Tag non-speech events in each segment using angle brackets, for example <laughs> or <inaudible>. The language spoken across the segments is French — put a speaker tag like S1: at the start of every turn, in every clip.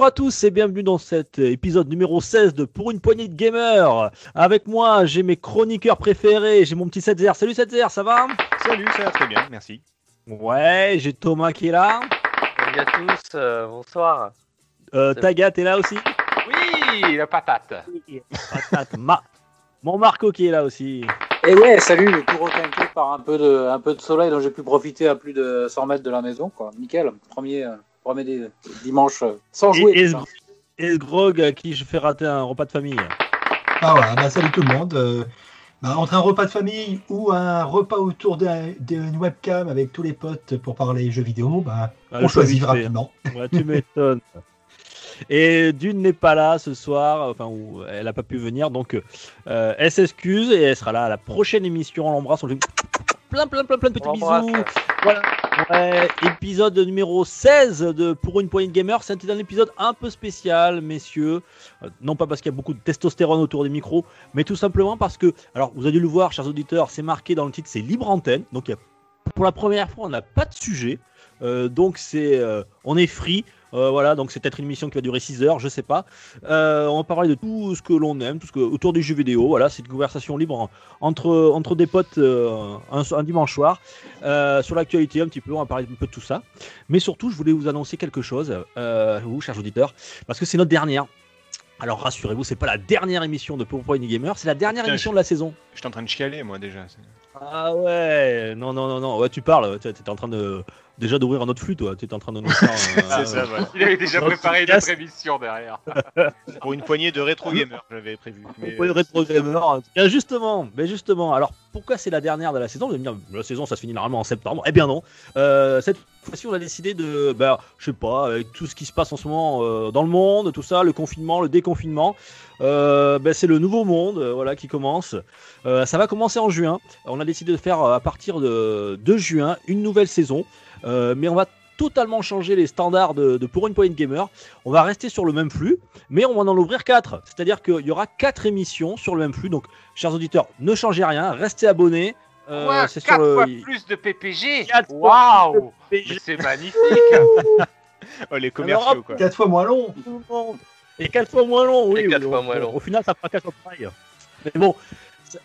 S1: Bonjour à tous et bienvenue dans cet épisode numéro 16 de Pour une poignée de gamers. Avec moi, j'ai mes chroniqueurs préférés, j'ai mon petit 7 Salut 7 ça va?
S2: Salut, ça va très bien, merci.
S1: Ouais, j'ai Thomas qui est là.
S3: Salut à tous, euh, bonsoir.
S1: Euh, Taga, t'es là aussi?
S3: Oui, la patate.
S1: Patate, Ma- Mon Marco qui est là aussi.
S4: Et ouais, salut, tout requinqué par un peu de, un peu de soleil dont j'ai pu profiter à plus de 100 mètres de la maison, quoi. Nickel, premier, euh, premier dé- dimanche euh, sans jouer.
S1: Et, et, et Grog à qui je fais rater un repas de famille.
S5: Ah voilà, bah, salut tout le monde. Euh, bah, entre un repas de famille ou un repas autour d'un- d'une webcam avec tous les potes pour parler jeux vidéo, bah,
S1: Ah,
S5: on choisit rapidement.
S1: Ouais, tu m'étonnes. <laughs> Et Dune n'est pas là ce soir, enfin, elle n'a pas pu venir, donc euh, elle s'excuse et elle sera là à la prochaine émission. On l'embrasse, on lui fait plein, plein, plein, plein de petits bisous. Voilà. Ouais, épisode numéro 16 de Pour une poignée de gamer. C'était un épisode un peu spécial, messieurs. Euh, non pas parce qu'il y a beaucoup de testostérone autour des micros, mais tout simplement parce que, alors vous avez dû le voir, chers auditeurs, c'est marqué dans le titre, c'est libre antenne. Donc il y a- pour la première fois, on n'a pas de sujet. Euh, donc c'est, euh, on est free. Euh, voilà, donc c'est peut-être une émission qui va durer 6 heures, je sais pas. Euh, on va parler de tout ce que l'on aime, tout ce que autour des jeux vidéo. Voilà, c'est une conversation libre en- entre entre des potes euh, un, un dimanche soir sur l'actualité un petit peu. On va parler un peu de tout ça. Mais surtout, je voulais vous annoncer quelque chose, vous, chers auditeurs, parce que c'est notre dernière. Alors rassurez-vous, c'est pas la dernière émission de Pour Point Gamer, c'est la dernière
S2: Putain,
S1: émission de la saison.
S2: J'étais en train de chialer, moi, déjà.
S1: Ah ouais, non non non non, ouais tu parles, tu étais en train de déjà d'ouvrir un autre flux toi, tu étais en train de nous faire. euh, <laughs>
S2: C'est ça.
S3: Il avait déjà préparé
S1: podcast-
S3: notre émission derrière. <laughs>
S2: Pour une poignée de rétro gamers, j'avais prévu. Mais,
S1: Pour une rétro gamer. Bien justement, mais justement. Alors pourquoi c'est la dernière de la saison? Vous allez me dire, la saison ça se finit normalement en septembre. Eh bien non. Euh, cette fois-ci on a décidé de, bah, je sais pas, avec tout ce qui se passe en ce moment euh, dans le monde, tout ça, le confinement, le déconfinement, euh, bah, c'est le nouveau monde, euh, voilà, qui commence. Euh, ça va commencer en juin. On a décidé de faire euh, à partir de, de juin une nouvelle saison, Euh, mais on va totalement changer les standards de, de pour une point gamer. On va rester sur le même flux, mais on va en ouvrir 4. C'est-à-dire qu'il y aura 4 émissions sur le même flux. Donc, chers auditeurs, ne changez rien, restez abonnés. Euh,
S3: Quoi
S1: c'est sur
S3: 4
S1: le.
S3: fois plus de PPG Waouh C'est magnifique <laughs>
S2: Oh, les commerciaux, quoi.
S5: Quatre fois moins long.
S1: tout le monde. Et 4 fois moins long, oui.
S3: Et quatre
S1: oui,
S3: fois
S1: au-
S3: moins long.
S1: Au final, ça fera 4 fois pareil. Mais bon,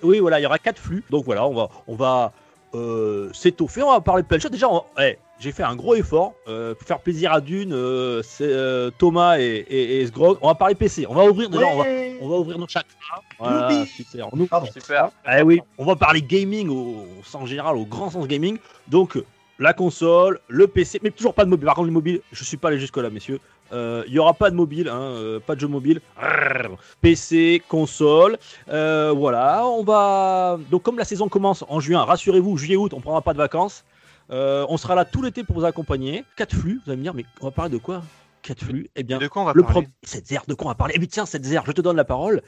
S1: oui, voilà, il y aura 4 flux. Donc voilà, on va, on va euh, s'étoffer. On va parler de plein de choses. Déjà, on- eh, j'ai fait un gros effort euh, pour faire plaisir à Dune, euh, euh, Thomas et, et, et Sgrog. On va parler PC. On va ouvrir déjà, on va,
S5: Ouais.
S1: on va ouvrir nos chakras. Voilà, super. On ouvre-
S5: Pardon.
S3: Super
S1: Eh oui, on va parler gaming au, au sens général, au grand sens gaming. Donc, la console, le PC, mais toujours pas de mobile. Par contre, le mobile, je suis pas allé jusque-là, messieurs. Euh, Il y aura pas de mobile, hein, euh, pas de jeu mobile. Rrr. PC, console, euh, voilà. On va donc comme la saison commence en juin, rassurez-vous, juillet-août, on prendra pas de vacances. Euh, on sera là tout l'été pour vous accompagner. Quatre flux, vous allez me dire, mais on va parler de quoi? Quatre flux Eh bien,
S2: De quoi on va
S1: le
S2: parler?
S1: cette zère, de quoi on va parler? Eh bien, tiens, cette zère, je te donne la parole.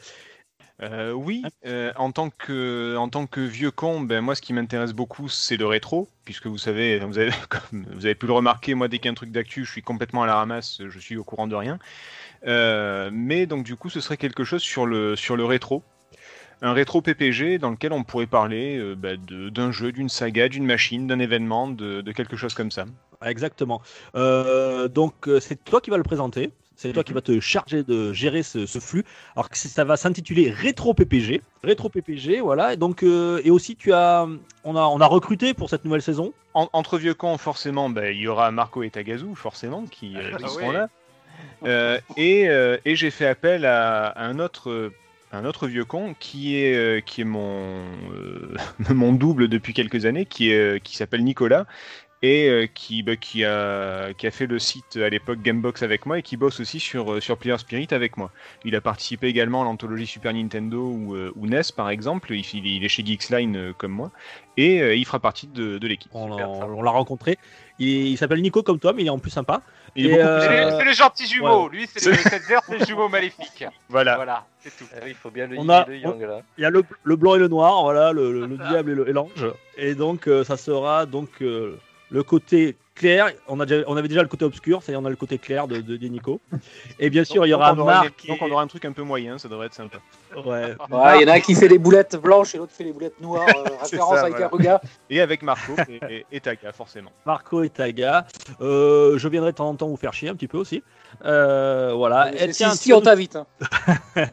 S2: Euh, Oui, euh, en, tant que, en tant que vieux con, ben, moi, ce qui m'intéresse beaucoup, c'est le rétro. Puisque vous savez, <laughs> vous avez, comme vous avez pu le remarquer, moi, dès qu'il y a un truc d'actu, je suis complètement à la ramasse, je suis au courant de rien. Euh, mais donc, du coup, ce serait quelque chose sur le, sur le rétro. Un rétro PPG dans lequel on pourrait parler euh, bah, de- d'un jeu, d'une saga, d'une machine, d'un événement, de, de quelque chose comme ça.
S1: Exactement. Euh, donc euh, c'est toi qui vas le présenter. C'est toi qui vas te charger de gérer ce, ce flux. Alors que ça va s'intituler Rétro PPG. Rétro PPG, voilà. Et donc euh, et aussi tu as, on a, on a recruté pour cette nouvelle saison.
S2: En- entre vieux cons, forcément, bah, il y aura Marco et Tagazu, forcément, qui, euh, qui
S3: Ah
S2: seront
S3: oui.
S2: là. Euh, et euh, et j'ai fait appel à, à un autre. Un autre vieux con qui est, euh, qui est mon, euh, <laughs> mon double depuis quelques années, qui, est, euh, qui s'appelle Nicolas
S6: et euh, qui, bah, qui, a, qui a fait le site à l'époque Gamebox avec moi et qui bosse aussi sur, sur Player Spirit avec moi. Il a participé également à l'anthologie Super Nintendo ou, euh, ou NES par exemple, il, il est chez Geeksline euh, comme moi, et il fera partie de, de l'équipe.
S1: On l'a rencontré. Il, il s'appelle Nico comme toi, mais il est en plus sympa.
S6: Il est
S1: Et,
S6: beaucoup
S1: euh,
S6: plus-
S3: C'est le- c'est le gentil jumeau. Lui, c'est le cette heure, c'est le jumeau maléfique. <laughs>
S6: Voilà.
S3: Voilà, c'est tout.
S7: Ah il faut bien le
S1: On a-
S7: le yang là.
S1: Il y a le, le blanc et le noir, voilà, le, le- le diable et le- et l'ange. Et donc, euh, ça sera donc euh, le côté clair. On, a déjà- on avait déjà le côté obscur, c'est-à-dire on a le côté clair de, de, des Nico. Et bien sûr, il y
S6: Donc,
S1: aura
S6: on aura une-
S1: Marc.
S6: donc on aura un truc un peu moyen, ça devrait être sympa.
S1: Ouais.
S4: Ouais, il y en a un qui fait les boulettes blanches et l'autre fait les boulettes noires. euh, <laughs> référence
S6: ça, voilà.
S4: Ikaruga.
S6: Et avec Marco et, et, et Taka, forcément.
S1: Marco et Taga. Euh, je viendrai de temps en temps vous faire chier un petit peu aussi. Euh, voilà. Et
S4: Si,
S1: tiens,
S4: si, on t'invite. hein. <laughs>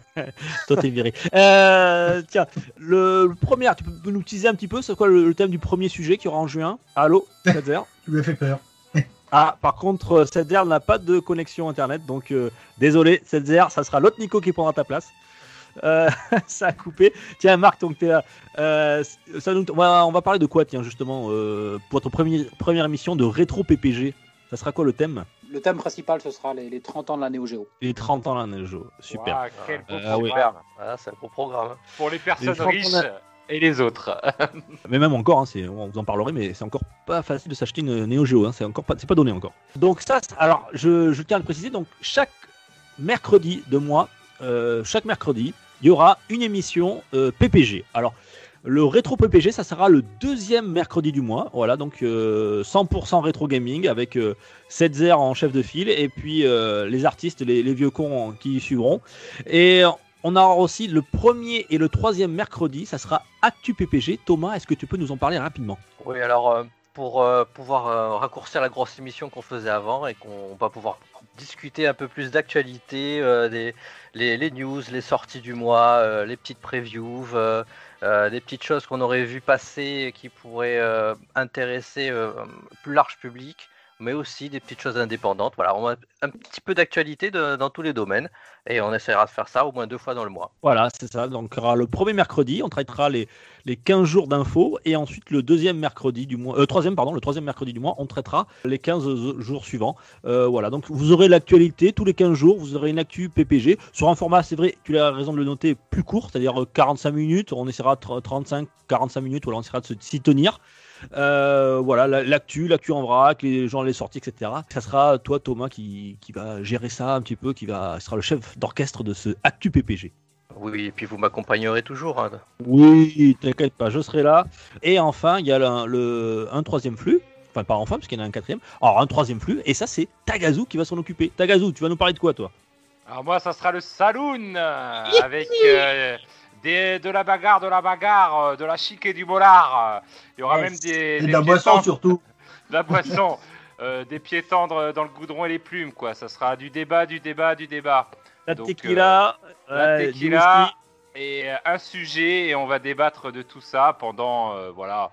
S1: Toi, t'es viré. Euh, tiens, le, le premier, tu peux nous teaser un petit peu, c'est quoi le, le thème du premier sujet qui aura en juin Allô, Setzer
S5: Tu m'as fait peur. <laughs>
S1: Ah, par contre, euh, Setzer n'a pas de connexion internet, donc euh, désolé, Setzer, ça sera l'autre Nico qui prendra ta place. Euh, <laughs> ça a coupé. Tiens, Marc, donc t'es là. Euh, ça nous- on, va, on va parler de quoi, tiens, justement, euh, pour votre premier- première émission de rétro PPG Ça sera quoi le thème?
S4: Le thème principal, ce sera les, les 30 ans de la Néo Géo.
S1: Les 30 ans là, Nejo. Super.
S3: Ouah, quel beau
S1: Euh, oui.
S3: programme.
S7: Ah, c'est un gros programme.
S3: Pour les personnes
S1: Les
S3: riches et les autres. <laughs>
S1: Mais même encore, hein, on vous en parlerait, mais c'est encore pas facile de s'acheter une Neo Geo. Hein, c'est encore pas, c'est pas donné encore. Donc ça, alors je, tiens à le préciser. Donc chaque mercredi de mois, euh, chaque mercredi, il y aura une émission euh, PPG. Alors le rétro PPG, ça sera le deuxième mercredi du mois. Voilà, donc euh, 100% rétro gaming avec euh, Setzer en chef de file et puis euh, les artistes, les, les vieux cons qui y suivront. Et on aura aussi le premier et le troisième mercredi, ça sera Actu PPG. Thomas, est-ce que tu peux nous en parler rapidement?
S7: Oui, alors euh, pour euh, pouvoir euh, raccourcir la grosse émission qu'on faisait avant et qu'on va pouvoir discuter un peu plus d'actualité, les, news, les sorties du mois, les petites previews, des petites choses qu'on aurait vu passer et qui pourraient intéresser plus large public, mais aussi des petites choses indépendantes. Voilà, on a un petit peu d'actualité dans tous les domaines et on essaiera de faire ça au moins deux fois dans le mois.
S1: Voilà, c'est ça. Donc, le premier mercredi, on traitera les, les 15 jours d'infos. Et ensuite, le deuxième mercredi du mois, euh, troisième, pardon, le troisième mercredi du mois, on traitera les 15 jours suivants. Euh, voilà, donc vous aurez l'actualité tous les 15 jours, vous aurez une actu PPG sur un format, c'est vrai, tu as raison de le noter, plus court, c'est-à-dire euh, 45 minutes. On essaiera de 35, 45 minutes, voilà, on essaiera de s'y tenir. Euh, voilà, la- l'actu, l'actu en vrac, les gens les sorties, etc. Ça sera toi, Thomas, qui, qui va gérer ça un petit peu, qui va sera le chef d'orchestre de ce actu PPG.
S7: Oui, et puis vous m'accompagnerez toujours. hein.
S1: Oui, t'inquiète pas, je serai là. Et enfin, il y a le, le- un troisième flux. Enfin, pas enfin, parce qu'il y en a un quatrième. Alors, un troisième flux, et ça, c'est Tagazu qui va s'en occuper. Tagazu, tu vas nous parler de quoi, toi?
S3: Alors moi, ça sera le saloon avec euh, des, de la bagarre, de la bagarre, euh, de la chic et du molar. euh. Il y aura même des,
S5: Et
S3: des
S5: de la boisson
S3: tendres-
S5: surtout. <laughs>
S3: de la boisson, euh, des pieds tendres dans le goudron et les plumes, quoi. Ça sera du débat, du débat, du débat.
S1: La
S3: Donc,
S1: tequila,
S3: La tequila et un sujet et on va débattre de tout ça pendant euh, voilà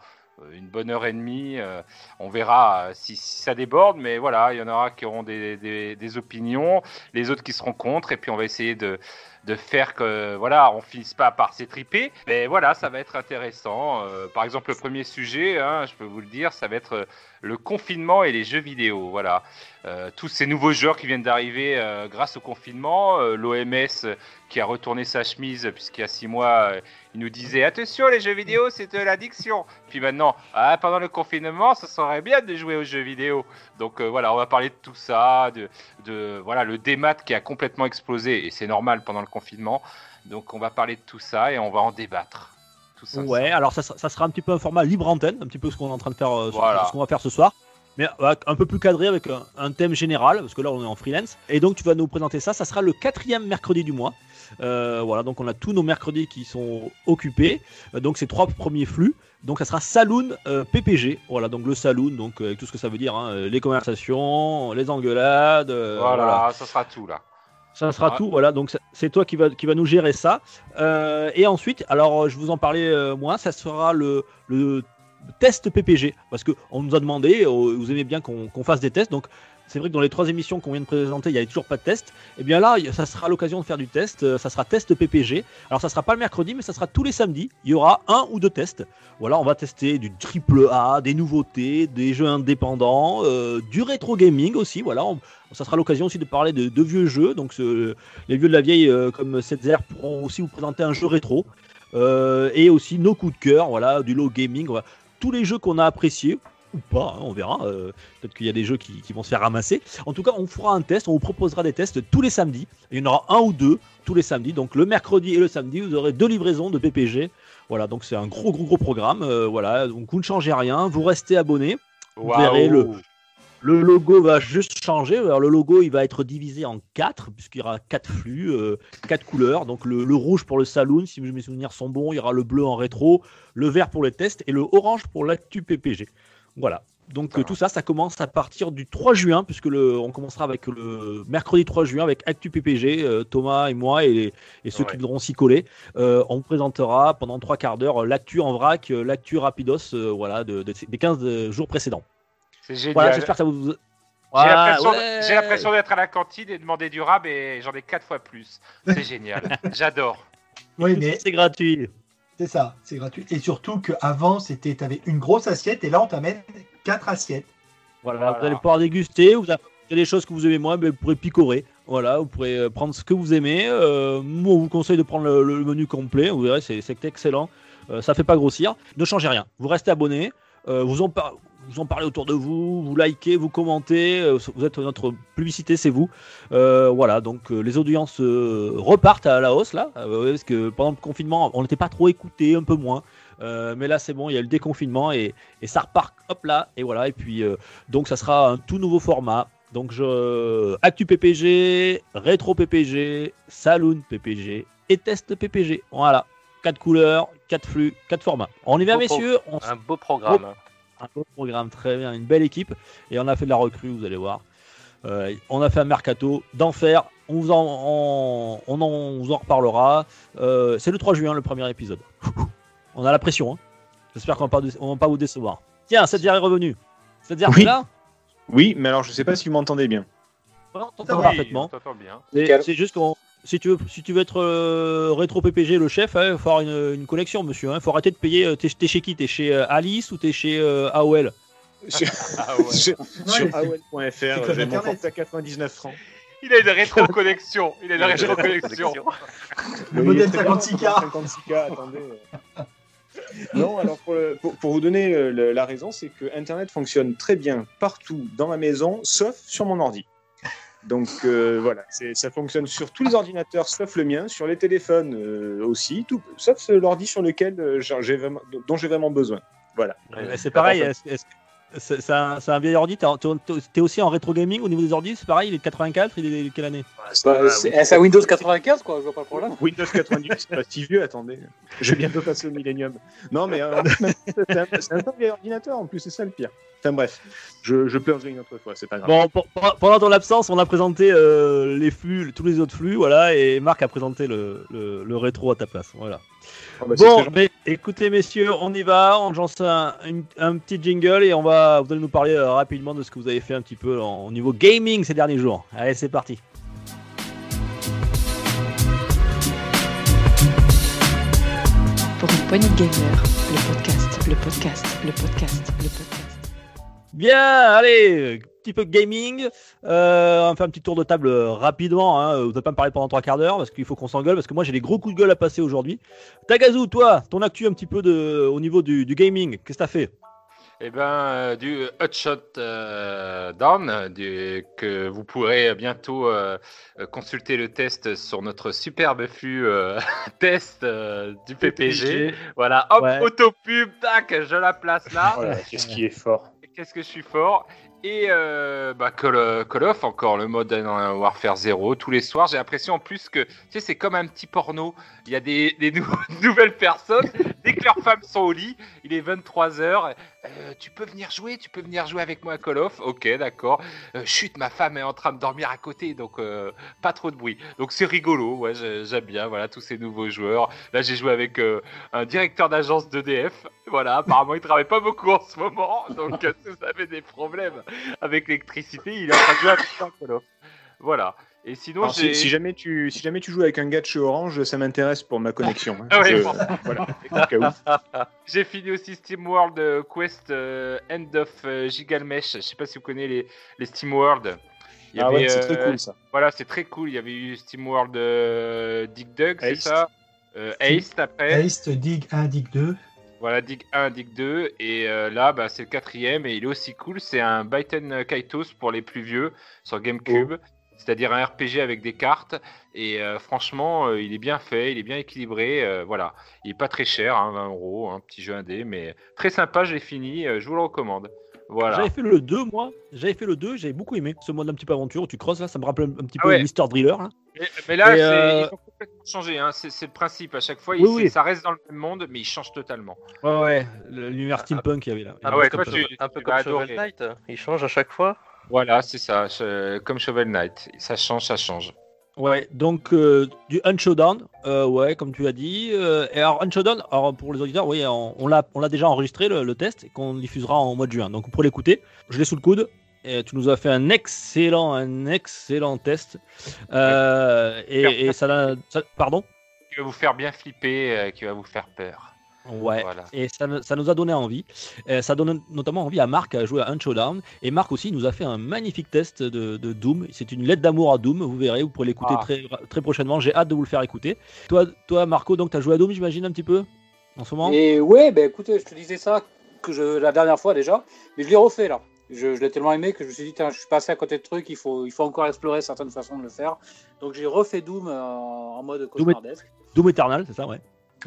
S3: une bonne heure et demie. euh, on verra si, si ça déborde, mais voilà, il y en aura qui auront des, des- des opinions, les autres qui seront contre, et puis on va essayer de, de faire que voilà, on finisse pas par s'étriper. Mais voilà, ça va être intéressant. Euh, par exemple, le premier sujet, hein, je peux vous le dire, ça va être euh, le confinement et les jeux vidéo. Voilà. Euh, tous ces nouveaux joueurs qui viennent d'arriver euh, grâce au confinement, euh, l'OMS qui a retourné sa chemise puisqu'il y a six mois, il nous disait attention les jeux vidéo c'est de l'addiction. Puis maintenant, ah, pendant le confinement, ça serait bien de jouer aux jeux vidéo. Donc voilà, on va parler de tout ça, de, de voilà le démat qui a complètement explosé et c'est normal pendant le confinement. Donc on va parler de tout ça et on va en débattre. Tout ça.
S1: Ouais, alors ça, sera- ça sera un petit peu un format libre antenne, un petit peu ce qu'on est en train de faire, euh, ce-
S3: Voilà.
S1: ce qu'on va faire ce soir. Mais euh, un peu plus cadré avec un, un thème général, parce que là on est en freelance. Et donc tu vas nous présenter ça. Ça sera le quatrième mercredi du mois. Euh, voilà, donc on a tous nos mercredis qui sont occupés. Donc ces trois premiers flux. Donc ça sera Saloon euh, PPG. Voilà, donc le Saloon, donc euh, avec tout ce que ça veut dire, hein, les conversations, les engueulades. euh,
S3: voilà, ça sera tout là.
S1: Ça sera tout, voilà. Donc c'est- toi qui va qui va nous gérer ça. Euh, et ensuite, alors je vous en parlais euh, moi, ça sera le, le test PPG parce que on nous a demandé, euh, vous aimez bien qu'on qu'on fasse des tests, donc c'est vrai que dans les trois émissions qu'on vient de présenter, il n'y avait toujours pas de test. Et bien là, ça sera l'occasion de faire du test. Euh, Ça sera test PPG. Alors ça sera pas le mercredi, mais ça sera tous les samedis. Il y aura un ou deux tests. Voilà, on va tester du triple A, des nouveautés, des jeux indépendants, euh, du rétro gaming aussi. Voilà, ça sera l'occasion aussi de parler de, vieux jeux. Donc les vieux de la vieille euh, comme 7 pourront aussi vous présenter un jeu rétro. Euh, et aussi nos coups de cœur, voilà, du low gaming, voilà. tous les jeux qu'on a appréciés ou pas, hein, on verra. euh, Peut-être qu'il y a des jeux qui, qui vont se faire ramasser. En tout cas, on fera un test, on vous proposera des tests tous les samedis. Il y en aura un ou deux tous les samedis. Donc le mercredi et le samedi, vous aurez deux livraisons de PPG. Voilà, donc c'est un gros gros gros programme. euh, voilà, donc vous ne changez rien, vous restez abonné. Vous verrez le, le logo va juste changer. Alors, le logo, il va être divisé en quatre, puisqu'il y aura quatre flux, euh, quatre couleurs. Donc, le, le rouge pour le saloon, si mes souvenirs sont bons. Il y aura le bleu en rétro, le vert pour les tests et le orange pour l'actu PPG. Voilà. Donc, euh, tout ça, ça commence à partir du 3 juin, puisque le, on commencera avec le mercredi 3 juin avec Actu PPG, euh, Thomas et moi et, ceux
S3: Ouais.
S1: qui voudront s'y coller. Euh, on vous présentera pendant trois quarts d'heure euh, l'actu en vrac, l'actu rapidos, euh, voilà, de- de- des 15 jours précédents.
S3: C'est génial.
S1: Voilà, j'espère que ça vous.
S3: J'ai
S1: Voilà,
S3: l'impression-
S1: ouais.
S3: j'ai l'impression d'être à la cantine et de demander du rab et j'en ai quatre fois plus. C'est génial. <laughs> J'adore.
S5: Oui, mais
S1: C'est gratuit.
S5: C'est ça, c'est gratuit. Et surtout qu'avant, c'était, tu avais une grosse assiette et là, on t'amène quatre assiettes.
S1: Voilà,
S3: Voilà.
S1: vous allez pouvoir déguster. Vous avez des choses que vous aimez moins, mais vous pourrez picorer. Voilà, vous pourrez euh, prendre ce que vous aimez. Euh, moi, on vous conseille de prendre le, le menu complet. Vous verrez, c'est c'est excellent. Euh, ça fait pas grossir. Ne changez rien. Vous restez abonné. Euh, vous, en par- vous en parlez autour de vous. Vous likez, vous commentez. euh, vous êtes notre publicité, c'est vous. Euh, voilà, donc euh, les audiences repartent à la hausse là. Parce que pendant le confinement, on n'était pas trop écouté, un peu moins. Euh, mais là, c'est bon, il y a le déconfinement et, et ça repart. Hop là, et voilà. Et puis. euh, donc ça sera un tout nouveau format. Donc je Actu PPG, Rétro PPG, Saloon PPG et Test PPG. Voilà. Quatre couleurs, quatre flux, quatre formats. On y va messieurs, on
S7: Un beau programme.
S1: Un beau programme, très bien, une belle équipe. Et on a fait de la recrue, vous allez voir. Euh, on a fait un mercato d'enfer. On vous en, on, on en, on vous en reparlera. Euh, c'est le 3 juin, le premier épisode. <laughs> on a la pression. hein. J'espère qu'on va pas, on va pas vous décevoir. Tiens, cette est revenu. Cette
S6: Oui.
S1: là
S6: Oui, mais alors je sais pas si vous m'entendez bien.
S1: on t'entend parfaitement.
S3: on t'entend bien.
S1: C'est
S4: Nickel.
S1: c'est juste qu'on. Si tu, veux, si tu veux être euh, rétro PPG le chef, il faut avoir une, une collection, monsieur. Il faut arrêter de payer. euh, T'es t'es chez qui? T'es chez euh, Alice ou t'es chez euh, AOL <laughs>
S6: Sur,
S3: Ah ouais. <laughs>
S6: sur- sur AOL.fr,
S5: Internet.
S6: porter à 99 francs.
S3: Il a une rétro-connexion. Il a une rétro-connexion.
S5: Le
S6: Oui,
S5: modèle
S6: très bien,
S5: 56K.
S6: 56K, attendez. <laughs> Non, alors pour, le- pour- pour vous donner le- la raison, c'est que Internet fonctionne très bien partout dans ma maison, sauf sur mon ordi. Donc euh, voilà, c'est- ça fonctionne sur tous les ordinateurs, sauf le mien, sur les téléphones euh, aussi, tout, sauf l'ordi sur lequel euh, j'ai vraiment, dont j'ai vraiment besoin. Voilà.
S1: C'est pareil. est-ce- C'est un, un vieil ordi. T'es aussi en rétro gaming au niveau des ordis. C'est pareil. Il est de 84. Il est de quelle année
S4: Bah, c'est à Windows 95, quoi, je vois pas le problème. <laughs>
S6: Windows 98, c'est pas si vieux, attendez. Je vais bientôt passer au Millennium. Non, mais euh, <laughs> c'est un, un vieil ordinateur en plus, c'est ça le pire. Enfin bref, je, je pleurerai une autre fois, c'est pas grave.
S1: Bon, pour- pour- pendant ton absence, on a présenté euh, les flux, tous les autres flux, voilà, et Marc a présenté le, le, le rétro à ta place, voilà.
S6: Bah,
S1: Bon, mais écoutez messieurs, on y va, on lance un, un petit jingle et on va, vous allez nous parler euh, rapidement de ce que vous avez fait un petit peu en- au niveau gaming ces derniers jours. Allez, c'est parti.
S8: Pour une poignée de gamers, le podcast, le podcast, le podcast, le podcast.
S1: Bien, allez, petit peu de gaming. Euh, on faire un petit tour de table euh, rapidement. Hein. Vous n'allez pas me parler pendant trois quarts d'heure parce qu'il faut qu'on s'engueule parce que moi j'ai des gros coups de gueule à passer aujourd'hui. Tagazu, toi, ton actu un petit peu de, au niveau du, du gaming, qu'est-ce que t'as fait?
S3: Eh ben, euh, du Hotshot euh, Down, du- que vous pourrez bientôt euh, consulter le test sur notre superbe flux euh, <laughs> test euh, du PPG. Voilà, hop,
S1: Ouais.
S3: autopub, tac, je la place là.
S6: Là, Qu'est-ce qui est fort
S3: Qu'est-ce que je suis fort? Et euh, bah, Call, Call of, encore le mode euh, Warfare 0, tous les soirs. J'ai l'impression en plus que tu sais, c'est comme un petit porno. Il y a des, des nou- <laughs> nouvelles personnes. Dès que leurs femmes sont au lit, il est 23h. tu peux venir jouer Tu peux venir jouer avec moi à Call of Ok, d'accord. Euh, chut, ma femme est en train de dormir à côté, donc euh, pas trop de bruit. Donc c'est rigolo, j'aime bien voilà, tous ces nouveaux joueurs. Là, j'ai joué avec euh, un directeur d'agence d'EDF. Voilà, apparemment, il travaille pas beaucoup en ce moment. Donc, euh, vous avez des problèmes <laughs> avec l'électricité, il est en train de jouer avec un Call of. Voilà. Et sinon,
S6: Alors, si, si jamais tu, si jamais tu joues avec un gars de chez Orange, ça m'intéresse pour ma connexion. hein. <laughs>
S3: Ah ouais,
S6: Je-
S3: bon.
S6: voilà. <laughs>
S3: J'ai fini aussi Steam World euh, Quest euh, End of euh, Gigalmesh. Je sais pas si vous connaissez les, les Steam World. Il y
S6: Ah
S3: avait,
S6: ouais, c'est très cool ça.
S3: Voilà, c'est très cool. Il y avait eu Steam World euh, Dig Dug, c'est ça? Euh, Haste après.
S5: Haste, Dig 1, Dig 2.
S3: Voilà, Dig 1, Dig 2. Et euh, là, bah, c'est le quatrième et il est aussi cool. C'est un Baiten Kaitos pour les plus vieux sur GameCube. C'est-à-dire un RPG avec des cartes. Et euh, franchement, euh, il est bien fait, il est bien équilibré. voilà. Il est pas très cher, hein, 20 euros, un petit jeu indé. Mais très sympa, je l'ai fini. je vous le recommande. Voilà.
S1: J'avais fait le 2, moi. J'avais fait le 2, j'avais beaucoup aimé ce mode un petit peu aventure où tu crosses là. Ça me rappelle un petit
S3: Ah
S1: peu
S3: ouais.
S1: Mister Driller. Là.
S3: Mais, mais là,
S1: Et,
S3: complètement changé. Hein. C'est c'est le principe. À chaque fois,
S1: Oui,
S3: il-
S1: oui.
S3: ça reste dans le même monde, mais il change totalement.
S1: Ouais, ouais. le- L'univers steampunk qu'il y avait là.
S7: Un
S3: Ah
S7: peu
S3: ouais,
S7: comme,
S3: toi,
S7: Shovel-
S3: tu-
S7: un peu comme Shovel. Knight, il change à chaque fois.
S3: Voilà, c'est ça. je- comme Shovel Knight. Ça change, ça change.
S1: Ouais, donc euh, du Unshowdown, euh, ouais, comme tu as dit. euh, et alors Unshowdown, alors pour les auditeurs, oui, on, on l'a, on l'a déjà enregistré le, le test et qu'on diffusera en mois de juin. Donc pour l'écouter, je l'ai sous le coude. Et tu nous as fait un excellent, un excellent test. Euh, et, et ça, pardon?
S3: Qui va vous faire bien flipper, euh, qui va vous faire peur.
S1: Ouais.
S3: Voilà.
S1: Et ça, ça nous a donné envie. Euh, ça donne notamment envie à Marc à jouer à Unshowdown. Et Marc aussi nous a fait un magnifique test de, de Doom. C'est une lettre d'amour à Doom. Vous verrez, vous pourrez l'écouter
S3: Ah.
S1: très, très prochainement. J'ai hâte de vous le faire écouter. Toi, toi Marco, donc tu as joué à Doom, j'imagine, un petit peu en ce moment?
S4: Et ouais, ben écoutez, je te disais ça que je, la dernière fois déjà, mais je l'ai refait là. Je, je l'ai tellement aimé que je me suis dit, je suis passé à côté de trucs, il faut, il faut encore explorer certaines façons de le faire. Donc j'ai refait Doom euh, en mode cauchemardesque.
S1: Doom Eternal, c'est ça, ouais.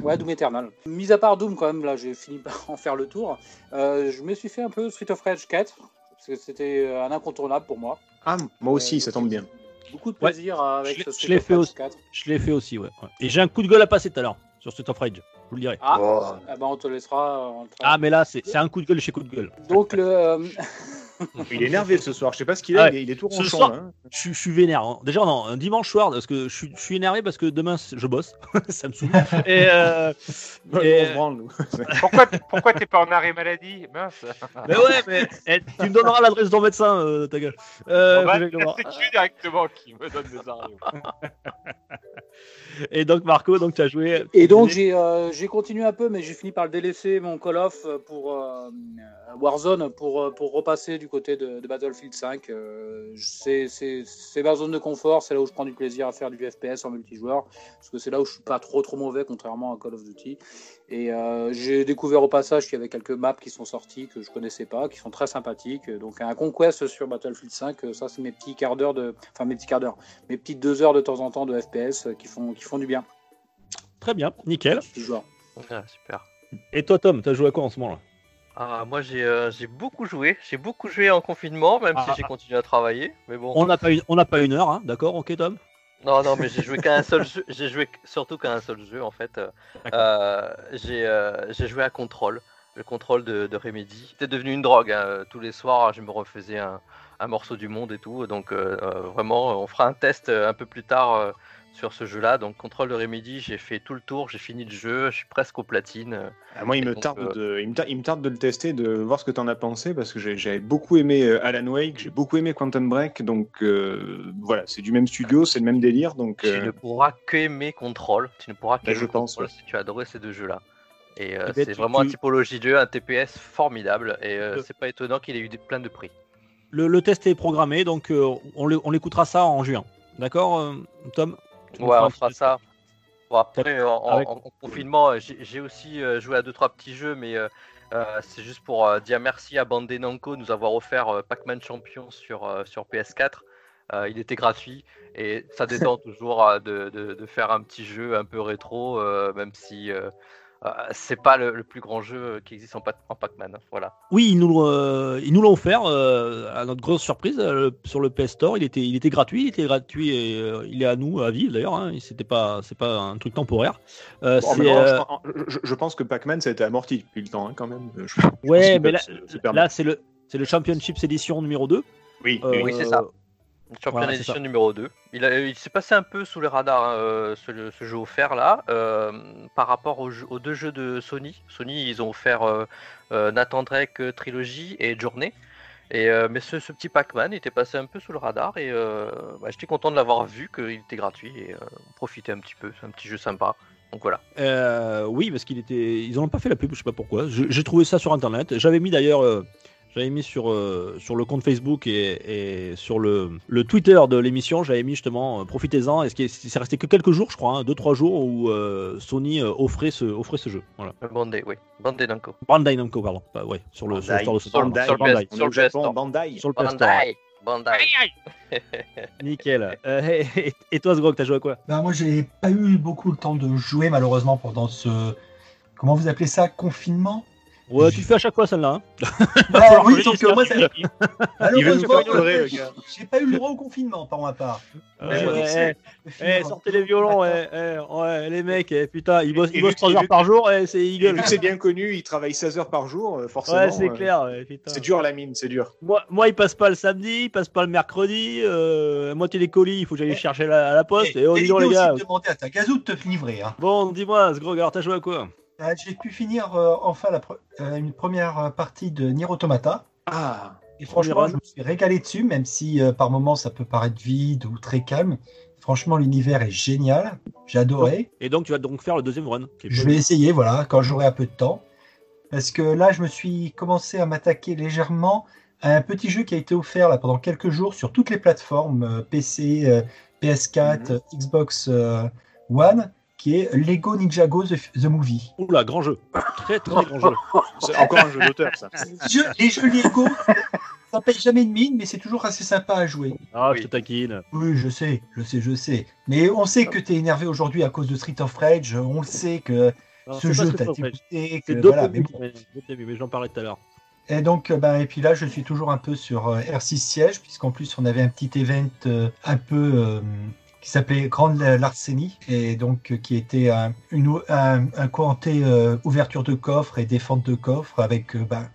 S4: Ouais, Doom Eternal. Mis à part Doom, quand même, là, j'ai fini par <laughs> en faire le tour. Euh, je me suis fait un peu Street of Rage 4, parce que c'était un incontournable pour moi.
S6: Ah, moi aussi,
S4: Euh,
S6: ça tombe bien.
S4: Beaucoup de
S1: Ouais.
S4: plaisir avec
S1: Je
S4: ce
S1: je
S4: Street
S1: l'ai
S4: of
S1: fait
S4: Rage
S1: aussi.
S4: 4.
S1: Je l'ai fait aussi, ouais. ouais. Et j'ai un coup de gueule à passer tout à l'heure sur Street of Rage. Je vous le dirai.
S4: Ah,
S6: Oh.
S4: ah ben, on te laissera. on te-
S1: Ah, mais là, c'est c'est un coup de gueule chez coup de gueule.
S4: Donc, le, euh, <laughs> <laughs>
S6: Il est énervé ce soir. Je sais pas ce qu'il a.
S1: Ah
S6: il, est, il est tout
S1: Ce
S6: ronchon.
S1: soir-
S6: hein.
S1: Je, suis- je suis vénère. hein. Déjà, non, un dimanche soir, parce que je suis, je suis énervé parce que demain, je bosse. <laughs> ça me saoule. Et, euh,
S6: Ouais,
S1: Et-
S6: branle, nous. <laughs>
S3: Pourquoi, pourquoi t'es pas en arrêt maladie Mince?
S1: mais ouais, mais eh, tu me donneras l'adresse de ton médecin, euh, ta gueule. Euh,
S3: Bon, bah, c'est Q directement qui me donne des arrêts?
S1: Et donc, Marco, donc tu as joué.
S4: Et donc j'ai euh, j'ai continué un peu, mais j'ai fini par le délaisser mon Call of pour euh, Warzone pour, euh, pour repasser du côté de, de Battlefield 5. Euh, c'est ma zone de confort, c'est là où je prends du plaisir à faire du FPS en multijoueur, parce que c'est là où je suis pas trop trop mauvais contrairement à Call of Duty. Et euh, j'ai découvert au passage qu'il y avait quelques maps qui sont sorties que je connaissais pas, qui sont très sympathiques. Donc un Conquest sur Battlefield 5, euh, ça c'est mes petits quarts d'heure de, enfin mes petits quarts d'heure, mes petites deux heures de temps en temps de FPS qui font qui font du bien.
S1: Très bien, nickel.
S7: Ah, super.
S1: Et toi, Tom, tu as joué à quoi en ce moment là
S7: Ah, moi j'ai euh, j'ai beaucoup joué, j'ai beaucoup joué en confinement, même
S1: Ah,
S7: si j'ai continué à travailler. Mais bon.
S1: On n'a pas, une- on n'a pas une heure, hein, d'accord, ok, Tom?
S7: Non, non, mais j'ai joué qu'à un seul jeu. J'ai joué surtout qu'à un seul jeu en fait. Euh, euh, j'ai euh, j'ai joué à Control, le contrôle de, de Remedy. C'était devenu une drogue. hein. Tous les soirs, je me refaisais un, un morceau du monde et tout. Donc vraiment, on fera un test un peu plus tard euh, sur ce jeu-là. Donc contrôle de Remedy, j'ai fait tout le tour, j'ai fini le jeu, je suis presque aux platines.
S6: Ah, moi, il me,
S7: Donc,
S6: tarde
S7: euh,
S6: de, il, me tarde, il me tarde de le tester, de voir ce que tu en as pensé, parce que j'ai j'ai beaucoup aimé euh, Alan Wake, j'ai beaucoup aimé Quantum Break, donc euh, voilà, c'est du même studio, c'est le même délire, donc
S7: Tu ne pourras qu'aimer Control. Tu ne pourras qu'aimer
S6: je pense,
S7: Control si tu as adoré ces deux jeux-là. Et euh,
S1: ben,
S7: c'est vraiment
S1: tu-
S7: un typologie de jeu, un TPS formidable. Et euh,
S1: Le-
S7: c'est pas étonnant qu'il ait eu plein de prix.
S1: le, le test est programmé, donc euh, on l'é- on l'écoutera ça en juin. D'accord, Tom?
S7: Ouais, on fera ça. Bon, après, en, en-
S1: Avec-
S7: en confinement, euh, j'ai aussi euh, joué à deux trois petits jeux, mais euh, c'est juste pour euh, dire merci à Bandai Namco de nous avoir offert euh, Pac-Man Champion sur, sur PS4. Euh, il était gratuit et ça <laughs> détend toujours de, de- de faire un petit jeu un peu rétro, même si c'est pas le, le plus grand jeu qui existe en, en Pac-Man. Voilà.
S1: Oui, ils nous, euh, ils nous l'ont offert euh, à notre grosse surprise euh, sur le PS Store. Il était, il était gratuit, il était gratuit et euh, il est à nous à vivre d'ailleurs. Hein, C'était pas, c'est pas un truc temporaire. Euh,
S6: bon,
S1: euh,
S6: je, je- je pense que Pac-Man, ça a été amorti depuis le temps, hein, quand même. Je-
S1: ouais, mais là, c'est le, c'est le Championships édition numéro 2.
S6: oui,
S1: Euh,
S7: Oui, c'est ça. Champion
S1: Voilà, ça.
S7: numéro 2. Il, a- il s'est passé un peu sous les radars hein, euh, ce, ce jeu offert là euh, par rapport aux, deux jeux de Sony. Sony ils ont offert euh, euh, Nathan Drake Trilogy et euh, mais ce, ce petit Pac-Man était passé un peu sous le radar et bah, j'étais content de l'avoir vu, qu'il était gratuit et on profitait un petit peu. C'est un petit jeu sympa. Donc voilà.
S1: Euh, oui, parce qu'il était. Ils n'ont pas fait la pub, je sais pas pourquoi. J'ai trouvé ça sur internet. J'avais mis d'ailleurs. euh, J'avais mis sur, euh, sur le compte Facebook et, et sur le, le Twitter de l'émission, j'avais mis justement euh, profitez-en. Et ce qui est- c'est resté que quelques jours, je crois, 2-3 jours où euh, Sony euh, offrait, ce, offrait ce jeu. Voilà.
S7: Bandai, oui. Bandai Namco.
S1: Bandai Namco, pardon. Pas- ouais, sur le, sur le
S9: Bandai.
S1: store de Sony.
S7: Sur-
S9: Bandai.
S7: sur le
S1: Bandai.
S7: Sur le
S9: Japon,
S7: Store.
S9: Bandai.
S1: Sur le.
S7: Bandai. Bandai. <laughs>
S1: Nickel. Euh, et, et- et toi, Sgrog, t'as joué à quoi?
S5: Ben, moi, j'ai pas eu beaucoup le temps de jouer, malheureusement, pendant ce. Comment vous appelez ça? Confinement?
S1: Ouais, tu le fais à chaque fois celle-là. Hein <laughs>
S5: Ah oui, sauf que moi, ça-
S2: Il veut nous
S5: malheureusement, j'ai-
S2: gars.
S5: j'ai pas eu le droit au confinement, par ma part.
S1: Ouais, ouais,
S5: dit
S1: Eh,
S5: film-
S1: sortez les violons, ouais, eh, ouais, les mecs, eh, putain, ils bossent, ils bossent
S2: vu
S1: 3
S2: qu'il-
S1: heures par jour, et c'est
S2: Et que c'est bien connu, il travaille 16 heures par jour, euh, forcément.
S1: Ouais, c'est
S2: euh,
S1: clair.
S2: C'est dur la mine, c'est dur.
S1: Moi, moi, il passe pas le samedi, il passe pas le mercredi, euh, à moitié des colis, il faut que j'aille
S5: Eh,
S1: chercher à la, à la poste,
S5: Et-
S1: et oh, donc, les gars.
S5: demander à ta gazou de te livrer. Hein.
S1: Bon, dis-moi, Sgrog, alors t'as joué à quoi?
S5: Euh, J'ai pu finir euh, enfin la pre- euh, une première partie de Nier Automata.
S2: Ah
S5: Et franchement, je me suis régalé dessus, même si par moments ça peut paraître vide ou très calme. Franchement, l'univers est génial. J'ai adoré.
S1: Et donc, tu vas donc faire le deuxième run.
S5: Je vais essayer, voilà, quand j'aurai un peu de temps. Parce que là, je me suis commencé à m'attaquer légèrement à un petit jeu qui a été offert là, pendant quelques jours sur toutes les plateformes PC, euh, PS4, euh, Xbox One, qui est Lego Ninjago The, The Movie.
S1: Oula, grand jeu. Très, très grand jeu. <laughs>
S2: C'est encore un jeu d'auteur, ça.
S5: Les jeux, les jeux Lego, ça paye jamais de mine, mais c'est toujours assez sympa à jouer.
S1: Ah,
S7: Oui.
S1: je te taquine.
S5: Oui, je sais, je sais, je sais. Mais on sait que tu es énervé aujourd'hui à cause de Street of Rage. On le sait que
S1: Non,
S5: ce jeu t'a dégoûté.
S1: C'est
S5: voilà, mais bon.
S1: mais, j'en parlais tout à l'heure.
S5: Et donc, euh, ben, et puis là, je suis toujours un peu sur euh, R6 Siège, puisqu'en plus, on avait un petit event euh, un peu euh, qui s'appelait Grande Larcénie, et donc euh, qui était un, une, un, un cointé euh, ouverture de coffre et défente de coffre avec euh, ben,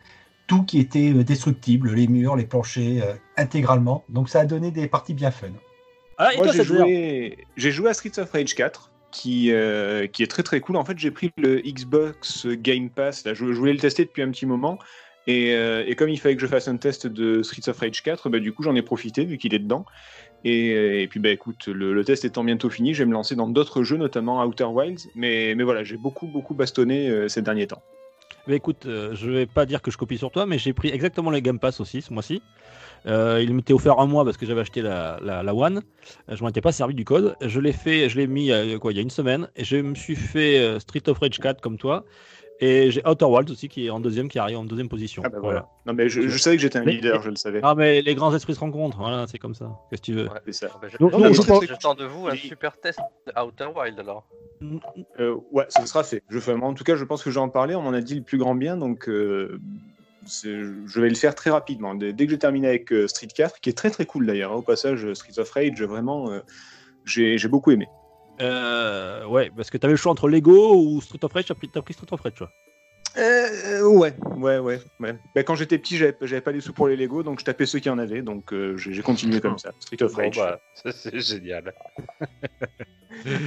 S5: tout qui était destructible, les murs, les planchers, euh, intégralement. Donc, ça a donné des parties bien fun.
S1: Ah, et
S2: Moi,
S1: toi,
S2: j'ai joué... j'ai joué à Streets of Rage 4, qui, euh, qui est très très cool. En fait, j'ai pris le Xbox Game Pass. Là, je, je voulais le tester depuis un petit moment. Et, euh, et comme il fallait que je fasse un test de Streets of Rage 4, bah, du coup, j'en ai profité vu qu'il est dedans. Et, euh, et puis, bah, écoute, le, test étant bientôt fini, je vais me lancer dans d'autres jeux, notamment Outer Wilds. Mais, mais voilà, j'ai beaucoup beaucoup bastonné euh, ces derniers temps.
S1: Mais écoute, euh, je vais pas dire que je copie sur toi, mais j'ai pris exactement les Game Pass aussi ce mois-ci. Euh, il m'était offert un mois parce que j'avais acheté la, la, la One. Je m'en étais pas servi du code. Je l'ai fait, je l'ai mis quoi, il y a une semaine. Et je me suis fait Street of Rage 4 comme toi. Et j'ai Outer Wilds aussi qui est en deuxième, qui arrive en deuxième position.
S2: Ah bah voilà. Non, mais je, je savais que j'étais un
S1: Mais-
S2: leader, je le savais.
S1: Ah mais les grands esprits se rencontrent. Voilà, c'est comme ça. Qu'est-ce que tu veux
S7: Ouais.
S2: C'est ça.
S7: Ah, bah, je-
S1: Donc, je
S7: j'attends- de vous un super test de Outer Wild alors.
S2: Euh, ouais, ce sera fait. Je fais, en tout cas, je pense que j'ai en parlé. On m'en a dit le plus grand bien, donc euh, je vais le faire très rapidement. Dès, dès que j'ai terminé avec euh, Street 4, qui est très très cool d'ailleurs. hein, au passage, Streets of Rage, vraiment, euh, j'ai j'ai beaucoup aimé.
S1: Euh, ouais, parce que t'avais le choix entre Lego ou Street of Rage. T'as pris, pris Street of Rage, toi.
S2: Euh, ouais, ouais, ouais. ouais. Ben, quand j'étais petit, j'avais pas les sous pour les Lego, donc je tapais ceux qui en avaient. Donc euh, j'ai continué comme ça. Street of
S3: Bon,
S2: Rage.
S3: bah, <laughs> ça, c'est génial.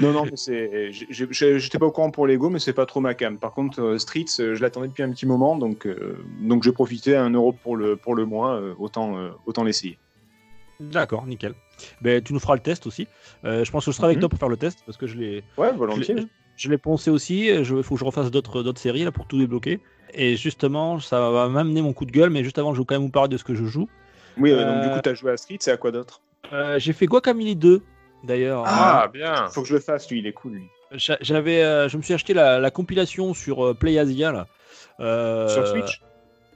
S2: Non, non, mais J'étais pas au courant pour Lego, mais c'est pas trop ma cam. Par contre, euh, Streets, euh, je l'attendais depuis un petit moment, donc euh, donc j'ai profité à un euro pour le pour le mois, euh, autant euh, autant l'essayer.
S1: D'accord, nickel. Ben, tu nous feras le test aussi. Euh, je pense que je serai avec
S2: Mhm.
S1: toi pour faire le test parce que je l'ai.
S2: Ouais,
S1: Je
S2: volontiers.
S1: l'ai- je l'ai poncé aussi, il faut que je refasse d'autres d'autres séries là pour tout débloquer. Et justement, ça va m'amener mon coup de gueule, mais juste avant, je vais quand même vous parler de ce que je joue.
S2: Oui, euh, donc du
S1: Euh,
S2: coup, t'as joué à Street, c'est à quoi d'autre?
S1: Euh, J'ai fait Guacamole 2 d'ailleurs.
S3: Ah, bien.
S2: Faut que je le fasse, lui, il est cool, lui.
S1: J'a- J'avais, euh, je me suis acheté la, la compilation sur euh, Play Asia là. Euh,
S2: Sur Switch?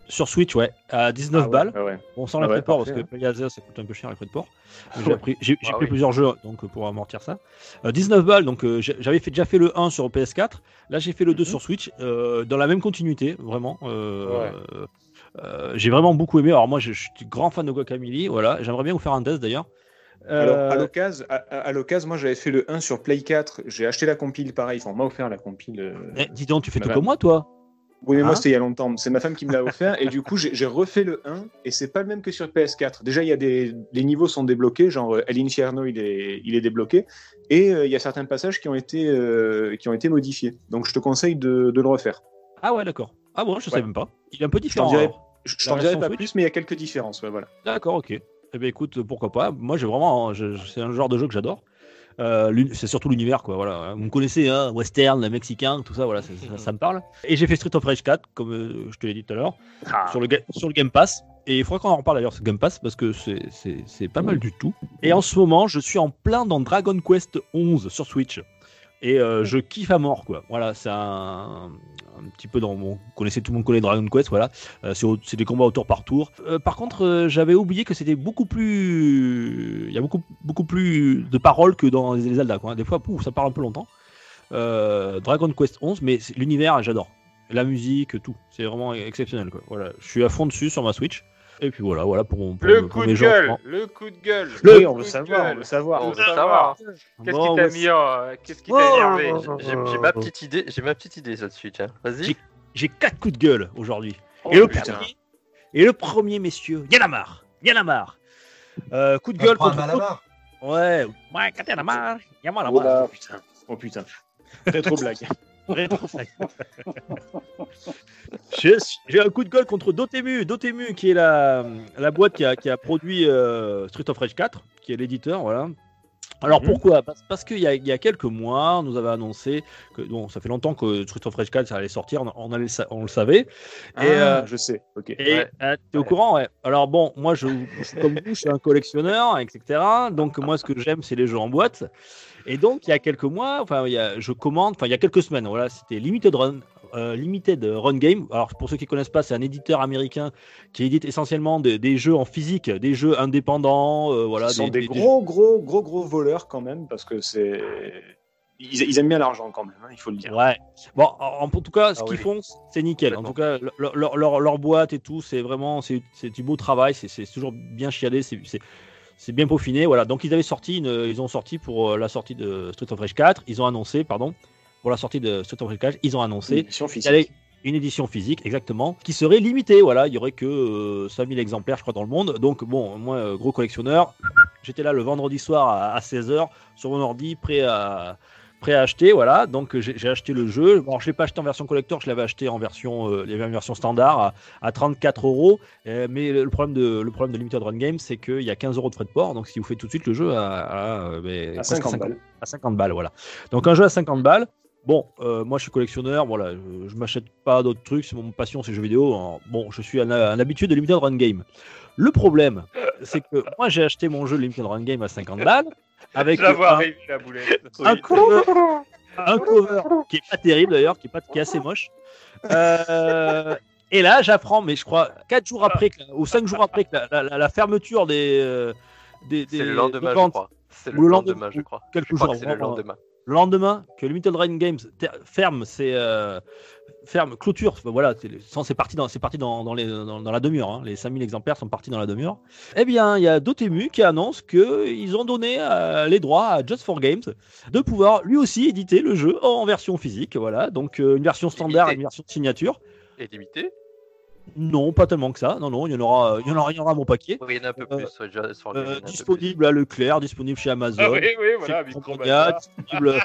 S1: Sur Switch, ouais, à 19
S2: Ah ouais,
S1: balles.
S2: ouais, ouais.
S1: Bon, sans
S2: Ah
S1: les frais de port, parce que Play Asia ça coûte un peu cher les frais de port. J'ai
S7: Ah
S1: pris
S7: oui.
S1: plusieurs jeux donc euh, pour amortir ça. Euh, 19 balles, donc euh, j'avais fait, déjà fait le 1 sur PS4. Là, j'ai fait le 2
S2: Mhm.
S1: sur Switch, euh, dans la même continuité, vraiment. j'ai vraiment beaucoup aimé. Alors moi, je, je suis grand fan de Guacamole. Voilà, j'aimerais bien vous faire un test d'ailleurs.
S2: Alors, à l'occasion, à, à- à l'occasion, moi j'avais fait le 1 sur Play 4, j'ai acheté la compile pareil, enfin, on m'a offert la compile.
S1: eh, dis donc, tu fais tout comme moi, toi.
S2: Oui, mais moi
S1: Hein
S2: c'était il y a longtemps, c'est ma femme qui me l'a offert, et du coup j'ai refait le 1, et c'est pas le même que sur PS4. Déjà, il y a des les niveaux sont débloqués, genre euh, El Infierno il est, il est débloqué, et euh, il y a certains passages qui ont été, euh, qui ont été modifiés. Donc je te conseille de, de le refaire.
S1: Ah ouais, d'accord. Ah bon, je
S2: Ouais.
S1: même pas. Il est un peu différent.
S2: Je, t'en dirai pas
S1: Switch
S2: plus, mais il y a quelques différences. Ouais, voilà.
S1: D'accord, ok. Eh bien, écoute, pourquoi pas. Moi, j'ai vraiment. C'est un genre de jeu que j'adore. Euh, c'est surtout l'univers, quoi. Voilà. Vous me connaissez, hein, western, mexicain, tout ça, voilà, ça, ça- ça me parle. Et j'ai fait Street of Rage 4, comme euh, je te l'ai dit tout à l'heure,
S2: Ah.
S1: sur, le sur le Game Pass. Et il faudrait qu'on en reparle d'ailleurs, ce Game Pass, parce que c'est- c'est c'est pas mal du tout. Et en ce moment, je suis en plein dans Dragon Quest 11 sur Switch. Et euh, je kiffe à mort, quoi. Voilà, c'est un, un petit peu dans mon. Vous connaissez, tout le monde connaît Dragon Quest, voilà. Euh, c'est des combats au tour par tour. Euh, par contre, j'avais oublié que c'était beaucoup plus. Il y a beaucoup, beaucoup plus de paroles que dans les Zelda, quoi. Des fois, pouf, ça parle un peu longtemps. Dragon Quest 11, mais l'univers, j'adore. La musique, tout. C'est vraiment exceptionnel, quoi. Voilà, je suis à fond dessus sur ma Switch. Et puis voilà, voilà pour, pour
S3: Le
S1: pour
S3: coup
S1: mes
S3: de
S1: gens.
S3: gueule, le coup de gueule.
S2: oui,
S3: le
S2: on
S3: coup
S2: veut
S3: de
S2: savoir, on veut savoir.
S3: On
S7: On
S3: veut savoir. Qu'est-ce qui t'a mis en... Qu'est-ce qui t'a
S1: Oh.
S3: énervé
S7: J'ai ma petite idée, j'ai ma petite idée le Switch. Hein. Vas-y.
S1: J'ai- quatre coups de gueule aujourd'hui.
S2: Oh,
S1: et, le
S2: putain.
S1: premier, et le premier, messieurs, a marre. Euh, coup de gueule contre.
S5: malabar.
S1: Ouais, ouais, a marre.
S4: Oula.
S2: Oh putain. Oh putain. Rétro blague. <laughs>
S1: J'ai j'ai un coup de gueule contre Dotemu, Dotemu qui est la, la boîte qui a, qui a produit euh, Street of Rage 4, qui est l'éditeur, voilà. Alors
S2: Mhm.
S1: pourquoi? Parce, parce qu'il y a, il y a quelques mois, on nous avait annoncé que bon, ça fait longtemps que Street of Rage 4 ça allait sortir, on, on allait on le savait.
S2: Ah,
S1: euh,
S2: je sais. Ok.
S1: Et
S7: Ouais.
S1: euh, t'es au courant, ouais. Alors bon, moi, je, je- comme vous, je suis un collectionneur, etc. Donc moi, ce que j'aime, c'est les jeux en boîte. Et donc, il y a quelques mois, enfin, il y a, je commande, enfin, il y a quelques semaines, voilà, c'était Limited Run, euh, Limited Run Game. Alors, pour ceux qui connaissent pas, c'est un éditeur américain qui édite essentiellement des, des jeux en physique, des jeux indépendants, euh, voilà.
S2: Ils sont des,
S1: des- des-
S2: gros, gros, gros, gros voleurs quand même, parce que c'est. Ils, ils aiment bien l'argent quand même, hein, il faut le dire.
S1: Ouais. Bon, en, en tout cas, ce
S7: Ah
S1: qu'ils
S7: oui.
S1: font, c'est nickel. En tout cas, leur, leur, leur- leur boîte et tout, c'est vraiment, c'est du beau travail. C'est- toujours bien chiadé. C'est c'est- bien peaufiné. Voilà. Donc, ils avaient sorti, une, ils ont sorti pour euh, la sortie de Street of Rage 4. Ils ont annoncé, pardon, pour la sortie de Street of Rage 4, ils ont annoncé une édition physique, exactement, qui serait limitée. Voilà, il y aurait que euh, 5000 exemplaires, je crois, dans le monde. Donc, bon, moi, euh, gros collectionneur, j'étais là le vendredi soir à, à 16h sur mon ordi, prêt à, prêt à acheter. Voilà, donc euh, j'ai acheté le jeu. Bon, je l'ai pas acheté en version collector, je l'avais acheté en version, euh, il y avait une version standard à, à 34 euros. Euh, Mais le problème de, le problème de Limited Run Game, c'est qu'il y a 15 euros de frais de port. Donc, si vous faites tout de suite le jeu à, à, euh, ben,
S2: À
S1: presque
S2: 50 balles.
S1: à 50 balles, voilà. Donc un jeu à 50 balles. Bon, euh, moi je suis collectionneur, voilà, je, je m'achète pas d'autres trucs, c'est mon passion, c'est jeux vidéo. hein. Bon, je suis un, un habitué de Limited Run Game. Le problème, c'est que moi j'ai acheté mon jeu Limited Run Game à 50 balles avec
S3: Je
S1: un,
S3: arriver, la boulette.
S1: un cover, un cover qui est pas terrible d'ailleurs, qui est pas qui est assez moche. Euh, et là, j'apprends, mais je crois 4 jours après, que- ou 5 jours après que la, la- la- fermeture des, euh, des, des
S7: C'est le lendemain,
S1: des
S7: je
S1: ventes,
S7: crois. C'est le
S1: Ou le
S7: lendemain,
S1: lendemain,
S7: je crois.
S1: quelques
S7: Je crois
S1: jours
S7: que c'est le lendemain.
S1: Le lendemain que Limited Run Games ferme ses euh, ferme clôture enfin, voilà c'est parti dans c'est parti dans, dans les dans, dans la demi-heure hein. les 5000 exemplaires sont partis dans la demi-heure. Eh bien il y a Dotemu qui annonce que ils ont donné euh, les droits à Just for Games de pouvoir lui aussi éditer le jeu en version physique voilà. Donc euh, une version standard et une version signature.
S7: Et limité
S1: non pas tellement que ça non non il y en aura il y en aura, il y en aura à mon paquet
S7: Oui, il y en a un peu
S1: Euh,
S7: plus. ouais, déjà, sur
S1: Euh,
S7: plus.
S1: disponible à Leclerc disponible chez Amazon
S3: Ah oui, oui, voilà, Micromania.
S1: Disponible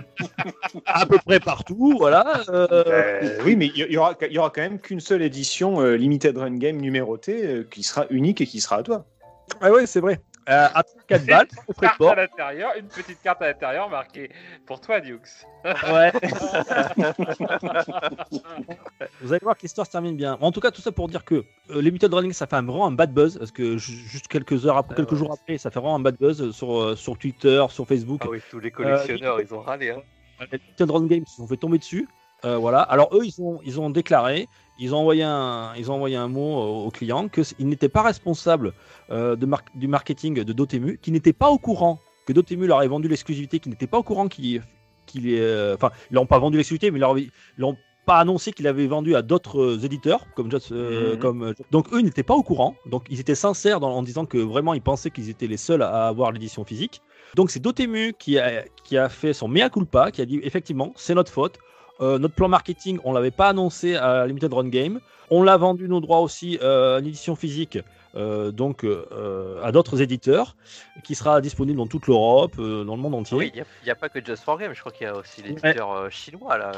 S1: à peu près partout voilà euh,
S2: Euh, oui, mais il y, y aura, il y aura quand même qu'une seule édition euh, Limited Run Game numérotée euh, qui sera unique et qui sera à toi.
S1: Ouais, ouais, c'est vrai. Euh, à 4 balles, au frais de
S3: Carte
S1: port.
S3: à l'intérieur, une petite carte à l'intérieur marquée pour toi, Dukes.
S1: Ouais. <laughs> Vous allez voir que l'histoire se termine bien. En tout cas, tout ça pour dire que euh, Limited Running, ça fait un, vraiment un bad buzz. Parce que ju- juste quelques heures après,
S7: Ah
S1: quelques
S7: ouais.
S1: jours après, ça fait vraiment un bad buzz sur, euh, sur Twitter, sur Facebook.
S7: Ah oui, tous les collectionneurs, ils ont râlé. Hein.
S1: Les Limited Run Games se sont fait tomber dessus. Euh, voilà. Alors eux, ils ont, ils ont déclaré, ils ont envoyé un, ils ont envoyé un mot au, au client qu'ils n'étaient pas responsables euh, de mar- du marketing de Dotemu, qui n'étaient pas au courant que Dotemu leur avait vendu l'exclusivité, qui n'étaient pas au courant qu'il, qu'il est, euh, enfin, ils l'ont pas vendu l'exclusivité, mais ils l'ont pas annoncé qu'il avait vendu à d'autres euh, éditeurs, comme, Just- euh,
S2: Mhm.
S1: comme euh, donc eux ils n'étaient pas au courant, donc ils étaient sincères dans- en disant que vraiment ils pensaient qu'ils étaient les seuls à avoir l'édition physique. Donc c'est Dotemu qui a, qui a fait son mea culpa, qui a dit effectivement c'est notre faute. Euh, notre plan marketing, on l'avait pas annoncé à Limited Run Game. on l'a vendu nos droits aussi euh, en physique. Euh, donc euh, à d'autres éditeurs, qui sera disponible dans toute l'Europe, euh, dans le monde entier.
S7: Oui, il n'y a, pas que Just for Game, je crois qu'il y a aussi l'éditeur euh, chinois là.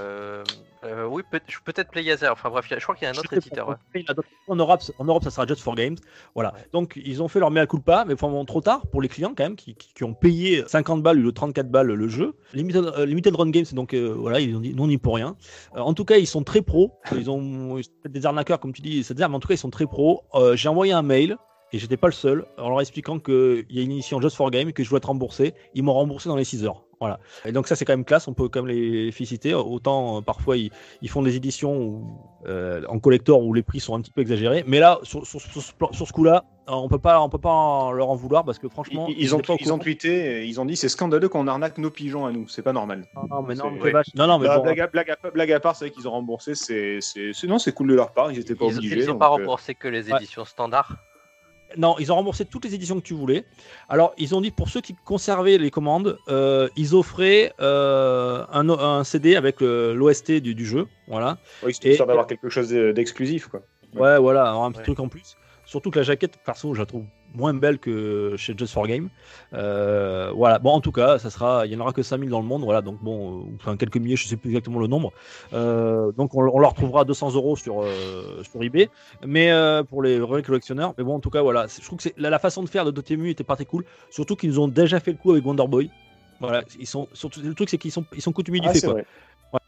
S7: oui, peut- peut-être Playazer, enfin bref, je crois qu'il y a un autre éditeur. ouais.
S1: en Europe, en Europe, ça sera Just for Games. Voilà. Donc, ils ont fait leur mea culpa, mais vraiment trop tard pour les clients quand même, qui, qui- qui ont payé 50 balles ou 34 balles le jeu. Limited, Limited Run Games, donc voilà, ils ont dit non, ni pour rien. En tout cas, ils sont très pros. Ils ont peut-être des arnaqueurs, comme tu dis, c'est-à-dire, mais en tout cas, ils sont très pros. J'ai envoyé un mail. Et j'étais pas le seul, en leur expliquant qu'il y a une édition Just for Game, que je dois être remboursé. Ils m'ont remboursé dans les 6 heures. Voilà. Et donc ça c'est quand même classe, on peut quand même les féliciter. Autant euh, parfois ils, ils font des éditions où, euh, en collector où les prix sont un petit peu exagérés, mais là sur, sur- sur ce plan- sur ce coup-là, euh, on peut pas on peut pas en- leur en vouloir parce que franchement
S2: Ils, ils ont, ils ont tweeté, ils ont dit c'est scandaleux qu'on arnaque nos pigeons à nous, c'est pas normal.
S1: Non, mais non,
S2: C'est-
S1: mais
S2: ouais.
S1: non, non, mais
S2: Bah,
S1: bon,
S2: blague, à, blague, à, blague à part, c'est vrai qu'ils ont remboursé, c'est, c'est, c'est- non, c'est cool de leur part, ils étaient pas
S7: Ils
S2: obligés.
S7: n'ont
S2: donc,
S7: pas
S2: euh,
S7: remboursé que les
S1: ouais.
S7: éditions standards.
S1: Non, ils ont remboursé toutes les éditions que tu voulais. Alors, ils ont dit pour ceux qui conservaient les commandes, euh, ils offraient euh, un, un CD avec euh, l'OST du, du jeu. Voilà. Et-
S2: histoire d'avoir quelque chose d'exclusif, quoi.
S1: Ouais, voilà, alors un petit
S7: Ouais.
S1: truc en plus. Surtout que la jaquette, perso, je la trouve moins belle que chez Just for Game. Euh, voilà, bon, en tout cas, ça sera, il y en aura que 5000 dans le monde, voilà, donc bon, euh, enfin quelques milliers, je sais plus exactement le nombre. Euh, donc on, on leur retrouvera 200 euros sur, euh, sur eBay, mais pour les vrais collectionneurs. Mais bon, en tout cas, voilà, je trouve que la, la façon de faire de Dotemu était pas très cool, surtout qu'ils nous ont déjà fait le coup avec Wonder Boy. Voilà, ils sont, surtout, le truc, c'est qu'ils sont, ils sont coutumiers du
S2: Ah,
S1: fait, quoi.
S2: vrai.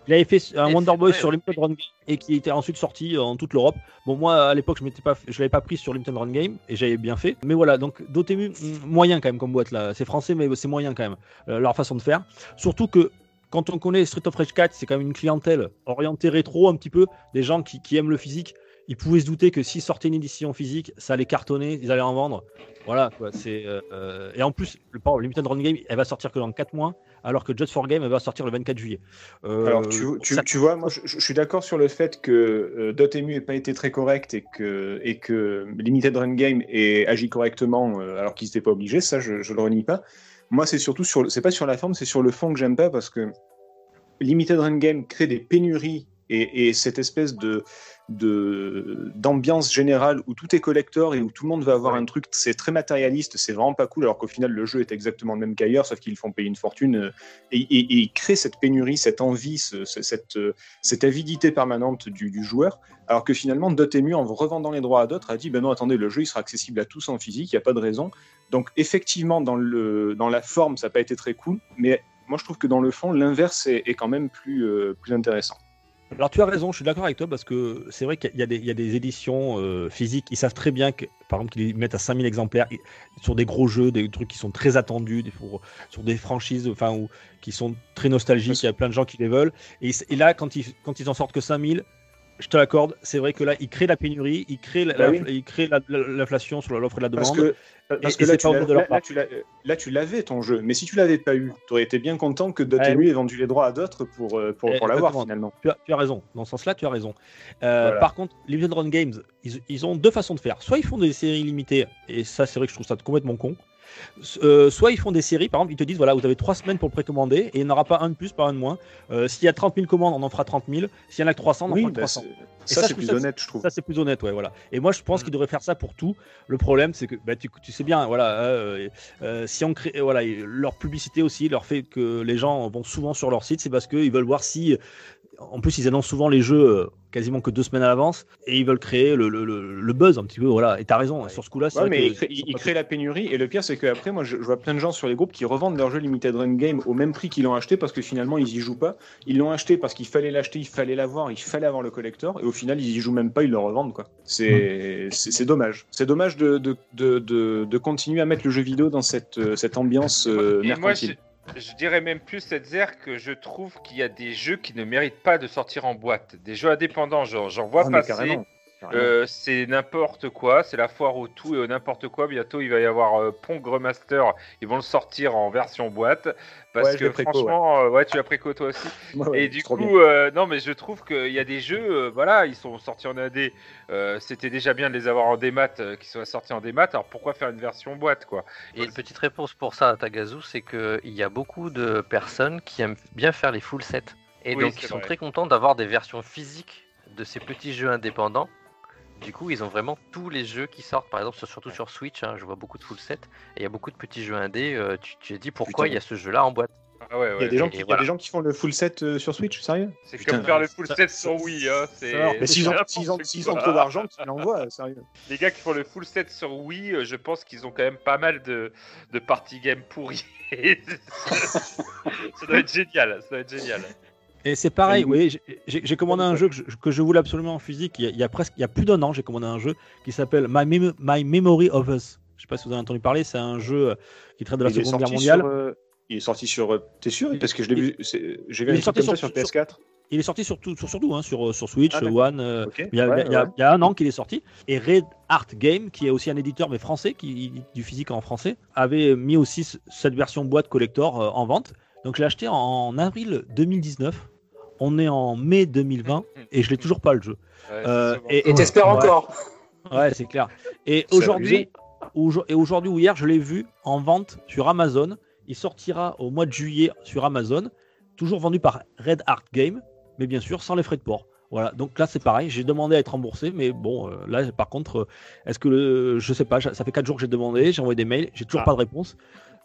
S1: Il avait fait un
S7: Et
S1: Wonder
S7: c'est
S1: Boy
S7: vrai,
S1: sur. Limited Run Game et qui était ensuite sorti en toute l'Europe. Bon, moi à l'époque, je m'étais pas, je l'avais pas pris sur Limited Run Game et j'avais bien fait. Mais voilà, donc Dotemu, moyen quand même comme boîte là. C'est français, mais c'est moyen quand même euh, leur façon de faire. Surtout que quand on connaît Street of Rage 4, c'est quand même une clientèle orientée rétro un petit peu, des gens qui, qui aiment le physique. Ils pouvaient se douter que s'ils sortaient une édition physique, ça allait cartonner, ils allaient en vendre. Voilà quoi. C'est euh, euh, et en plus, le Limited Run Game, elle va sortir que dans 4 mois, alors que Just for Game, va sortir le 24 juillet. Euh,
S2: Alors, tu, tu,
S1: ça-
S2: tu vois, moi, je, je suis d'accord sur le fait que euh, Dotemu n'ait pas été très correct et que, et que Limited Run Game ait agi correctement euh, alors qu'ils n'étaient pas obligés. Ça, je, je le renie pas. Moi, c'est surtout sur, c'est pas sur la forme, c'est sur le fond que j'aime pas parce que Limited Run Game crée des pénuries et, et cette espèce de d'ambiance générale où tout est collector et où tout le monde va avoir
S7: Ouais.
S2: un truc, c'est très matérialiste, c'est vraiment pas cool, alors qu'au final le jeu est exactement le même qu'ailleurs, sauf qu'ils font payer une fortune euh, et, et, et ils créent cette pénurie, cette envie, ce- ce- cette, euh, cette avidité permanente du, du joueur, alors que finalement Dotemu, en revendant les droits à d'autres, a dit ben non, attendez, le jeu il sera accessible à tous en physique, il n'y a pas de raison. Donc effectivement, dans, le, dans la forme, ça n'a pas été très cool, mais moi je trouve que dans le fond, l'inverse est, est quand même plus, euh, plus intéressant.
S1: Alors tu as raison, je suis d'accord avec toi parce que c'est vrai qu'il y, a des- il y a des éditions euh, physiques, ils savent très bien que par exemple qu'ils mettent à 5000 exemplaires sur des gros jeux, des trucs qui sont très attendus, des, pour- sur des franchises enfin, ou, qui sont très nostalgiques, il y a plein de gens qui les veulent. Et, et là, quand ils, quand ils en sortent que 5000, je te l'accorde, c'est vrai que là, ils créent la pénurie, ils créent la-
S2: Bah
S1: l'inflation sur l'offre et la
S2: Parce
S1: demande.
S2: que, parce
S1: Et-
S2: que
S1: et
S2: là, tu
S1: de leur
S2: là-
S1: part.
S2: là, tu l'avais ton jeu, mais si tu l'avais pas eu, tu aurais été bien content que Dotemu
S1: Ouais.
S2: ait vendu les droits à d'autres pour, euh, pour, pour l'avoir finalement.
S1: Tu as, tu as raison, dans ce sens-là, tu as raison. Euh,
S2: Voilà.
S1: Par contre, Limited Run Games, ils, ils ont deux façons de faire. Soit ils font des séries limitées, et ça, c'est vrai que je trouve ça complètement con. Euh, soit ils font des séries, par exemple, ils te disent voilà, vous avez trois semaines pour le précommander, et il n'y en aura pas un de plus, pas un de moins. Euh, S'il y a 30 000 commandes, on en fera 30 000. S'il y en a que 300, on en
S2: Oui,
S1: fera que
S2: bah,
S1: 300.
S2: c'est-
S1: ça,
S2: ça, c'est plus
S1: ça,
S2: honnête, je trouve.
S1: Ça, c'est plus honnête, ouais, voilà. Et moi, je pense qu'ils devraient faire ça pour tout. Le problème, c'est que bah, tu, tu sais bien, voilà, euh, euh, si on crée, voilà, leur publicité aussi, leur fait que les gens vont souvent sur leur site, c'est parce qu'ils veulent voir si. En plus, ils annoncent souvent les jeux euh, quasiment que deux semaines à l'avance et ils veulent créer le, le, le- le buzz un petit peu. Voilà. Et t'as raison, sur ce coup-là, c'est
S2: Ouais, mais
S1: que-
S2: il crée, il- il crée la pénurie, et le pire, c'est qu'après, moi, je, je vois plein de gens sur les groupes qui revendent leur jeu Limited Run Game au même prix qu'ils l'ont acheté parce que finalement, ils y jouent pas. Ils l'ont acheté parce qu'il fallait l'acheter, il fallait l'avoir, il fallait avoir le collector, et au final, ils y jouent même pas, ils le revendent, quoi. C'est c'est- c'est dommage. C'est dommage de, de, de, de, de continuer à mettre le jeu vidéo dans cette, euh, cette ambiance euh,
S3: Et moi, je,
S2: mercantile.
S3: Je dirais même plus cette zère que je trouve qu'il y a des jeux qui ne méritent pas de sortir en boîte. Des jeux indépendants, genre j'en vois
S2: Ah, mais
S3: passer. Euh, c'est n'importe quoi, c'est la foire au tout et au n'importe quoi. Bientôt, il va y avoir euh, Pong Remaster. Ils vont le sortir en version boîte parce
S2: Ouais,
S3: que
S2: préco,
S3: franchement, euh, ouais. tu l'as préco toi aussi. <laughs> Et du coup, euh, non, mais je trouve qu'il y a des jeux, euh, voilà, ils sont sortis en AD. euh, C'était déjà bien de les avoir en démat, euh, qu'ils soient sortis en démat. Alors pourquoi faire une version boîte, quoi?
S7: Et une petite réponse pour ça à Tagazu, c'est qu'il y a beaucoup de personnes qui aiment bien faire les full sets. Et
S3: Oui,
S7: donc ils sont
S3: vrai.
S7: très contents d'avoir des versions physiques de ces petits jeux indépendants Du coup, ils ont vraiment tous les jeux qui sortent, par exemple, sur- surtout sur Switch. hein, je vois beaucoup de full set et il y a beaucoup de petits jeux indés. euh, tu tu te dis pourquoi
S2: Putain.
S7: il y a ce jeu-là en boîte.
S3: Ah ouais,
S2: Il y a des gens qui, il y a
S7: voilà.
S2: des gens qui font le full set euh, sur Switch, sérieux?
S3: C'est comme faire le full
S1: ça-
S3: set sur Wii. Hein.
S2: Mais s'ils ont, ont, trop d'argent, qu'ils l'envoient, sérieux.
S3: Les gars qui font le full set sur Wii, euh, je pense qu'ils ont quand même pas mal de, de party game pourries. <laughs> ça doit être génial, ça doit être génial.
S1: Et c'est pareil,
S2: Oui.
S1: oui, j'ai- commandé un jeu que je, que je voulais absolument en physique. Il y a, il y a presque, il y a plus d'un an, j'ai commandé un jeu qui s'appelle My, Mem- My Memory of Us. Je sais pas si vous en avez entendu parler. C'est un jeu euh, qui traite de la
S2: Il
S1: Seconde Guerre mondiale.
S2: sur, euh, il est sorti sur. euh, T'es sûr? Parce que je l'ai vu. J'ai vu un
S1: sorti
S2: comme ça
S1: sur-
S2: sur PS4.
S1: Il est sorti sur tout, sur, sur tout, hein, sur, sur Switch,
S2: Ah.
S1: One. euh, il, y a,
S2: Ouais,
S1: il y a-
S2: ouais.
S1: il y a un an qu'il est sorti. Et Red Art Game, qui est aussi un éditeur mais français, qui du physique en français, avait mis aussi ce- cette version boîte collector euh, en vente. Donc je l'ai acheté en avril 2019. On est en mai 2020 et je l'ai toujours pas le jeu.
S3: Ouais,
S1: Euh, et-
S4: t'espères
S1: Ouais.
S4: encore.
S1: Ouais, c'est clair. Aujourd'hui, et aujourd'hui ou hier, je l'ai vu en vente sur Amazon. Il sortira au mois de juillet sur Amazon, toujours vendu par Red Art Game, mais bien sûr sans les frais de port. Voilà, donc là c'est pareil, j'ai demandé à être remboursé, mais bon, euh, là par contre, euh, est-ce que le, je sais pas, ça fait 4 jours que j'ai demandé, j'ai envoyé des mails, j'ai toujours
S2: Ah.
S1: pas de réponse.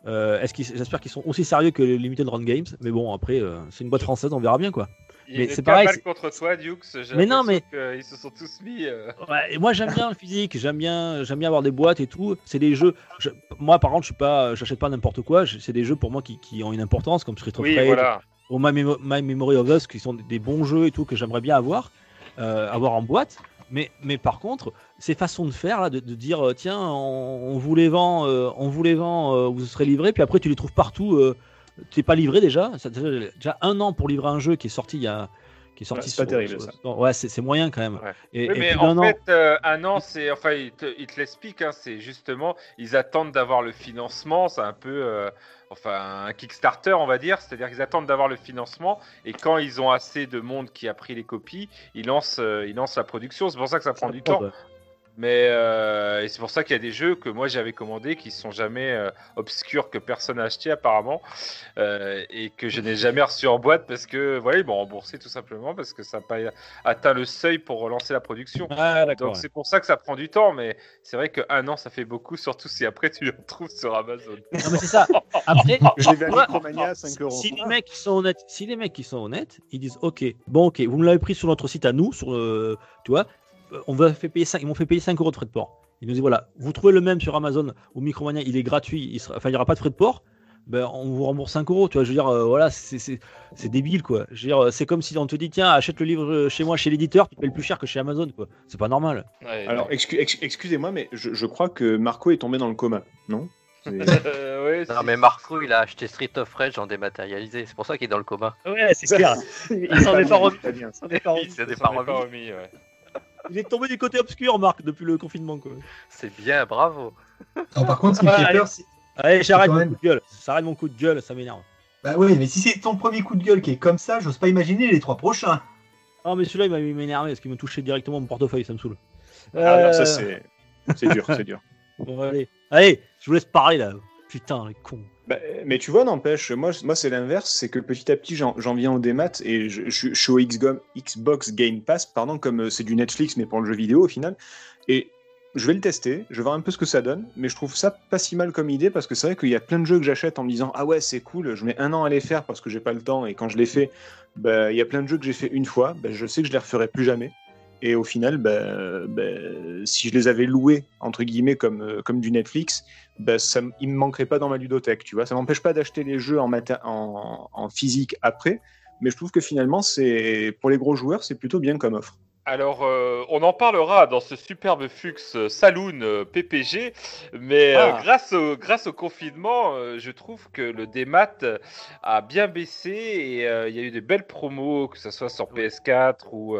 S1: Euh, est-ce qu'ils, j'espère qu'ils sont aussi sérieux que les Limited Run Games, mais bon après, euh, c'est une boîte française, on verra bien quoi.
S3: Il
S1: mais c'est pareil, c'est-
S3: contre toi, Dukes.
S1: Mais non,
S3: l'impression qu'ils se sont tous mis. euh,
S1: Ouais, et moi j'aime bien le physique, j'aime bien, j'aime bien avoir des boîtes et tout. C'est des jeux. je- moi par contre, je suis pas, j'achète pas n'importe quoi. C'est des jeux pour moi qui, qui ont une importance, comme Street of
S3: Oui,
S1: Rage
S3: voilà.
S1: ou My, Memo- My Memory of Us, qui sont des, bons jeux et tout que j'aimerais bien avoir, avoir en boîte. Mais, mais par contre, ces façons de faire là, de, dire euh, tiens, on, vous les vend, euh, on vous les euh, vous serez livrés, puis après tu les trouves partout. T'es pas livré déjà. Ça, déjà un an pour livrer un jeu qui est sorti il y a, qui est sorti.
S2: Ouais, c'est pas
S1: sur-
S2: terrible,
S1: sur-
S2: ça.
S1: Ouais, c'est c'est moyen quand même.
S3: Ouais.
S1: Et,
S3: Oui,
S1: et
S3: mais en
S1: an.
S3: fait, euh, un an, c'est. Enfin, ils te, ils te l'expliquent, hein, c'est justement. Ils attendent d'avoir le financement, c'est un peu. euh, enfin, un Kickstarter, on va dire. C'est-à-dire qu'ils attendent d'avoir le financement, et quand ils ont assez de monde qui a pris les copies, ils lancent, euh, ils lancent la production. C'est pour ça que ça prend du temps. Mais euh, et c'est pour ça qu'il y a des jeux que moi j'avais commandés qui sont jamais euh, obscurs que personne n'a acheté apparemment euh, et que je n'ai jamais reçu en boîte parce que voilà ils m'ont remboursé tout simplement parce que ça n'a pas atteint le seuil pour relancer la production.
S1: Ah.
S3: Donc
S1: ouais.
S3: c'est pour ça que ça prend du temps, mais c'est vrai qu'un an ça fait beaucoup, surtout si après tu le retrouves sur Amazon.
S1: Non, mais c'est ça. Après, <laughs>
S2: Je l'ai vu à
S1: Ouais.
S2: Micromania à 5 euros.
S1: si les mecs qui sont honnêtes, si les mecs qui sont honnêtes, ils disent OK, bon OK, vous me l'avez pris sur notre site à nous, sur euh, tu vois, on va fait payer 5, ils m'ont fait payer 5 euros de frais de port. Ils nous disent voilà, vous trouvez le même sur Amazon ou Micromania, il est gratuit, il sera, enfin il y aura pas de frais de port. Ben, on vous rembourse 5 euros, tu vois. Je veux dire, euh, voilà, c'est- c'est c'est débile, quoi. Je veux dire, euh, c'est comme si on te dit, tiens, achète le livre euh, chez moi, chez l'éditeur, tu payes plus cher que chez Amazon, quoi. C'est pas normal.
S3: Ouais,
S2: Alors,
S3: non.
S2: excu- ex- excusez-moi, mais je, je crois que Marco est tombé dans le coma, non?
S3: Euh, <laughs>
S7: Non, mais Marco, il a acheté Street of Rage en dématérialisé. C'est pour ça qu'il est dans le coma.
S1: Ouais, c'est clair. <laughs>
S2: Il
S1: s'en est pas remis.
S7: Il s'en est pas remis.
S1: Il est tombé du côté obscur, Marc, depuis le confinement, quoi.
S7: C'est bien, bravo.
S5: Par contre, ce qui me
S1: Ah,
S5: fait
S1: allez.
S5: peur, c'est.
S1: Allez, j'arrête mon coup de gueule. Ça arrête mon coup de gueule, ça m'énerve.
S5: Bah oui, mais si c'est ton premier coup de gueule qui est comme ça, j'ose pas imaginer les trois prochains.
S1: Non, mais celui-là, il m'a m'énervé parce qu'il me touchait directement mon portefeuille, ça me saoule.
S2: Ah, non, ça,
S1: Euh,
S2: c'est c'est dur, c'est dur. <laughs>
S1: Bon, allez. allez, je vous laisse parler là. Putain, les cons.
S2: Bah, mais tu vois, n'empêche, moi, moi c'est l'inverse, c'est que petit à petit, j'en viens au démat et je, suis au Xgom- Xbox Game Pass, pardon, comme euh, c'est du Netflix, mais pour le jeu vidéo au final. Et je vais le tester, je vais voir un peu ce que ça donne, mais je trouve ça pas si mal comme idée parce que c'est vrai qu'il y a plein de jeux que j'achète en me disant ah ouais c'est cool, je mets un an à les faire parce que j'ai pas le temps et quand je les fais, bah, il y a plein de jeux que j'ai fait une fois, bah, je sais que je les referai plus jamais. Et au final, bah, bah, si je les avais loués entre guillemets comme, euh, comme du Netflix, bah, ça, m- il me manquerait pas dans ma ludothèque, tu vois. Ça m'empêche pas d'acheter les jeux en, en, physique après, mais je trouve que finalement, pour les gros joueurs, c'est plutôt bien comme offre.
S3: Alors, euh, on en parlera dans ce superbe Fux Saloon euh, PPG, mais euh,
S2: Ah.
S3: grâce, au, grâce au confinement, je trouve que le démat a bien baissé et il y a eu de belles promos, que ce soit sur PS4 ou,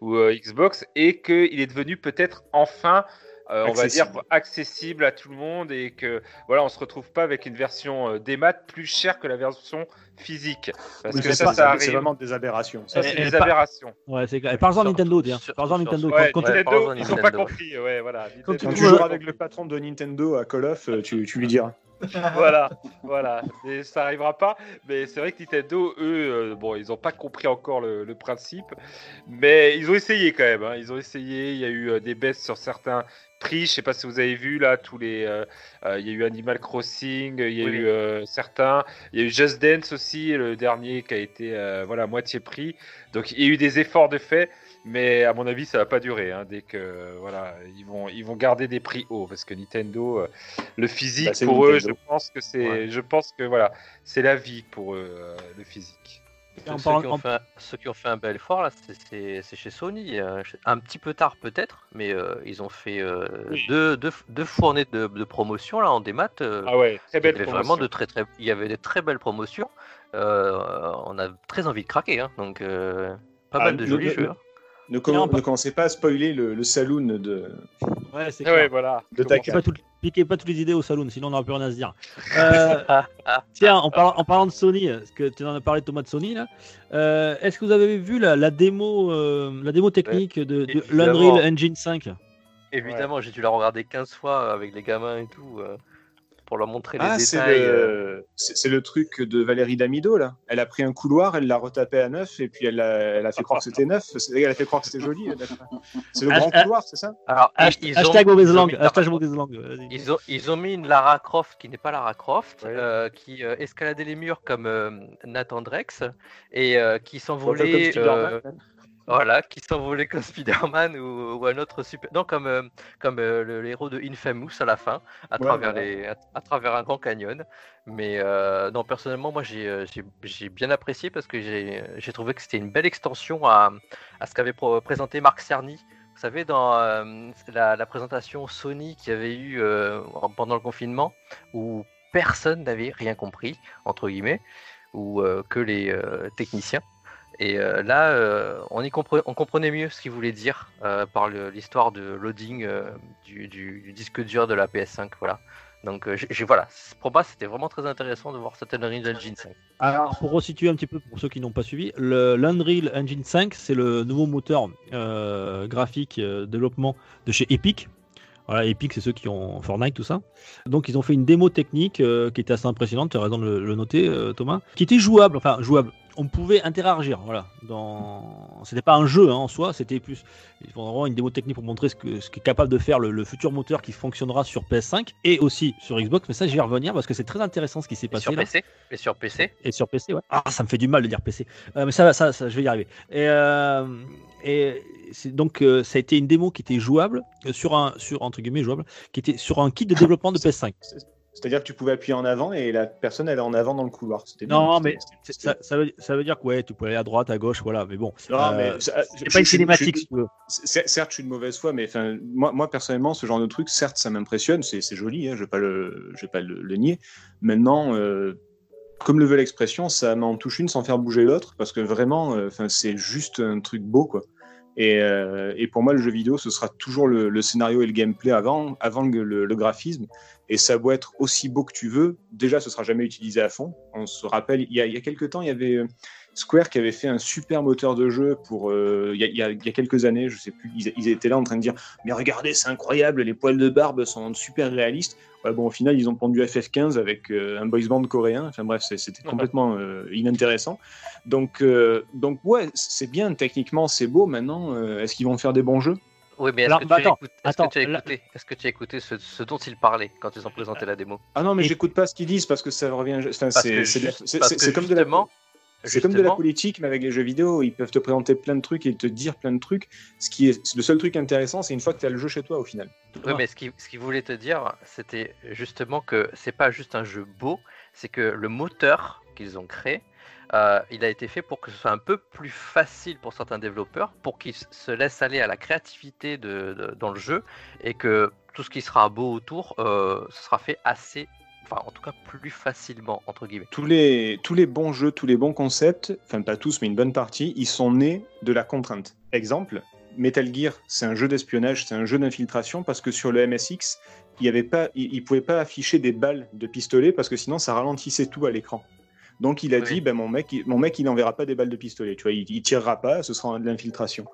S3: ou Xbox, et qu'il est devenu peut-être enfin, on va dire,
S2: Accessible.
S3: à tout le monde et que voilà, on se retrouve pas avec une version euh, démat plus chère que la version physique, parce
S2: Oui,
S3: que ça,
S2: ça,
S3: ça
S2: c'est
S3: arrive.
S2: vraiment des aberrations.
S3: Ça,
S1: Et-
S3: c'est
S1: et
S3: des aberrations.
S1: Ouais, c'est clair.
S7: Surtout-
S1: Nintendo,
S7: surtout
S1: Parle-en
S7: sur
S1: Nintendo.
S3: Ouais,
S1: Quand-
S3: Nintendo, ils ont pas compris. Ouais, voilà.
S1: Quand
S3: Nintendo,
S1: tu
S2: tu
S1: euh,
S2: joueras avec le patron de Nintendo à Call of, euh, tu, tu lui diras. <laughs>
S3: voilà, voilà. Et ça arrivera pas. Mais c'est vrai que Nintendo, eux, euh, bon, ils n'ont pas compris encore le, le principe, mais ils ont essayé quand même. hein. Ils ont essayé. Il y a eu euh, des baisses sur certains prix. Je sais pas si vous avez vu là tous les. euh, euh, il y a eu Animal Crossing. Il y a
S7: Oui,
S3: eu euh, certains. Il y a eu Just Dance aussi, le dernier qui a été euh, voilà moitié prix. Donc il y a eu des efforts de fait. Mais à mon avis, ça va pas durer. hein, dès que voilà, ils vont ils vont garder des prix hauts parce que Nintendo, le physique
S2: Bah,
S3: pour eux, je pense que c'est,
S7: Ouais.
S3: je pense que voilà, c'est la vie pour eux, le physique.
S7: Ceux,
S1: parlant-
S7: qui
S1: en-
S7: ont fait un, ceux qui ont fait un bel effort là, c'est- chez Sony. euh, un petit peu tard peut-être, mais euh, ils ont fait euh,
S3: Oui.
S7: deux, deux, deux fournées de, de promotion là en démat. euh,
S3: Ah ouais, très
S7: il y
S3: belle
S7: avait
S3: promotion.
S7: vraiment de très très, il y avait des très belles promotions. Euh, on a très envie de craquer, hein, donc euh, pas
S2: Ah,
S7: mal de jolis jeux.
S2: Ne, ne commencez pas à spoiler le, le saloon de,
S1: Ouais, c'est
S3: ouais, voilà.
S2: de
S1: pas, piquez pas toutes les idées au saloon, sinon on n'aura plus rien à se dire. Euh, <laughs> tiens, en parlant, en parlant de Sony, parce que tu en as parlé Thomas de Sony là, euh, est-ce que vous avez vu la, la démo, euh, la démo technique de, de l'Unreal Engine 5
S7: Évidemment, j'ai dû la regarder 15 fois avec les gamins et tout pour leur montrer
S2: Ah,
S7: les
S2: c'est
S7: détails. euh.
S2: le, c'est c'est le truc de Valérie Damido, là. Elle a pris un couloir, elle l'a retapé à neuf, et puis elle a, elle a fait croire que c'était neuf. C'est- Elle a fait croire que c'était joli. C'est le grand couloir, c'est ça?
S7: Alors, ils-
S1: Hashtag,
S7: ils ont-
S1: hashtag mauvaise
S7: ils ont
S1: langue. Hashtag mauvaise langue.
S7: Ils ont, ils ont mis une Lara Croft qui n'est pas Lara Croft,
S3: Ouais.
S7: euh, qui euh, escaladait les murs comme euh, Nathan Drex et euh, qui s'envolait, voilà, qui s'envolait comme Spider-Man ou, ou un autre super, non comme euh, comme euh, le, le héros de Infamous à la fin, à
S2: Ouais,
S7: travers les, à, à travers un grand canyon. Mais euh, non, personnellement, moi j'ai j'ai- j'ai bien apprécié parce que j'ai j'ai trouvé que c'était une belle extension à, à ce qu'avait présenté Marc Cerny. Vous savez, dans la, la présentation Sony qu'il y avait eu en- pendant le confinement, où personne n'avait rien compris, entre guillemets, ou que les techniciens. Et euh, là, euh, on, y comprenait mieux ce qu'il voulait dire euh, par l'histoire de loading du, disque dur de la PS5. Voilà. Donc, j'ai- voilà. Pour moi, c'était vraiment très intéressant de voir cette Unreal Engine 5.
S1: Alors, pour resituer un petit peu pour ceux qui n'ont pas suivi, l'Unreal Engine 5, c'est le nouveau moteur graphique développement de chez Epic. Voilà, Epic, c'est ceux qui ont Fortnite, tout ça. Donc, ils ont fait une démo technique qui était assez impressionnante, tu as raison de le, noter, Thomas, qui était jouable, enfin, jouable. On pouvait interagir, voilà. Dans... C'était pas un jeu hein, en soi, c'était plus. Ils font vraiment une démo technique pour montrer ce que ce qu'est capable de faire le, le futur moteur qui fonctionnera sur PS5 et aussi sur Xbox. Mais ça, j'y vais revenir parce que c'est très intéressant ce qui s'est
S7: Et
S1: passé
S7: sur
S1: là.
S7: PC Et sur PC
S1: Et sur PC, ouais. Ah, ça me fait du mal de dire PC. Euh, mais ça, va, ça, ça, je vais y arriver. Et, euh, et donc, euh, ça a été une démo qui était jouable euh, sur un, sur entre guillemets jouable, qui était sur un kit de <laughs> développement de PS5.
S2: C'est-à-dire que tu pouvais appuyer en avant et la personne elle est en avant dans le couloir. Bien,
S1: Non,
S2: c'était-
S1: mais ça, ça veut, ça veut dire que ouais, tu peux aller à droite, à gauche, voilà. Mais bon,
S2: Non,
S1: euh,
S2: mais ça-
S1: c'est pas une cinématique.
S2: je-
S1: si tu veux.
S2: Certes, je suis de mauvaise foi, mais moi, moi personnellement, ce genre de truc, certes, ça m'impressionne, c'est joli, hein, je vais pas le, je vais pas le, le nier. Maintenant, euh, comme le veut l'expression, ça m'en touche une sans faire bouger l'autre, parce que vraiment, euh, c'est juste un truc beau, quoi. Et, euh, et pour moi, le jeu vidéo, ce sera toujours le, le scénario et le gameplay avant, avant le, le- le graphisme. Et ça doit être aussi beau que tu veux. Déjà, ce sera jamais utilisé à fond. On se rappelle, il y a, il y a quelques temps, il y avait euh, Square qui avait fait un super moteur de jeu pour euh, il, y a, il y a- il y a quelques années, je sais plus, ils, ils étaient là en train de dire mais regardez c'est incroyable, les poils de barbe sont super réalistes. Ouais, bon au final ils ont pondu FF15 avec euh, un boys band coréen. Enfin bref c'était complètement euh, inintéressant. Donc donc ouais c'est bien techniquement c'est beau. Maintenant est-ce qu'ils vont faire des bons jeux?
S7: Oui, mais est-ce
S1: Alors,
S7: que,
S1: bah,
S7: tu as
S1: attends,
S7: écouté- est-ce
S1: attends,
S7: que tu as
S1: là-
S7: écouté, est-ce que tu as écouté ce, ce dont ils parlaient quand ils ont présenté la démo?
S2: Ah non mais
S1: Et-
S2: j'écoute pas ce qu'ils disent parce que ça revient. Enfin,
S7: Parce
S2: c'est
S7: que juste-
S2: c'est-
S7: parce
S2: c'est-
S7: que
S2: c'est comme de la C'est comme de la politique, mais avec les jeux vidéo, ils peuvent te présenter plein de trucs et te dire plein de trucs. Ce qui est le seul truc intéressant, c'est une fois que tu as le jeu chez toi au final.
S7: Oui, mais ce qu'il ce qu'il voulait te dire, c'était justement que c'est pas juste un jeu beau, c'est que le moteur qu'ils ont créé, euh, il a été fait pour que ce soit un peu plus facile pour certains développeurs, pour qu'ils se laissent aller à la créativité de, de- dans le jeu, et que tout ce qui sera beau autour, euh, ce sera fait assez, enfin en tout cas plus facilement, entre guillemets.
S2: Tous les, tous les bons jeux, tous les bons concepts, enfin pas tous, mais une bonne partie, ils sont nés de la contrainte. Exemple, Metal Gear, c'est un jeu d'espionnage, c'est un jeu d'infiltration, parce que sur le MSX, il ne il, il pouvait pas afficher des balles de pistolet, parce que sinon ça ralentissait tout à l'écran. Donc il a
S7: Oui.
S2: dit, ben, mon, mec, il- mon mec, il n'enverra pas des balles de pistolet, tu vois, il, il tirera pas, ce sera de l'infiltration.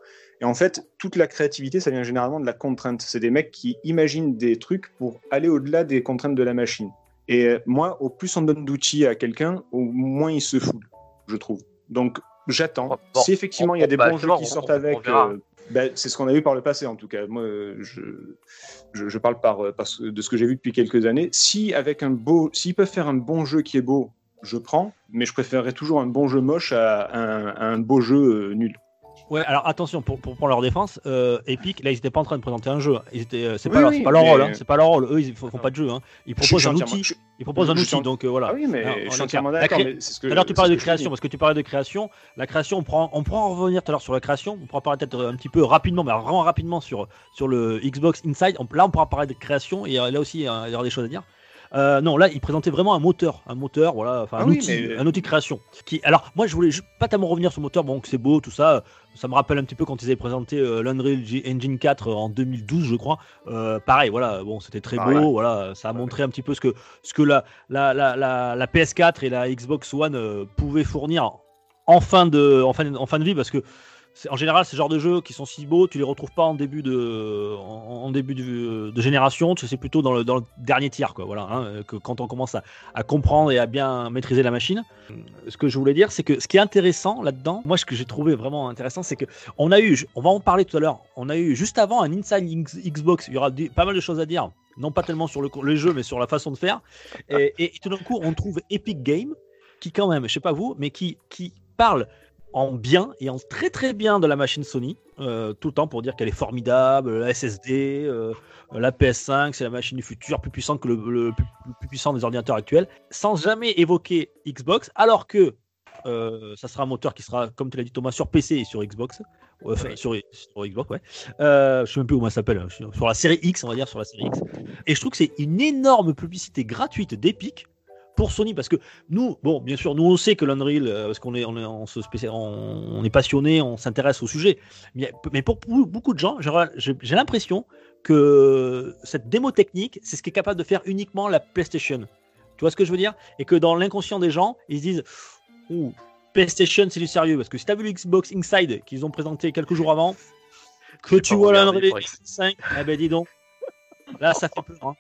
S2: Et en fait, toute la créativité, ça vient généralement de la contrainte. C'est des mecs qui imaginent des trucs pour aller au-delà des contraintes de la machine. Et euh, moi, au plus on donne d'outils à quelqu'un, au moins il se fout, je trouve. Donc j'attends.
S7: Bon,
S2: si effectivement il y a des
S7: bah,
S2: bons jeux qui
S7: on-
S2: sortent
S7: on-
S2: avec, euh, ben, c'est ce qu'on a vu par le passé en tout cas. Moi, je, je, je parle par, euh, par de ce que j'ai vu depuis quelques années. Si avec un beau, s'ils peuvent faire un bon jeu qui est beau, je prends, mais je préférerais toujours un bon jeu moche à un, à un beau jeu nul.
S1: Ouais, alors attention, pour, pour prendre leur défense, euh, Epic, là, ils étaient pas en train de présenter un jeu. Ils étaient, euh, c'est
S2: Oui,
S1: pas,
S2: oui,
S1: pas leur rôle, hein, c'est pas leur rôle. Eux, ils font, font pas de jeu. Hein. Ils proposent un outil.
S2: je-
S1: Ils proposent un outil, donc euh, voilà.
S2: Ah oui, mais
S1: Alors,
S2: je suis entièrement d'accord.
S1: cré- Tout à l'heure, tu parlais de création, parce que tu parlais de création. La création, on, prend, on pourra en revenir tout à l'heure sur la création. On pourra parler peut-être un petit peu rapidement, mais vraiment rapidement sur, sur le Xbox Inside. On- là, on pourra parler de création et là aussi, il y aura des choses à dire. Euh, non, là, il présentait vraiment un moteur, un moteur, voilà, enfin
S2: Ah
S1: un,
S2: oui,
S1: outil,
S2: mais-
S1: un outil de création. Qui, alors, moi, je voulais pas tellement revenir sur le moteur, bon, que c'est beau, tout ça. Ça me rappelle un petit peu quand ils avaient présenté euh, l'Unreal Engine 4 en 2012, je crois. Euh, pareil, voilà, bon, c'était très beau, voilà, ça a montré un petit peu ce que, ce que la, la, la, la, la PS4 et la Xbox One euh, pouvaient fournir en fin de, en fin, en fin de vie, parce que en général, ces genres de jeux qui sont si beaux, tu les retrouves pas en début de, en, début de, génération. C'est plutôt dans le, dans le dernier tiers, quoi. Voilà, hein, que quand on commence à, à comprendre et à bien maîtriser la machine. Ce que je voulais dire, c'est que ce qui est intéressant là-dedans, moi, ce que j'ai trouvé vraiment intéressant, c'est que on a eu, on va en parler tout à l'heure. On a eu juste avant un Inside Xbox. Il y aura pas mal de choses à dire, non pas tellement sur le, jeu, mais sur la façon de faire. Et, et tout d'un coup, on trouve Epic Game, qui quand même, je sais pas vous, mais qui qui parle en bien et en très très bien de la machine Sony euh, tout le temps pour dire qu'elle est formidable, la SSD, euh, la PS5, c'est la machine du futur, plus puissante que le, le plus, puissant des ordinateurs actuels, sans jamais évoquer Xbox, alors que euh, ça sera un moteur qui sera, comme tu l'as dit Thomas, sur PC et sur Xbox. Ouais, Enfin, sur, sur Xbox, ouais. Je sais même plus comment ça s'appelle. Sur, sur la série X, on va dire, sur la série X. Et je trouve que c'est une énorme publicité gratuite d'Epic pour Sony parce que nous, bon, bien sûr, nous on sait que l'Unreal, euh, parce qu'on est, on est, on se spécial, on, on est passionné, on s'intéresse au sujet. Mais, mais pour beaucoup beaucoup de gens, j'ai l'impression que cette démo technique, c'est ce qui est capable de faire uniquement la PlayStation. Tu vois ce que je veux dire? Et que dans l'inconscient des gens, ils se disent, ouh, PlayStation, c'est du sérieux. Parce que si tu as vu le Xbox Inside qu'ils ont présenté quelques jours avant, que tu vois l'Unreal
S7: faudrait que-
S1: 5, eh ben dis donc, là ça fait peur. hein.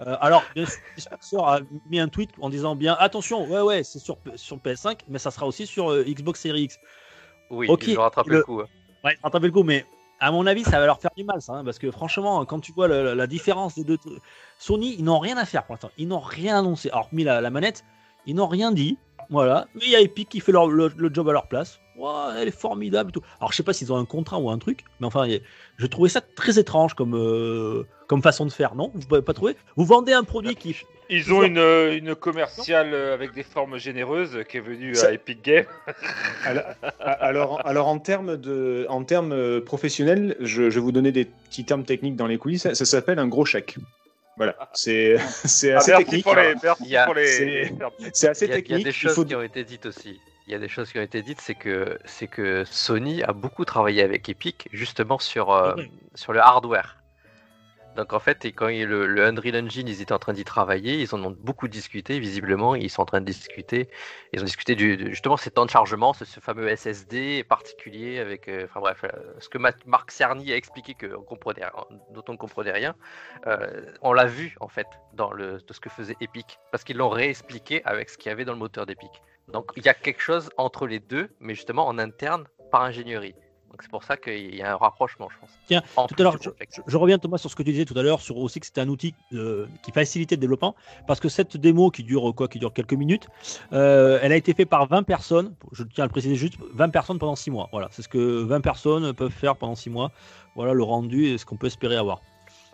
S1: Euh, alors, bien sûr, le sponsor a mis un tweet en disant bien attention, ouais, ouais, c'est sur, sur PS5, mais ça sera aussi sur euh, Xbox Series X.
S7: Oui,
S1: Ok,
S7: ils ont rattrapé
S1: le-
S7: le coup. hein.
S1: Ouais, rattraper le coup, mais à mon avis, ça va leur faire du mal, ça, hein, parce que franchement, quand tu vois le- la différence des deux, Sony, ils n'ont rien à faire pour l'instant. Ils n'ont rien annoncé. Alors, mis la, la manette, ils n'ont rien dit. Voilà. Mais il y a Epic qui fait leur- le, le job à leur place. Elle est formidable et tout. Alors, je sais pas s'ils ont un contrat ou un truc, mais enfin, je trouvais ça très étrange comme, euh, comme façon de faire, non? Vous pouvez pas trouver? Vous vendez un produit qui.
S3: Ils ont une, euh, une commerciale euh, avec des formes généreuses qui est venue
S2: Ça-
S3: à Epic Games. <laughs>
S2: Alors, alors, alors en termes de, en termes professionnels, je, je vais vous donner des petits termes techniques dans les coulisses. Ça, ça s'appelle un gros chèque. Voilà, c'est <laughs> c'est
S3: Ah,
S2: assez technique. c'est- assez
S7: a, il y a
S2: technique.
S7: des choses
S2: faut-
S7: qui ont été dites aussi. Il y a des choses qui ont été dites, c'est que c'est que Sony a beaucoup travaillé avec Epic justement sur euh,
S1: Ouais.
S7: sur le hardware. Donc en fait, quand le, le Unreal Engine, ils étaient en train d'y travailler, ils en ont beaucoup discuté. Visiblement, ils sont en train de discuter. Ils ont discuté du, du- justement ces temps de chargement, ce, fameux SSD particulier avec, euh, enfin bref, euh, ce que Ma- Marc Cerny a expliqué que on comprenait, dont on ne comprenait rien. Euh, on l'a vu en fait dans le de ce que faisait Epic, parce qu'ils l'ont réexpliqué avec ce qu'il y avait dans le moteur d'Epic. Donc il y a quelque chose entre les deux, mais justement en interne par ingénierie. Donc c'est pour ça qu'il y a un rapprochement, je pense.
S1: Tiens,
S7: En
S1: Tout à l'heure, je, reviens Thomas sur ce que tu disais tout à l'heure sur aussi que c'était un outil euh, qui facilitait le développement parce que cette démo qui dure quoi, qui dure quelques minutes, euh, elle a été faite par 20 personnes. Je tiens à le préciser juste, 20 personnes pendant 6 mois. Voilà, c'est ce que 20 personnes peuvent faire pendant 6 mois. Voilà le rendu et ce qu'on peut espérer avoir.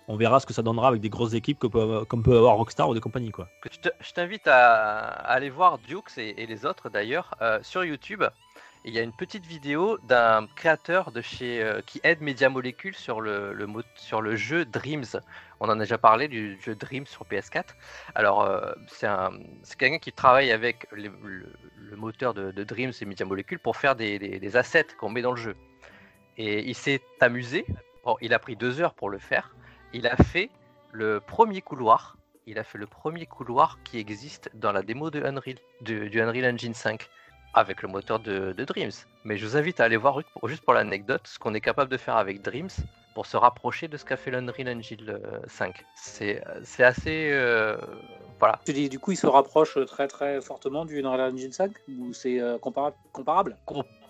S1: On verra ce que ça donnera avec des grosses équipes que peut- comme peut avoir Rockstar ou des compagnies quoi.
S7: Je t'invite à, à aller voir Dukes et, et les autres d'ailleurs euh, sur YouTube. Il y a une petite vidéo d'un créateur de chez euh, qui aide Media Molecule sur le, jeu Dreams. On en a déjà parlé du jeu Dreams sur PS4. Alors euh, c'est un c'est quelqu'un qui travaille avec le, moteur de, Dreams et Media Molecule pour faire des, assets qu'on met dans le jeu. Et il s'est amusé. Il a pris deux heures pour le faire. Il a fait le premier couloir il a fait le premier couloir qui existe dans la démo de Unreal, du Unreal Engine 5, avec le moteur de, de Dreams. Mais je vous invite à aller voir, juste pour- l'anecdote, ce qu'on est capable de faire avec Dreams pour se rapprocher de ce qu'a fait l'Unreal Engine euh, 5. C'est assez. euh, voilà.
S4: Tu dis, du coup, il se rapproche très très fortement du Unreal Engine 5 ou c'est euh, compara- comparable?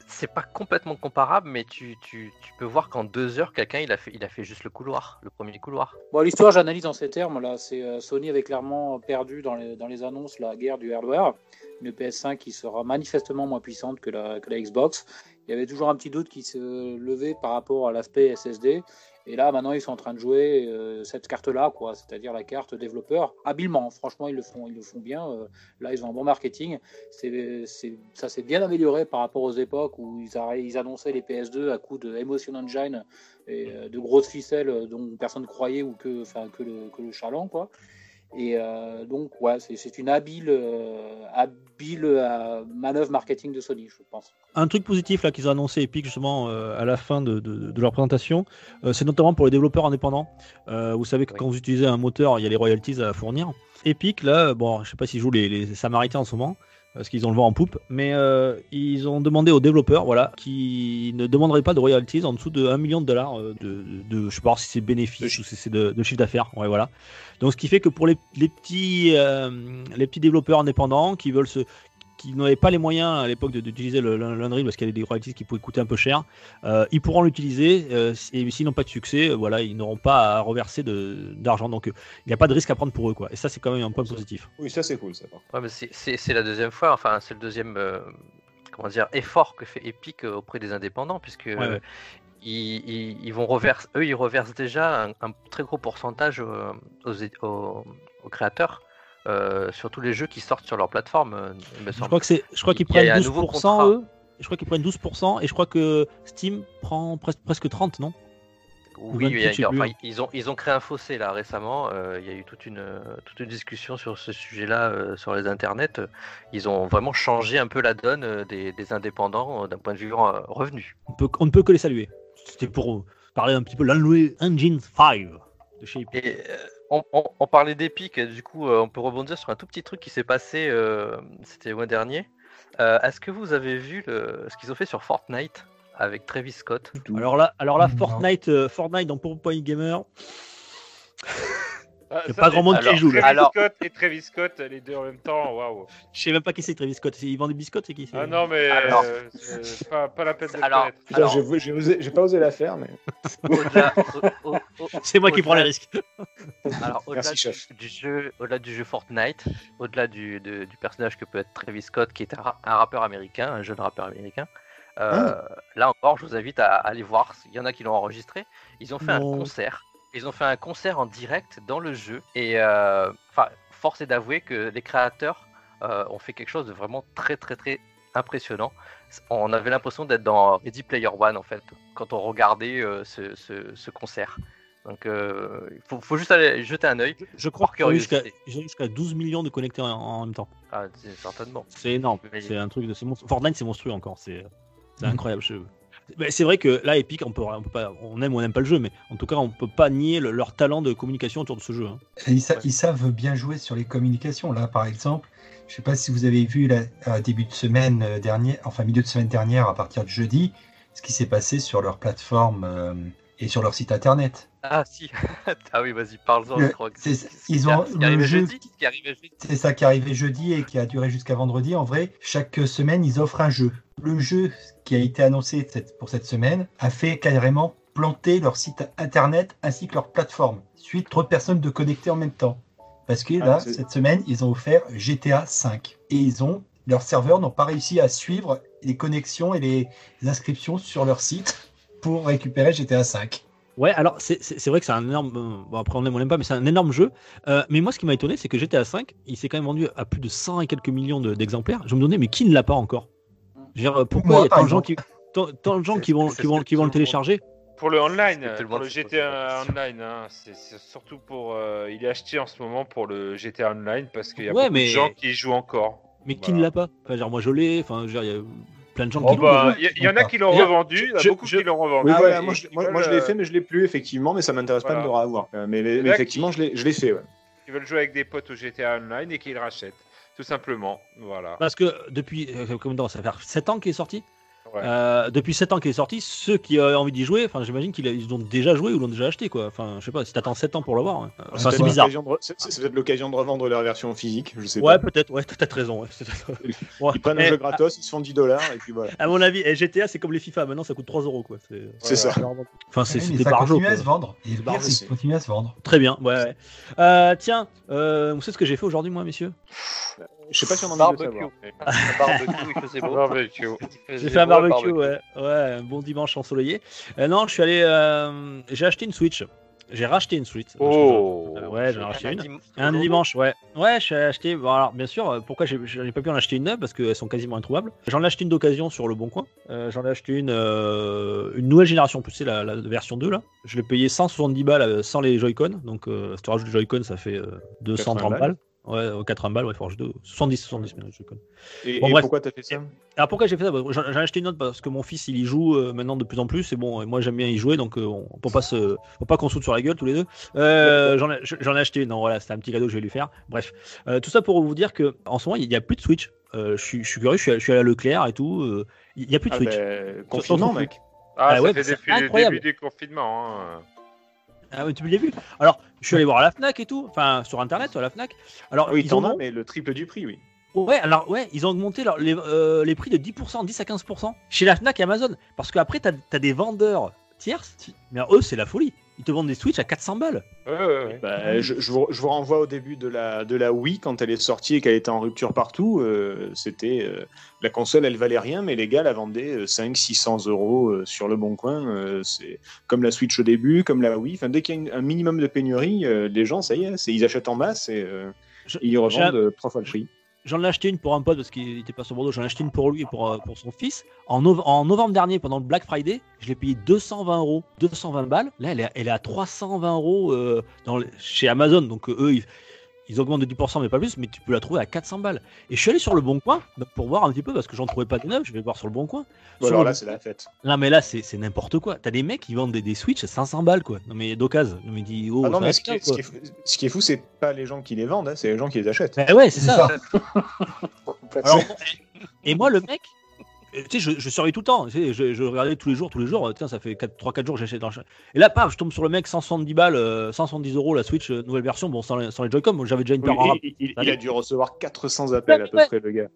S7: C'est pas complètement comparable, mais tu, tu, tu peux voir qu'en deux heures, quelqu'un il a fait il a fait juste le couloir, le premier couloir.
S4: Bon, l'histoire, j'analyse en ces termes. Là, c'est euh, Sony avait clairement perdu dans les, dans les annonces la guerre du hardware. Une PS5 qui sera manifestement moins puissante que la, que la Xbox. Il y avait toujours un petit doute qui se levait par rapport à l'aspect SSD. Et là, maintenant, ils sont en train de jouer euh, cette carte-là, quoi, c'est-à-dire la carte développeur, habilement. Franchement, ils le font, ils le font bien. Euh, là, ils ont un bon marketing. Ça s'est bien amélioré par rapport aux époques où ils, annonçaient les PS2 à coup de Emotion Engine et euh, de grosses ficelles dont personne ne croyait ou que le, que le chaland, quoi. Et euh, donc, ouais, c'est, une habile, euh, habile euh, manœuvre marketing de Sony, je pense.
S1: Un truc positif là qu'ils ont annoncé Epic justement à la fin de, de- de leur présentation, c'est notamment pour les développeurs indépendants. Vous savez que
S7: Oui.
S1: quand vous utilisez un moteur, il y a les royalties à fournir. Epic là, bon, je sais pas s'ils jouent les, les Samaritains en ce moment, parce qu'ils ont le vent en poupe, mais euh, ils ont demandé aux développeurs, voilà, qui ne demanderaient pas de royalties en dessous de 1 million de dollars euh, de, de, de- je sais pas si c'est bénéfice ou si c'est de, de chiffre d'affaires, ouais voilà. Donc ce qui fait que pour les, les petits euh, les petits développeurs indépendants qui veulent se qui n'avaient pas les moyens à l'époque de- d'utiliser l'Unreal parce qu'il y avait des royalties qui pouvaient coûter un peu cher, euh, ils pourront l'utiliser euh, et s'ils n'ont pas de succès, euh, voilà, ils n'auront pas à reverser d'argent. Donc euh, il n'y a pas de risque à prendre pour eux, quoi. Et ça, c'est quand même un point positif.
S2: Oui, ça c'est cool, ça.
S7: Ouais, c'est- la deuxième fois, enfin c'est le deuxième euh, comment dire effort que fait Epic auprès des indépendants, puisque
S1: Ouais, ouais.
S7: Ils, ils- ils vont reverser, eux ils reversent déjà un, un très gros pourcentage aux, é- aux- aux créateurs sur tous les jeux qui sortent sur leur plateforme. euh, il me
S1: Je crois que c'est, je crois qu'ils prennent
S7: un nouveau
S1: 12%
S7: contrat.
S1: eux. Je crois qu'ils prennent 12% et je crois que Steam prend pres- presque 30, non?
S7: Oui,
S1: 28,
S7: il a- enfin, ils, ont, ils ont créé un fossé là récemment. euh, il y a eu toute une, euh, toute une discussion sur ce sujet-là euh, sur les internets. Ils ont vraiment changé un peu la donne euh, des, des indépendants euh, d'un point de vue euh, revenu.
S1: on, peut, on ne peut que les saluer. C'était pour euh, parler un petit peu de l'Unreal Engine 5 de chez Epic.
S7: Et euh, on, on- on parlait d'Epic, et du coup, euh, on peut rebondir sur un tout petit truc qui s'est passé, euh, c'était le mois dernier. Euh, Est-ce que vous avez vu le- ce qu'ils ont fait sur Fortnite avec Travis Scott?
S1: Alors là, alors là. Fortnite, euh, Fortnite dans Pour Point Gamer, il n'y a pas grand monde qui
S7: alors,
S1: joue. Là.
S3: Travis
S7: Alors-
S3: Scott et Travis Scott, les deux en même temps, waouh.
S1: Je sais même pas qui c'est Travis Scott. Il vend des biscottes, c'est qui c'est
S3: Ah non, mais
S7: Alors-
S3: euh, c'est pas, pas la peine de le
S7: Alors-.
S2: Putain,
S7: Alors-
S2: j'ai- pas osé la faire, mais. <laughs>
S1: C'est moi qui prends les risques.
S7: Alors, au-delà
S2: Merci,
S7: du, jeu, au-delà du jeu Fortnite, au-delà du, de- du personnage que peut être Travis Scott, qui est un, un rappeur américain, un jeune rappeur américain, euh, là encore, je vous invite à, à aller voir. Il y en a qui l'ont enregistré. Ils ont fait
S1: Non.
S7: un concert. Ils ont fait un concert en direct dans le jeu. Et euh, enfin, force est d'avouer que les créateurs euh, ont fait quelque chose de vraiment très, très, très impressionnant. On avait l'impression d'être dans Ready Player One en fait quand on regardait euh, ce, ce- ce concert. Donc euh, il faut, faut juste aller jeter un œil.
S1: Je crois qu'ils ont eu jusqu'à
S7: curiosité.
S1: ils ont eu jusqu'à 12 millions de connectés en, en même temps.
S7: Ah, c'est- certainement.
S1: C'est énorme. C'est un truc de Fortnite, c'est monstrueux encore. C'est
S5: Mhm.
S1: incroyable. Je- c'est vrai que là, Epic, on peut, on peut pas, on aime ou on n'aime pas le jeu, mais en tout cas, on peut pas nier le- leur talent de communication autour de ce jeu. hein.
S5: Ils, sa-
S7: Ouais.
S5: ils savent bien jouer sur les communications. Là, par exemple, je sais pas si vous avez vu la, à début de semaine euh, dernière, enfin milieu de semaine dernière, à partir de jeudi, ce qui s'est passé sur leur plateforme euh, et sur leur site internet.
S7: Ah si. <laughs> ah oui, vas-y, parle-en.
S5: Le-
S7: je crois que
S5: c'est-
S7: ce qui-
S5: ils ont
S7: qui
S5: le
S7: arrivait
S5: jeu-
S7: jeudi. ce qui arrivait jeudi.
S5: C'est ça qui est arrivé jeudi et qui a duré jusqu'à vendredi. En vrai, chaque semaine, ils offrent un jeu. Le jeu qui a été annoncé cette- pour cette semaine a fait carrément planter leur site internet ainsi que leur plateforme, suite trop de personnes de connecter en même temps. Parce que
S2: Ah,
S5: là, cette semaine, ils ont offert GTA 5 et ils ont leurs serveurs n'ont pas réussi à suivre les connexions et les inscriptions sur leur site pour récupérer GTA 5.
S1: Ouais, alors c'est- c'est c'est vrai que c'est un énorme. Bon, après, on aime ou on n'aime pas, mais c'est un énorme jeu. Euh, mais moi, ce qui m'a étonné, c'est que GTA 5, il s'est quand même vendu à plus de 100 et quelques millions de- d'exemplaires. Je me demandais, mais qui ne l'a pas encore? Je veux dire, euh, Pourquoi il y a tant de gens qui, tant, tant de gens qui vont, qui vont, qui vont le télécharger?
S3: Pour le online, pour le GTA. Online, hein, c'est surtout pour. euh, il est acheté en ce moment pour le GTA Online parce qu'il y a
S1: Ouais,
S3: beaucoup
S1: mais-
S3: de gens qui y jouent encore.
S1: Mais qui ne l'a pas? Enfin, genre, moi, je l'ai. Enfin, je veux dire, il y a plein de gens
S3: Oh
S1: qui l'ont.
S3: bah, il y, en a qui l'ont revendu, il y en a beaucoup
S1: je-
S3: qui l'ont revendu.
S2: Oui, voilà, moi je, moi, je l'ai
S3: euh,
S2: fait, mais je l'ai plus effectivement, mais ça m'intéresse pas de le revoir. Euh, mais, effectivement, je l'ai je l'ai fait. Ouais.
S3: qui veulent jouer avec des potes au GTA Online et qui le rachètent. Tout simplement. Voilà.
S1: Parce que depuis. euh, temps Ça fait 7 ans qu'il est sorti
S3: Ouais.
S1: Euh, depuis 7 ans qu'il est sorti, ceux qui ont envie d'y jouer, enfin j'imagine qu'ils ils ont déjà joué ou l'ont déjà acheté quoi. Enfin je sais pas, si t'attends 7 ans pour l'avoir, hein. enfin, c'est
S2: peut-être
S1: bizarre.
S2: l'occasion de re- C'est peut-être l'occasion de revendre leur version physique, je sais
S1: Ouais
S2: pas.
S1: peut-être, ouais t'as peut-être raison. ouais. Peut-être- Ouais.
S2: Ils prennent un
S1: Eh,
S2: jeu gratos, ils se font 10 dollars et puis voilà.
S1: À mon avis, et GTA c'est comme les FIFA, maintenant ça coûte 3 euros quoi. C'est
S2: ça.
S1: Enfin c'est des barjots.
S5: continue à
S1: quoi.
S5: se vendre. Et le
S1: C'est
S5: pire,
S1: barjot,
S5: c'est
S2: c'est-
S5: qu'il continue à se vendre.
S1: Très bien, ouais. ouais. Euh, tiens, euh, vous savez ce que j'ai fait aujourd'hui moi messieurs?
S2: Je sais pas si on a de le
S7: Barbecue.
S2: savoir.
S7: Un barbecue, il faisait beau.
S3: Barbecue.
S7: Il faisait
S1: J'ai fait un barbecue, ouais. Ouais, un bon dimanche ensoleillé. Euh, non, je suis allé. euh, j'ai acheté une Switch. J'ai racheté une Switch.
S3: Oh.
S1: Euh, ouais, j'en ai racheté
S7: Un
S1: une.
S7: dim-
S1: Un dimanche, ouais. Ouais, j'ai acheté. Bon, alors, bien sûr, pourquoi j'ai j'ai pas pu en acheter une neuve Parce qu'elles sont quasiment introuvables. J'en ai acheté une d'occasion sur le Bon Coin. Euh, J'en ai acheté une, euh, une nouvelle génération, en plus c'est la, la version 2 là. Je l'ai payé 170 balles sans les Joy-Con. Donc, euh, si tu rajoutes les Joy-Con, ça fait euh, 230
S2: balles.
S1: balles. Ouais, euh, 80 balles, ouais, faut rajouter 70, 70 mais les Joy-Con.
S2: Et,
S1: Bon,
S2: et pourquoi t'as fait ça
S1: Alors pourquoi j'ai fait ça? Bah, J'en ai acheté une autre parce que mon fils il y joue euh, maintenant de plus en plus et bon moi j'aime bien y jouer donc euh, on peut pas se faut pas qu'on saute sur la gueule tous les deux. Euh, J'en ai, j'en ai acheté une non voilà c'était un petit cadeau que je vais lui faire. Bref Euh, tout ça pour vous dire que en ce moment il y a plus de Switch. Je, suis, je curieux je suis, à- je à Leclerc et tout. il y a plus de
S2: Ah
S1: Switch.
S2: ben, Confinement, mec.
S3: Ah,
S1: Ah
S3: ça
S1: ouais,
S3: fait
S1: c'est
S3: depuis le début du confinement. hein.
S1: Ah oui tu l'as vu Alors je suis allé voir à la Fnac et tout enfin sur internet à la Fnac. Alors
S2: Ah oui,
S1: ils
S2: t'en
S1: ont
S2: as, mais le triple du prix, oui.
S1: Ouais, alors ouais, ils ont augmenté leur- les, euh, les prix de 10%, 10 à 15% chez la Fnac et Amazon. Parce qu'après, t'as as des vendeurs tierces, mais eux, c'est la folie. Ils te vendent des Switch à 400 balles.
S3: Ouais, ouais, ouais.
S2: Bah, je, je vous, je vous renvoie au début de la, de la Wii quand elle est sortie et qu'elle était en rupture partout. euh, C'était euh, la console, elle valait rien, mais les gars la vendaient 500-600 euros euh, sur le bon coin. euh, c'est comme la Switch au début, comme la Wii. Enfin, dès qu'il y a une- un minimum de pénurie, euh, les gens, ça y est, c'est- ils achètent en masse et euh,
S1: Je-
S2: ils revendent trois fois le prix.
S1: J'en ai acheté une pour un pote parce qu'il était pas sur Bordeaux. J'en ai acheté une pour lui et pour, euh, son fils. En, nov- en novembre dernier, pendant le Black Friday, je l'ai payé 220 euros. 220 balles. Là, elle est, elle à 320 euros euh, chez Amazon. Donc, euh, eux, ils, ils augmentent de 10%, mais pas plus. Mais tu peux la trouver à 400 balles. Et je suis allé sur le bon coin pour voir un petit peu parce que j'en trouvais pas de neuf. Je vais voir sur le bon coin.
S2: Bon,
S1: Sur
S2: alors
S1: le-
S2: là, c'est la fête.
S1: Non mais là c'est c'est n'importe quoi. T'as des mecs qui vendent des, des Switch à 500 balles quoi. Non mais d'occasion. Non mais dis oh.
S2: Ah non,
S1: ça
S2: mais ce qui, est, ce
S1: quoi.
S2: qui est fou, ce qui est fou, c'est pas les gens qui les vendent, hein, c'est les gens qui les achètent.
S1: Bah ouais c'est ça. <laughs> Alors, et moi le mec, tu sais je, je surveille tout le temps. Tu sais, je, je regardais tous les jours tous les jours. euh, Tiens ça fait 3-4 jours que j'achète. dans Et là paf je tombe sur le mec 170 balles, euh, 170 euros la Switch euh, nouvelle version. Bon sans les, sans les Joy-Con. J'avais déjà une
S2: Oui,
S1: paire en rap.
S2: il, il- il a dû recevoir 400 appels à peu
S1: Ouais.
S2: près, le gars.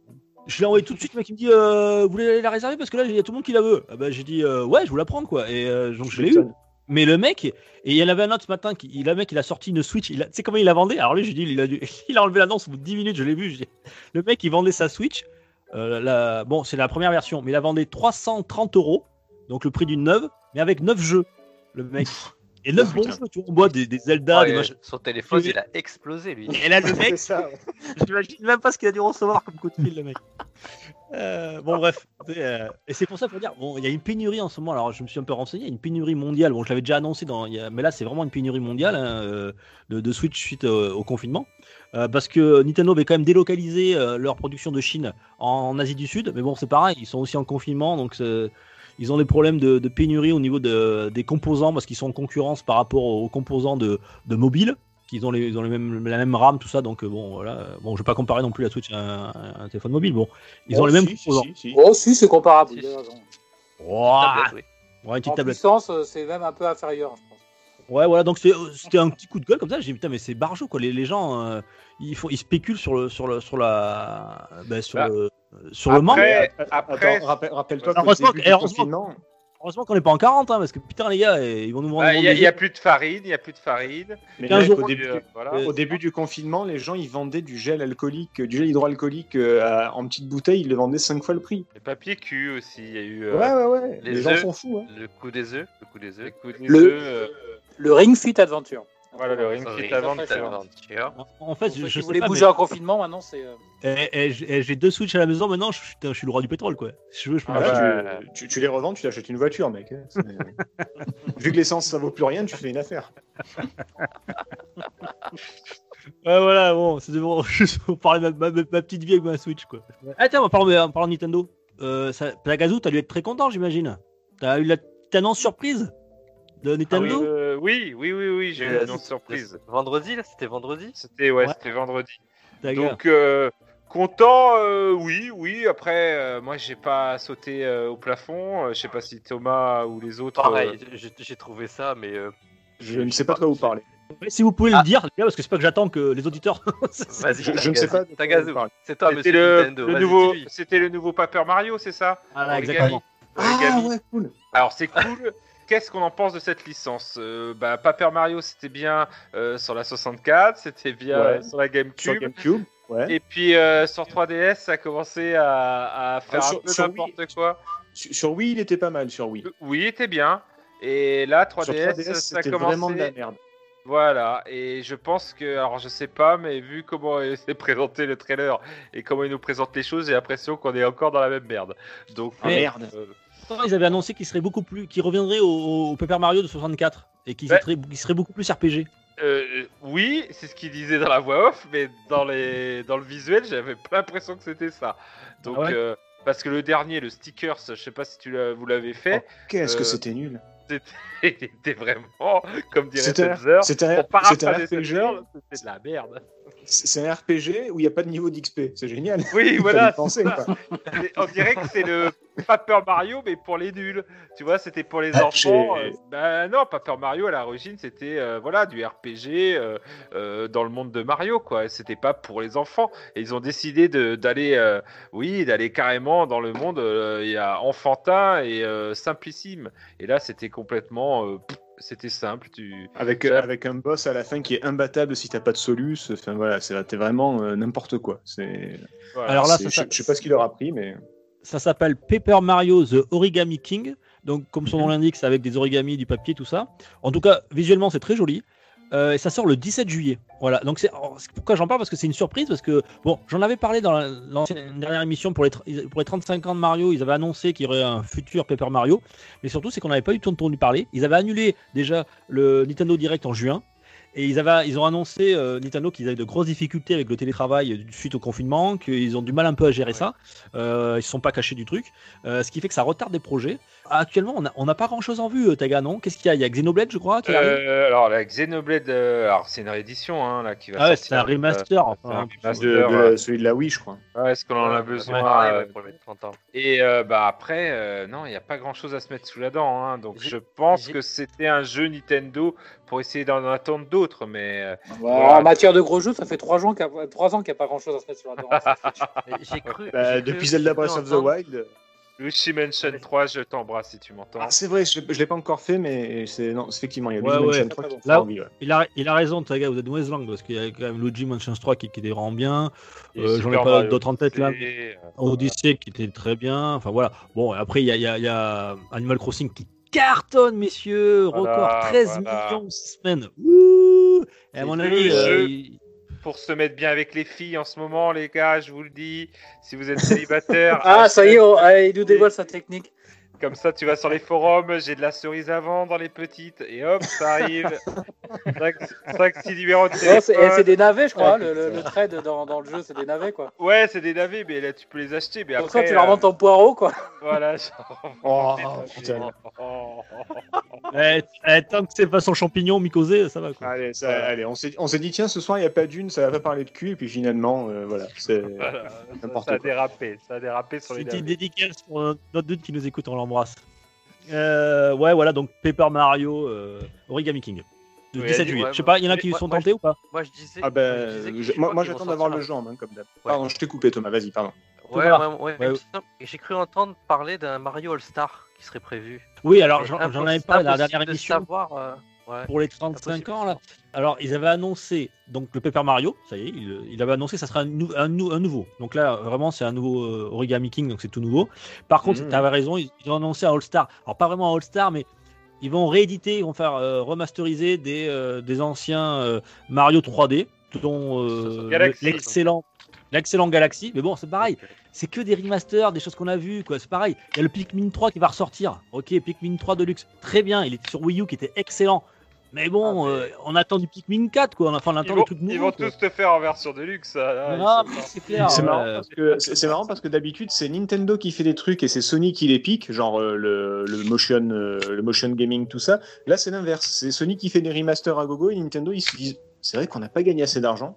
S1: Je l'ai envoyé tout de suite. Le mec il me dit euh, vous voulez la réserver? Parce que là il y a tout le monde qui la veut. Ah bah j'ai dit ouais je vous la prends quoi. Et donc je l'ai eu. Mais le mec, et il y en avait un autre ce matin, qui, le mec, il a sorti une Switch. Tu sais comment il la vendait? Alors lui, j'ai dit, il a, dû- <laughs> il a enlevé l'annonce au bout de 10 minutes, je l'ai vu. je dis- le mec, il vendait sa Switch. Euh, la- bon, c'est la première version, mais il la vendait 330 euros, donc le prix d'une neuve, mais avec 9 jeux, le mec. Et 9 bons jeux, tu vois, des, des Zelda, des
S7: et
S1: machins.
S7: son téléphone, il a explosé, lui.
S1: Et là, le <laughs> mec,
S2: ça. <laughs>
S1: J'imagine même pas ce qu'il a dû recevoir comme coup de fil, le mec. Euh, bon, bref. Euh, et c'est pour ça pour dire, bon, il y a une pénurie en ce moment. Alors, je me suis un peu renseigné. Il y a une pénurie mondiale. Bon, je l'avais déjà annoncé dans. y a- mais là, c'est vraiment une pénurie mondiale hein, de, de Switch suite au confinement. Euh, parce que Nintendo avait quand même délocalisé euh, leur production de Chine en Asie du Sud. Mais bon, c'est pareil. Ils sont aussi en confinement. Donc, ils ont des problèmes de, de pénurie au niveau de, des composants parce qu'ils sont en concurrence par rapport aux composants de, de mobile qu'ils ont, les, ils ont les mêmes, la même RAM, tout ça. Donc, euh, bon, voilà. Bon, je vais pas comparer non plus la Switch à un, à un téléphone mobile. Bon, ils ont
S2: Oh,
S1: les mêmes
S2: si,
S1: composants.
S2: si, si.
S4: Oh, si, c'est comparable.
S7: Oui.
S1: ouais, une petite
S4: En
S1: tablette.
S4: puissance, c'est même un peu inférieur, je pense.
S1: Ouais, voilà, donc euh, c'était un petit coup de gueule comme ça. J'ai dit, putain, mais c'est barjot, quoi. Les, les gens, euh, ils, font, ils spéculent sur le, sur le, sur la, ben, sur
S3: Bah,
S1: le, sur le manque.
S3: Après, après
S2: rappelle- rappelle-toi
S1: heureusement que- qu'on n'est pas en 40, hein, parce que putain, les gars, ils vont nous vendre.
S3: bah, il n'y a,
S1: des-
S3: il y a plus de farine, il n'y a plus de farine.
S2: mais
S1: 15
S2: mec,
S1: euros
S2: au, début,
S3: euh, voilà.
S2: Au début du confinement, les gens ils vendaient du gel alcoolique, du gel hydroalcoolique euh, en petite bouteille, ils le vendaient 5 fois le prix.
S3: Les papiers cul aussi, il y a eu euh,
S2: Ouais, ouais, ouais.
S7: les
S2: Les, gens sont fous. Hein.
S7: Le coup des œufs. Le coup des œufs.
S3: les coups de
S4: Le-
S3: œufs,
S4: Le Ring Fit Adventure.
S3: voilà, le ring fit.
S7: Adventure.
S1: En fait, je, je pas,
S4: bouger
S1: mais-
S4: en confinement, maintenant, c'est. euh,
S1: Eh, eh, j'ai eh, j'ai deux Switch à la maison maintenant, je, suis le roi du pétrole, quoi. Si je veux, je peux
S3: Ah bah,
S2: tu, tu- tu les revends, tu t'achètes une voiture, mec. hein. <laughs> Vu que l'essence ça vaut plus rien, tu fais une affaire. <laughs>
S1: Ouais, voilà, bon, c'est bon, <laughs> juste pour parler de ma, ma- ma petite vie avec ma Switch, quoi. Ah, tiens, en parlant de, en parlant de Nintendo, euh, ça, t'as dû être très content, j'imagine. T'as eu la petite annonce surprise de
S3: Ah oui,
S1: Nintendo?
S3: Euh, oui, oui, oui, oui, j'ai eu
S7: Euh,
S3: une annonce surprise.
S7: Vendredi, là C'était vendredi
S3: C'était ouais,
S1: Ouais.
S3: c'était vendredi. Donc, euh, Content, euh, oui, oui. Après, euh, moi, j'ai pas sauté euh, au plafond. Euh, je sais pas si Thomas ou les autres.
S7: Pareil,
S3: euh,
S7: j'ai- trouvé ça, mais. euh,
S2: Je ne sais pas de quoi vous parlez.
S1: Mais Si vous pouvez
S7: Ah.
S1: le dire, les gars, parce que c'est pas que j'attends que les auditeurs. <laughs>
S7: Vas-y,
S2: Je, je ne sais pas.
S7: C'est toi,
S3: C'était
S7: monsieur
S3: le,
S7: Nintendo.
S3: le nouveau, c'était le nouveau Paper Mario, c'est ça
S1: Voilà,
S3: Origami.
S1: exactement.
S2: Ah ouais, cool.
S3: Alors c'est cool. <laughs> Qu'est-ce qu'on en pense de cette licence Euh, bah, Paper Mario, c'était bien euh, sur la 64, c'était bien
S2: Ouais.
S3: euh, sur la
S2: Sur
S3: GameCube.
S2: Ouais.
S3: Et puis euh, sur 3DS, ça a commencé à, à faire
S2: Ah,
S3: un
S2: sur-
S3: peu n'importe quoi.
S2: Sur, sur Wii, il était pas mal sur Wii.
S3: Oui, était bien. Et là, 3DS,
S2: sur 3DS,
S3: ça a commencé.
S2: vraiment de la merde.
S3: Voilà, et je pense que, alors je sais pas, mais vu comment <laughs> il s'est présenté le trailer et comment il nous présente les choses, j'ai l'impression qu'on est encore dans la même merde. Donc,
S2: Ah,
S1: Mais-
S2: merde.
S3: euh,
S1: Pourtant, Ils avaient annoncé qu'ils seraient beaucoup plus, qu'ils reviendraient au, au Paper Mario de 64 et qu'ils
S3: Ouais.
S1: seraient, qu'ils seraient beaucoup plus RPG.
S3: euh, oui, c'est ce qu'il disait dans la voix off, mais dans, les, dans le visuel, j'avais pas l'impression que c'était ça. Donc,
S1: Ah ouais
S3: euh, parce que le dernier, le Stickers, je sais pas si tu vous l'avez fait,
S2: Qu'est-ce que
S3: euh,
S2: c'était nul.
S3: c'était <laughs> il était vraiment, comme dirait
S2: C'était un-
S3: Setzer,
S2: c'était
S3: de la merde.
S2: C'est un RPG où il n'y a pas de niveau d'XP. C'est génial.
S3: Oui, <laughs>
S2: Il
S3: voilà,
S2: penser,
S3: On dirait que c'est le <laughs> Paper Mario, mais pour les nuls. Tu vois, c'était pour les
S2: Ah,
S3: enfants. euh, ben non, Paper Mario à l'origine, c'était euh, voilà du RPG euh, euh, dans le monde de Mario, quoi. C'était pas pour les enfants. Et ils ont décidé de- d'aller, euh, oui, d'aller carrément dans le monde. euh, Il y a enfantin et euh, simplissime. Et là, c'était complètement, euh, c'était simple. Tu
S2: Avec,
S3: Ça-
S2: avec un boss à la fin qui est imbattable si t'as pas de solus. Enfin voilà, c'est t'es vraiment euh, n'importe quoi. C'est.
S3: voilà.
S1: Alors là,
S2: je,
S1: ça-
S2: je sais pas ce qu'il leur a pris, mais.
S1: Ça s'appelle Paper Mario The Origami King. Donc, comme son nom l'indique, c'est avec des origamis, du papier, tout ça. En tout cas, visuellement, c'est très joli. Euh, et ça sort le 17 juillet. Voilà. Donc, c'est alors, c'est pourquoi j'en parle? Parce que c'est une surprise. Parce que, bon, j'en avais parlé dans la- dernière émission pour les, pour les 35 ans de Mario. Ils avaient annoncé qu'il y aurait un futur Paper Mario. Mais surtout, c'est qu'on n'avait pas eu le temps de entendu parler. Ils avaient annulé déjà le Nintendo Direct en juin. Et ils, avaient, ils ont annoncé, euh, Nintendo, qu'ils avaient de grosses difficultés avec le télétravail euh, suite au confinement, qu'ils ont du mal un peu à gérer ça. Euh, ils ne se sont pas cachés du truc. Euh, ce qui fait que ça retarde des projets. Actuellement, on n'a on pas grand chose en vue, euh, Taga, non? Qu'est-ce qu'il y a? Il y a Xenoblade, je crois, qui arrive?
S3: Euh, alors la Xenoblade, euh, alors c'est une réédition hein, là qui va
S1: Ah ouais, c'est un remaster.
S3: Euh, c'est un
S1: enfin.
S3: remaster,
S2: De, de
S3: euh,
S2: la- celui de la Wii, je crois.
S3: ouais, Est-ce qu'on en a besoin
S7: pareil, ouais, pour les 30 ans.
S3: Et euh, bah après, euh, non, il n'y a pas grand chose à se mettre sous la dent. hein, donc
S7: J'ai-
S3: je pense
S7: j'ai-
S3: que c'était un jeu Nintendo pour essayer d'en attendre d'autres. Mais
S4: En matière de gros jeux, ça fait trois ans qu'il n'y a, pas grand chose à se mettre sur la dent.
S7: Mais <laughs> J'ai cru.
S2: Bah,
S7: j'ai cru-
S2: depuis Zelda Breath of the
S7: entendre-
S2: Wild.
S3: Luigi Mansion 3, je t'embrasse si tu m'entends.
S2: Ah, c'est vrai, je l'ai- je l'ai pas encore fait, mais c'est non, effectivement, il y a Luigi
S1: ouais.
S2: Mansion 3 qui
S4: Là-
S2: envie, ouais.
S1: Il, a, il a raison, Taga, vous êtes de mauvaise langue, parce qu'il y a quand même Luigi Mansion 3 qui, qui était vraiment bien. Euh, J'en ai pas d'autres en tête là.
S3: Odyssey, euh,
S1: Odyssey qui était très bien. Enfin voilà. Bon, après, il y a, il y a- il y a Animal Crossing qui cartonne, messieurs.
S3: Voilà,
S1: Record 13
S3: voilà.
S1: millions 6 semaines. Ouh et à mon avis, euh, il-
S3: Pour se mettre bien avec les filles en ce moment, les gars, je vous le dis. Si vous êtes célibataire,
S4: Ah, ça y est, oh, ah, il nous dévoile sa technique.
S3: Comme ça, tu vas sur les forums, j'ai de la cerise à vendre dans les petites, et hop, ça arrive. <laughs> 5-6 numéros de
S4: c'est
S3: téléphone.
S4: c'est des navets, je crois. Le, le-
S2: putain.
S4: le trade dans, dans le jeu, c'est des navets, quoi.
S3: Ouais, c'est des navets, mais là, tu peux les acheter. Mais
S4: Pour
S3: après,
S4: ça, tu leur
S3: euh,
S4: vends ton poireau, quoi.
S3: Voilà. <laughs> genre-
S2: Oh, putain.
S3: Oh. <laughs>
S1: eh, eh, tant que c'est pas son champignon mycosé, ça va. Quoi.
S2: Allez, ça-
S3: Voilà.
S2: allez, on s'est dit, tiens, ce soir, il n'y a pas d'une, ça va pas parler de cul, et puis finalement, euh, voilà. c'est-
S3: Voilà, ça, a
S2: quoi.
S3: dérapé, ça a dérapé sur les
S1: Petite dédicace pour euh, notre dude qui nous écoute, on l'embrasse. Euh, ouais, voilà, donc Paper Mario, euh, Origami King. Le
S3: Ouais,
S1: 17
S3: dis-
S1: juillet.
S7: ouais,
S1: je sais pas, il y en a qui
S7: moi-
S1: sont
S7: moi,
S1: tentés ou pas?
S7: Moi, je disais.
S2: Ah
S7: moi, je disais
S2: ben, je- moi, j'attends d'avoir le jambe, hein, comme d'hab.
S7: Ouais.
S2: Pardon, je t'ai coupé, Thomas, vas-y, pardon.
S7: Ouais, ouais, ouais, j'ai cru entendre parler d'un Mario All-Star qui serait prévu.
S1: Oui, alors j'en avais dans la dernière
S7: de
S1: émission.
S7: savoir, euh, ouais.
S1: pour les 35
S7: Impossible.
S1: ans là. Alors ils avaient annoncé donc le Paper Mario, ça y est, il, il avait annoncé que ça sera un, nou- un nou- un nouveau. Donc là vraiment c'est un nouveau euh, Origami King, donc c'est tout nouveau. Par contre,
S2: Mhm.
S1: tu avais raison, ils, ils ont annoncé un All Star. Alors pas vraiment un All Star, mais ils vont rééditer, ils vont faire euh, remasteriser des, euh, des anciens Mario 3D, dont l'excellent l'excellent Galaxy. Mais bon, c'est pareil, c'est que des remasters, des choses qu'on a vues, quoi. C'est pareil. Il y a le Pikmin 3 qui va ressortir. Ok, Pikmin 3 Deluxe, très bien. Il était sur Wii U qui était excellent. Mais bon,
S3: Ah, mais-
S1: euh, on attend du Pikmin 4, quoi. Enfin, on
S3: Ils
S1: attend
S3: vont,
S1: des trucs
S3: ils
S1: nouveaux.
S3: vont
S1: quoi.
S3: tous te faire en version de luxe. ça, là, ils
S1: Ah, c'est clair.
S2: C'est
S1: ouais.
S2: marrant parce que c'est c'est marrant parce que d'habitude c'est Nintendo qui fait des trucs et c'est Sony qui les pique, genre euh, le, le motion euh, le motion gaming tout ça. Là c'est l'inverse, c'est Sony qui fait des remasters à gogo et Nintendo ils se disent c'est vrai qu'on n'a pas gagné assez d'argent.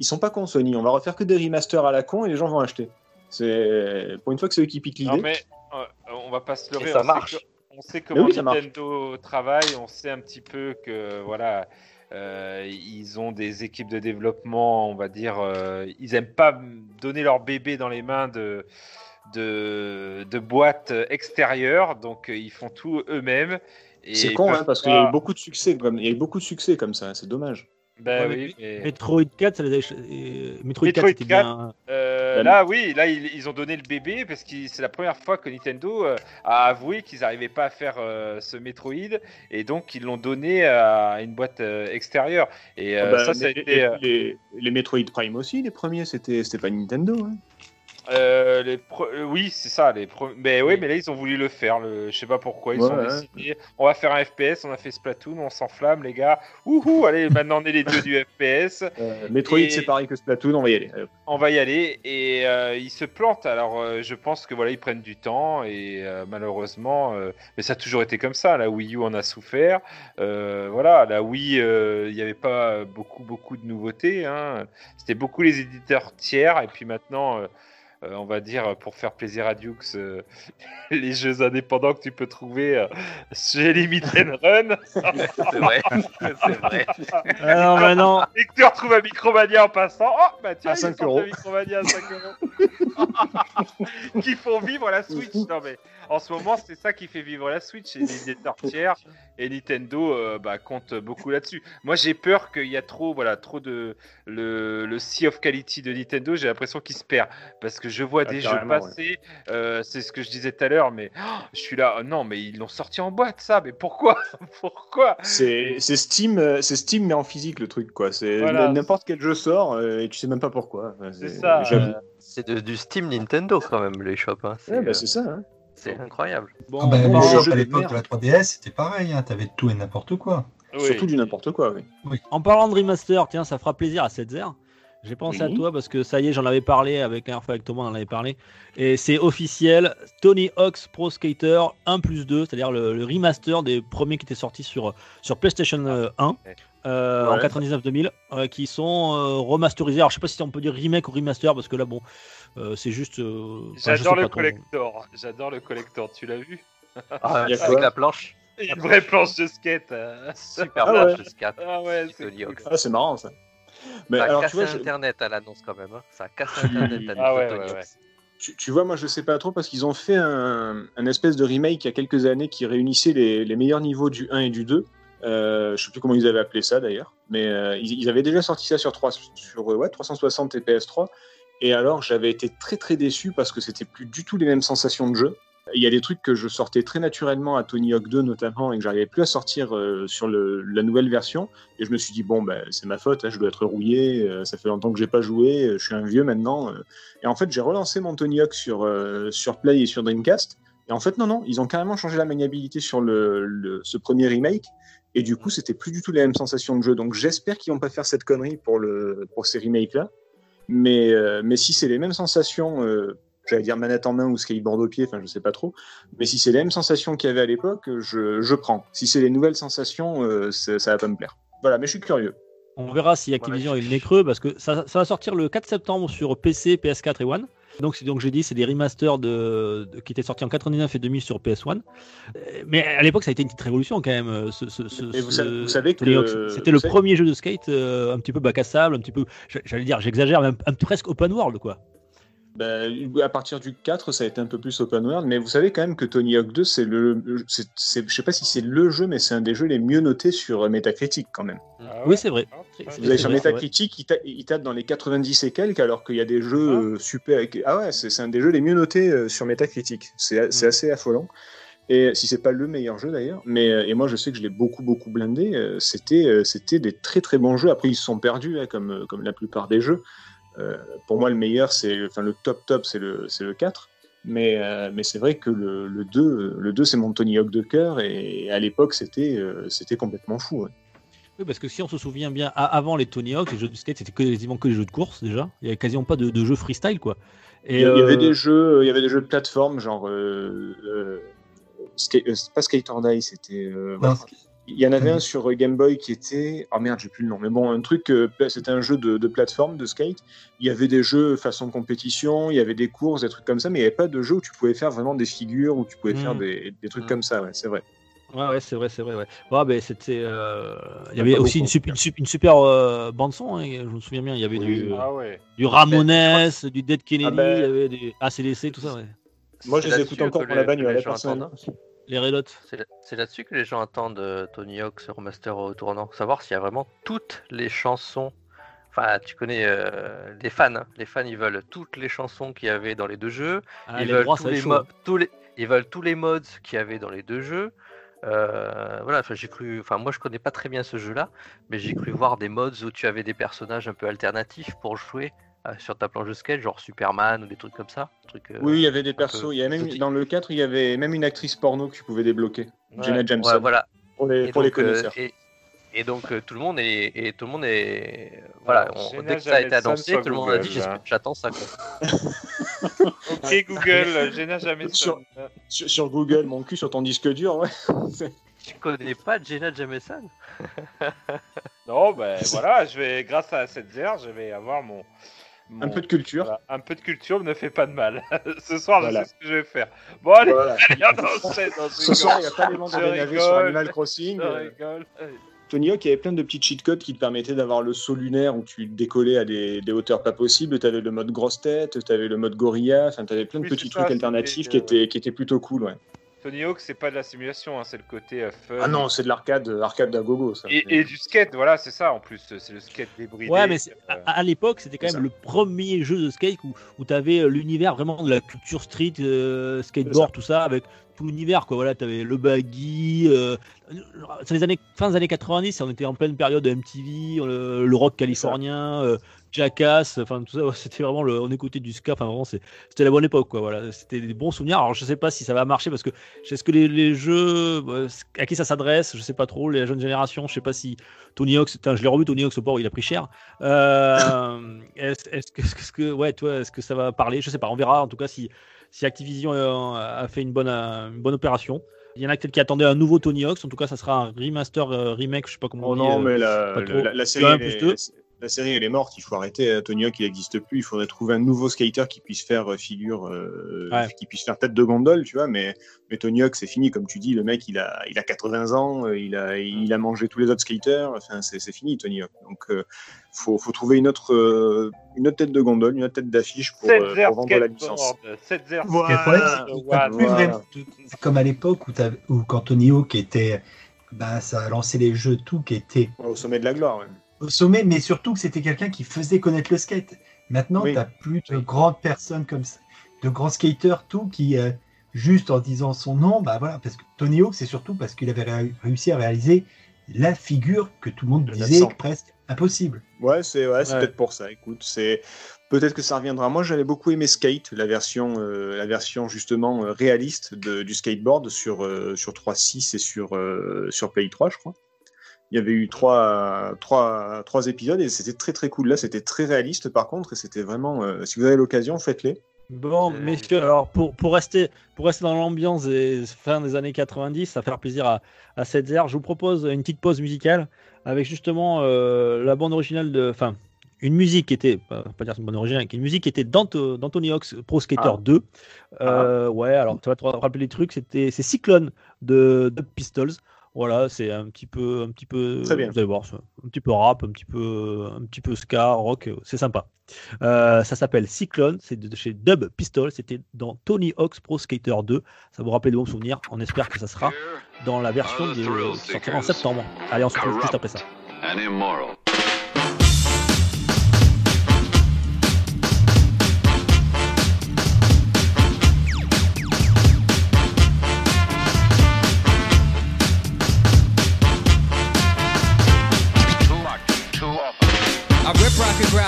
S2: ils sont pas cons Sony. On va refaire que des remasters à la con et les gens vont acheter. C'est pour une fois que c'est eux qui piquent
S3: Non,
S2: l'idée.
S3: mais euh, on va pas se leurrer.
S7: Et ça
S3: sait
S7: marche.
S3: que- on sait comment
S2: oui.
S3: Nintendo travaille. On sait un petit peu que voilà, euh, ils ont des équipes de développement. On va dire, euh, ils aiment pas donner leur bébé dans les mains de de, de boîtes extérieures. Donc euh, ils font tout eux-mêmes.
S2: C'est con hein, parce qu'il y a eu beaucoup de succès comme il y a eu beaucoup de succès comme ça. C'est dommage.
S3: Ben
S1: Ouais,
S3: oui, mais-
S1: Metroid 4, ça les a... euh, Metroid,
S3: Metroid
S1: 4, c'était
S3: 4,
S1: bien.
S3: Euh, là, oui, là, ils, ils ont donné le bébé parce que c'est la première fois que Nintendo euh, a avoué qu'ils n'arrivaient pas à faire euh, ce Metroid et donc ils l'ont donné à une boîte euh, extérieure. Et
S2: bah,
S3: ça, ça a été. euh,
S2: les, les Metroid Prime aussi, les premiers, c'était c'était pas Nintendo. hein.
S3: Euh, les euh, oui, c'est ça. Les mais oui, mais là, ils ont voulu le faire. Le... Je sais pas pourquoi. Ils
S2: Ouais,
S3: ont
S2: ouais.
S3: décidé. On va faire un FPS. On a fait Splatoon. On s'enflamme, les gars. Ouhou, allez, maintenant on est les dieux du FPS. <laughs>
S2: Euh, Metroid,
S3: Et-
S2: c'est pareil que Splatoon, on va y aller.
S3: On va y aller et euh, ils se plantent. Alors je pense que voilà ils prennent du temps et malheureusement, mais ça a toujours été comme ça. La Wii U en a souffert. Voilà, la Wii, il n'y avait pas beaucoup beaucoup de nouveautés. hein. C'était beaucoup les éditeurs tiers et puis maintenant. Euh, on va dire pour faire plaisir à Dukes, euh, <laughs> les jeux indépendants que tu peux trouver euh, chez Limit and Run <laughs>
S7: C'est vrai. C'est vrai.
S1: Ah non, mais non.
S3: et que tu retrouves à Micromania en passant. Oh, bah tiens,
S2: À
S3: ils
S2: 5
S3: sortent
S2: euros.
S3: Micromania à 5 <laughs> euros. qui font vivre la Switch. Non, mais en ce moment, c'est ça qui fait vivre la Switch. Et les éditeurs tiers et Nintendo euh, bah, comptent beaucoup là-dessus. Moi, j'ai peur qu'il y a trop, voilà, trop de. Le, le Sea of Quality de Nintendo, j'ai l'impression qu'il se perd. Parce que je vois
S2: Ah,
S3: des jeux
S2: ouais.
S3: passer. euh, c'est ce que je disais tout à l'heure, mais oh, je suis là. oh non, mais ils l'ont sorti en boîte, ça. Mais pourquoi? <laughs> Pourquoi?
S2: C'est Steam, euh, c'est Steam mais en physique le truc quoi. C'est
S3: Voilà.
S2: n'importe quel jeu sort euh, et tu sais même pas pourquoi.
S3: C'est ça. Euh,
S7: C'est du Steam Nintendo quand même, les shops. hein. C'est
S2: Ouais, bah,
S7: euh,
S2: c'est ça. hein.
S7: c'est incroyable.
S1: Bon,
S5: Ah bah, les shops à l'époque de la 3DS, c'était pareil, hein, t'avais tout et n'importe quoi.
S3: oui.
S2: Surtout du n'importe quoi. Oui.
S1: En parlant de remaster, tiens, ça fera plaisir à 7 J'ai pensé à toi parce que ça y est, j'en avais parlé avec un fois avec Thomas, on en avait parlé. Et c'est officiel, Tony Hawk's Pro Skater 1 plus 2, c'est-à-dire le, le remaster des premiers qui étaient sortis sur, sur PlayStation euh, 1 euh, en
S2: Ouais.
S1: 99-2000, euh, qui sont euh, remasterisés. Alors je sais pas si on peut dire remake ou remaster parce que là, bon, euh, c'est juste. euh,
S3: J'adore le collector. J'adore le collector. Tu l'as vu?
S7: Ah, <laughs>
S2: Il y a
S7: avec la planche.
S3: Une vraie planche de skate. euh.
S7: Super
S2: Ah
S7: planche
S2: ouais.
S7: de skate.
S3: Ah ouais, c'est
S7: Tony
S3: cool.
S7: Hawk.
S2: Ah c'est marrant ça. Mais
S7: Ça a
S2: alors tu je-
S7: Internet à l'annonce quand même. hein. Ça a cassé <laughs> Internet à
S3: Ah ouais,
S7: Tony
S3: ouais,
S7: Hawk.
S3: ouais.
S2: tu, tu vois, moi je sais pas trop parce qu'ils ont fait un, un espèce de remake il y a quelques années qui réunissait les, les meilleurs niveaux du 1 et du 2. Euh, je sais plus comment ils avaient appelé ça d'ailleurs, mais euh, ils, ils avaient déjà sorti ça sur, 3, sur ouais, 360 et PS3. Et alors j'avais été très très déçu parce que c'était plus du tout les mêmes sensations de jeu. Il y a des trucs que je sortais très naturellement à Tony Hawk 2 notamment et que j'arrivais plus à sortir euh, sur la nouvelle version. Et je me suis dit bon ben c'est ma faute, hein, je dois être rouillé. euh, ça fait longtemps que j'ai pas joué, euh, je suis un vieux maintenant. Et en fait j'ai relancé mon Tony Hawk sur sur Play et sur Dreamcast. Et en fait non non, ils ont carrément changé la maniabilité sur ce premier remake. Et du coup c'était plus du tout les mêmes sensations de jeu. Donc j'espère qu'ils vont pas faire cette connerie pour le pour ces remakes là. Mais mais si c'est les mêmes sensations j'allais dire manette en main ou skateboard au pied, enfin je sais pas trop. Mais si c'est les mêmes sensations qu'il y avait à l'époque, je, je prends. Si c'est les nouvelles sensations, euh, ça, va pas me plaire. Voilà, mais je suis curieux.
S1: On verra si Activision a eu le nez creux parce que ça, ça va sortir le 4 septembre sur PC, PS4 et One. Donc, c'est donc j'ai dit, c'est des remasters de, de- qui étaient sortis en 99 et 2000 sur PS1. Euh, Mais à l'époque, ça a été une petite révolution quand même. euh, Ce, ce- ce-
S2: Et vous
S1: ce-
S2: savez- vous savez
S1: Tony
S2: que-.
S1: C'était le
S2: savez-
S1: premier jeu de skate euh, un petit peu bac à sable, un petit peu, j'allais dire, j'exagère, même un, presque open world quoi.
S2: Ben, à partir du 4, ça a été un peu plus open world, mais vous savez quand même que Tony Hawk 2, c'est le, c'est, c'est- je sais pas si c'est le jeu, mais c'est un des jeux les mieux notés sur Metacritic quand même.
S3: Ah
S1: Oui, c'est vrai.
S3: Ah,
S1: C'est-.
S2: Vous allez sur
S1: vrai,
S2: Metacritic, il, ta- il tape dans les 90 et quelques, alors qu'il y a des jeux euh, super. Ah ouais, c'est, un des jeux les mieux notés euh, sur Metacritic. C'est, c'est
S1: Mm.
S2: assez affolant. Et si c'est pas le meilleur jeu d'ailleurs, mais euh, et moi je sais que je l'ai beaucoup beaucoup blindé. euh, c'était euh, c'était des très très bons jeux. Après ils se sont perdus hein, comme euh, comme la plupart des jeux. Euh, pour moi le meilleur c'est enfin le top top c'est le c'est le 4. Mais euh, mais c'est vrai que le, le 2 euh, le 2 c'est mon Tony Hawk de cœur et à l'époque c'était euh, c'était complètement fou. ouais.
S1: Oui, parce que si on se souvient bien, a- avant les Tony Hawk, les jeux de skate, c'était quasiment que des jeux de course déjà. Il y avait quasiment pas de, de jeux freestyle quoi. Et
S2: Il y, avait
S1: euh,
S2: des jeux, il y avait des jeux de plateforme, genre euh, euh, Ska- euh, pas Skate or Die, c'était euh,
S5: Non,
S2: Il y en avait un sur euh, Game Boy qui était. Oh merde, j'ai plus le nom. Mais bon, un truc, euh, c'était un jeu de, de, plateforme, de skate. Il y avait des jeux façon compétition, il y avait des courses, des trucs comme ça, mais il n'y avait pas de jeu où tu pouvais faire vraiment des figures, où tu pouvais faire
S1: Mm.
S2: des, des trucs
S1: Mm.
S2: comme ça, ouais, c'est vrai.
S1: Ouais, ouais, c'est vrai, c'est vrai. Ouais. Ouais, ben, c'était. euh, Il y avait aussi une,
S2: beaucoup,
S1: sup- une, sup- une super euh, bande son. hein, je me souviens bien. Il y avait
S2: Oui.
S1: du,
S3: Ah ouais.
S1: du Ramones, du Dead Kennedy,
S2: Ah ben-
S1: il y avait du ACDC, tout ça. Ouais.
S2: Moi, je les écoute encore pour la bagnole,
S7: gens
S2: personne.
S1: Les Hot.
S7: C'est là- c'est là-dessus que les gens attendent euh, Tony Hawk sur Master au tournant. Savoir s'il y a vraiment toutes les chansons. Enfin, tu connais euh, les fans. hein. Les fans, ils veulent toutes les chansons qu'il y avait dans les deux jeux.
S1: Ah,
S7: ils,
S1: les
S7: veulent
S1: droits,
S7: tous les
S1: être
S7: mo-
S1: chaud.
S7: tous les... ils veulent tous les mods qu'il y avait dans les deux jeux. Euh, voilà, j'ai cru. Enfin, moi, je connais pas très bien ce jeu-là, mais j'ai cru voir des mods où tu avais des personnages un peu alternatifs pour jouer sur ta planche de skate, genre Superman ou des trucs comme ça. Trucs, euh,
S2: Oui, il y avait des persos. Il y avait même, dans le 4, il y avait même une actrice porno que tu pouvais débloquer. Jenna
S7: ouais,
S2: Jameson.
S7: ouais, voilà.
S2: Pour les,
S7: Et
S2: pour les
S7: donc, euh,
S2: connaisseurs.
S7: et, et donc euh, tout le monde est et tout le monde est voilà
S3: Alors,
S7: on-
S3: Jenna
S7: dès que ça a été
S3: Jameson
S7: annoncé
S3: sur
S7: tout le monde a dit
S3: hein.
S7: j'attends ça quoi. <laughs>
S3: Ok Google, je n'ai jamais
S2: Sur- Sur, sur Google, mon cul sur ton disque dur, ouais. <laughs>
S7: tu connais pas Jenna Jameson? <laughs>
S3: Non, ben voilà, je vais, grâce à cette heure, je vais avoir mon.
S2: Un peu de culture.
S3: voilà, un peu de culture ne fait pas de mal. <laughs> Ce soir,
S2: Voilà.
S3: je sais ce que je vais faire. Bon, allez,
S2: Voilà.
S3: allez, on enchaîne,
S2: Ce soir, il n'y a pas les BNAV sur. Animal Crossing. Euh. Tony Hawk, il y avait plein de petits cheat codes qui te permettaient d'avoir le saut lunaire où tu décollais à des, des hauteurs pas possibles. Tu avais le mode grosse tête, tu avais le mode gorilla, enfin, tu avais plein de
S3: Oui,
S2: petits trucs alternatifs qui étaient, qui étaient plutôt cool. Ouais.
S3: Tony Hawk, c'est pas de la simulation, hein, c'est le côté euh, fun.
S2: Ah non, c'est de l'arcade, arcade d'à gogo. Ça.
S3: Et, et du skate, voilà, c'est ça en plus, c'est le skate débridé.
S1: Ouais, mais c'est-
S3: euh,
S1: à, à l'époque, c'était quand même
S2: ça.
S1: le premier jeu de skate où, où tu avais l'univers vraiment de la culture street, euh, skateboard, tout ça, avec tout l'univers. quoi. Voilà, tu avais le baggy. Euh, c'est les années, fin des années 90, on était en pleine période de MTV, le, le rock californien, euh, Jackass, enfin tout ça, ouais, c'était vraiment le, on écoutait du ska, enfin vraiment, c'était la bonne époque. quoi. Voilà, c'était des bons souvenirs. Alors je sais pas si ça va marcher parce que je sais que les, les jeux, euh, à qui ça s'adresse, je sais pas trop, les jeunes générations, je sais pas si Tony Hawk, je l'ai revu, Tony Hawk, ce pauvre, il a pris cher. Euh, <laughs> est-ce est-ce que, est-ce que, ouais, toi, est-ce que ça va parler? Je sais pas, on verra. En tout cas, si, si Activision euh, a fait une bonne, une bonne opération. Il y en a peut-être qui attendaient un nouveau Tony Hawk. En tout cas, ça sera un remaster, euh, remake, je sais pas comment
S2: Oh
S1: on dit.
S2: non,
S1: euh,
S2: mais la, la, la série, est, la série, elle est morte. Il faut arrêter. euh, Tony Hawk, il n'existe plus. Il faudrait trouver un nouveau skater qui puisse faire euh, figure, euh,
S1: Ouais.
S2: qui puisse faire tête de gondole, tu vois. Mais, mais Tony Hawk, c'est fini. Comme tu dis, le mec, il a, il a 80 ans. Il a, il a mangé tous les autres skaters. Enfin, c'est fini, Tony Hawk. Donc, euh, faut, faut trouver une autre, euh, une autre tête de gondole, une autre tête d'affiche pour, euh,
S3: 7 heures
S2: pour vendre la licence.
S3: skateboard, 7 heures
S2: Voilà. Voilà.
S5: c'est comme à l'époque où, où quand Tony Hawk était, bah, ça a lancé les jeux tout qui était
S2: Au sommet de la gloire. ouais.
S5: Au sommet, mais surtout que c'était quelqu'un qui faisait connaître le skate. Maintenant,
S2: Oui.
S5: tu n'as plus de grandes personnes comme ça, de grands skaters, tout qui, euh, juste en disant son nom, bah voilà, parce que Tony Hawk, c'est surtout parce qu'il avait ré- réussi à réaliser la figure que tout le monde
S2: Le
S5: disait
S2: 900.
S5: presque impossible.
S2: Ouais, c'est ouais, c'est
S1: Ouais.
S2: peut-être pour ça. Écoute, c'est peut-être que ça reviendra. Moi, j'avais beaucoup aimé Skate, la version, euh, la version justement euh, réaliste de, du skateboard sur euh, sur 3.6 et sur euh, sur Play 3, je crois. Il y avait eu trois, trois, trois épisodes et c'était très très cool. Là, c'était très réaliste par contre et c'était vraiment. euh, si vous avez l'occasion, faites-les.
S1: Bon, messieurs, alors pour, pour, rester, pour rester dans l'ambiance des fin des années 90, ça va faire plaisir à, à cette je vous propose une petite pause musicale avec justement euh, la bande originale de. Enfin, une musique qui était, pas, pas dire une bande originale, une musique qui était Tony Hawk's Pro Skater
S2: Ah.
S1: 2. Euh, Ouais, alors tu vas te rappeler les trucs, c'était c'est Cyclone de, de Pistols. Voilà, c'est un petit peu, un petit peu,
S2: Très bien.
S1: vous allez voir, un petit peu rap, un petit peu, un petit peu ska, rock, c'est sympa. Euh, ça s'appelle Cyclone, c'est de chez Dub Pistol, c'était dans Tony Hawk's Pro Skater 2. Ça vous rappelle de bons souvenirs, on espère que ça sera dans la version qui sortira en septembre. Allez, on se retrouve juste après ça.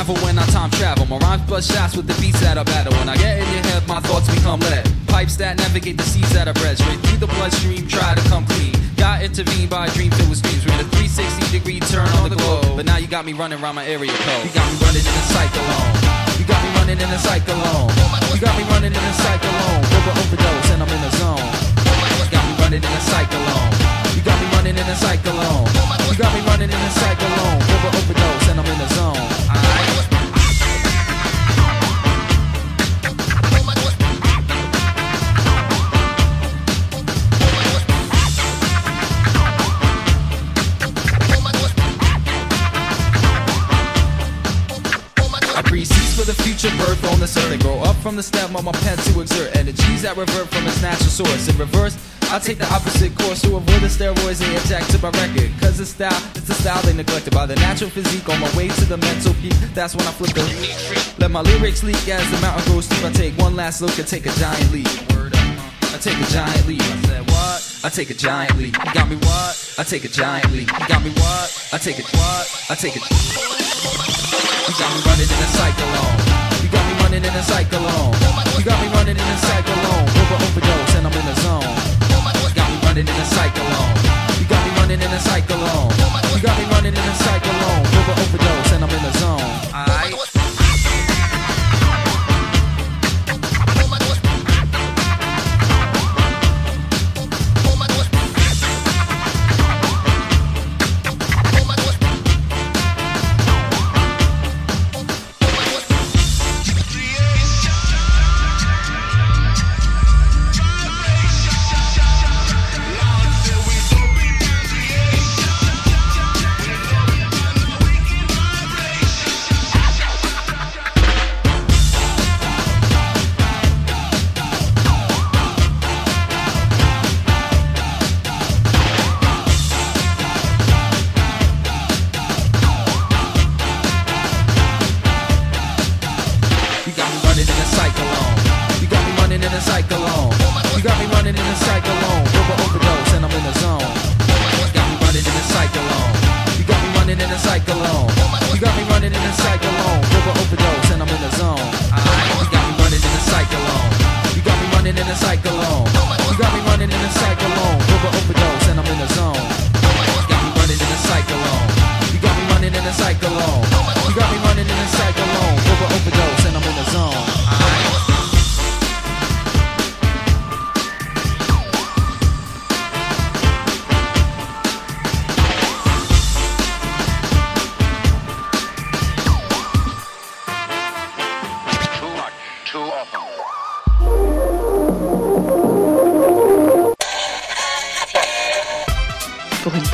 S10: Gravel when I time travel. My rhymes bust shots with the beats that I battle. When I get in your head, my thoughts become lead. Pipes that navigate the seas that I bred. Straight through the bloodstream, try to come clean. Got intervened by a dream filled with dreams. Made a 360 degree turn on the globe. But now you got me running around my area code. You got me running in a cyclone. You got me running in a cyclone. You got me running in a cyclone. Over overdose and I'm in the zone. You got me running in a cyclone. You got me running running in a cyclone. You got me running in a cyclone. Over overdose and I'm in the zone. The future birth on this earth. They grow up from the stem of my pen to exert energies that revert from its natural source. In reverse, I take the opposite course to avoid the steroids they inject to my record. Cause it's style, it's the style they neglected by the natural physique on my way to the mental peak. That's when I flip the Let my lyrics leak as the mountain grows steep. I take one last look and take a giant leap. I take a giant leap. I said what? I take a giant leap. You got me what? I take a giant leap. You got me what? I take it what? I take it. You got me running in a cyclone. You got me running in a cyclone. You got me running in a cyclone.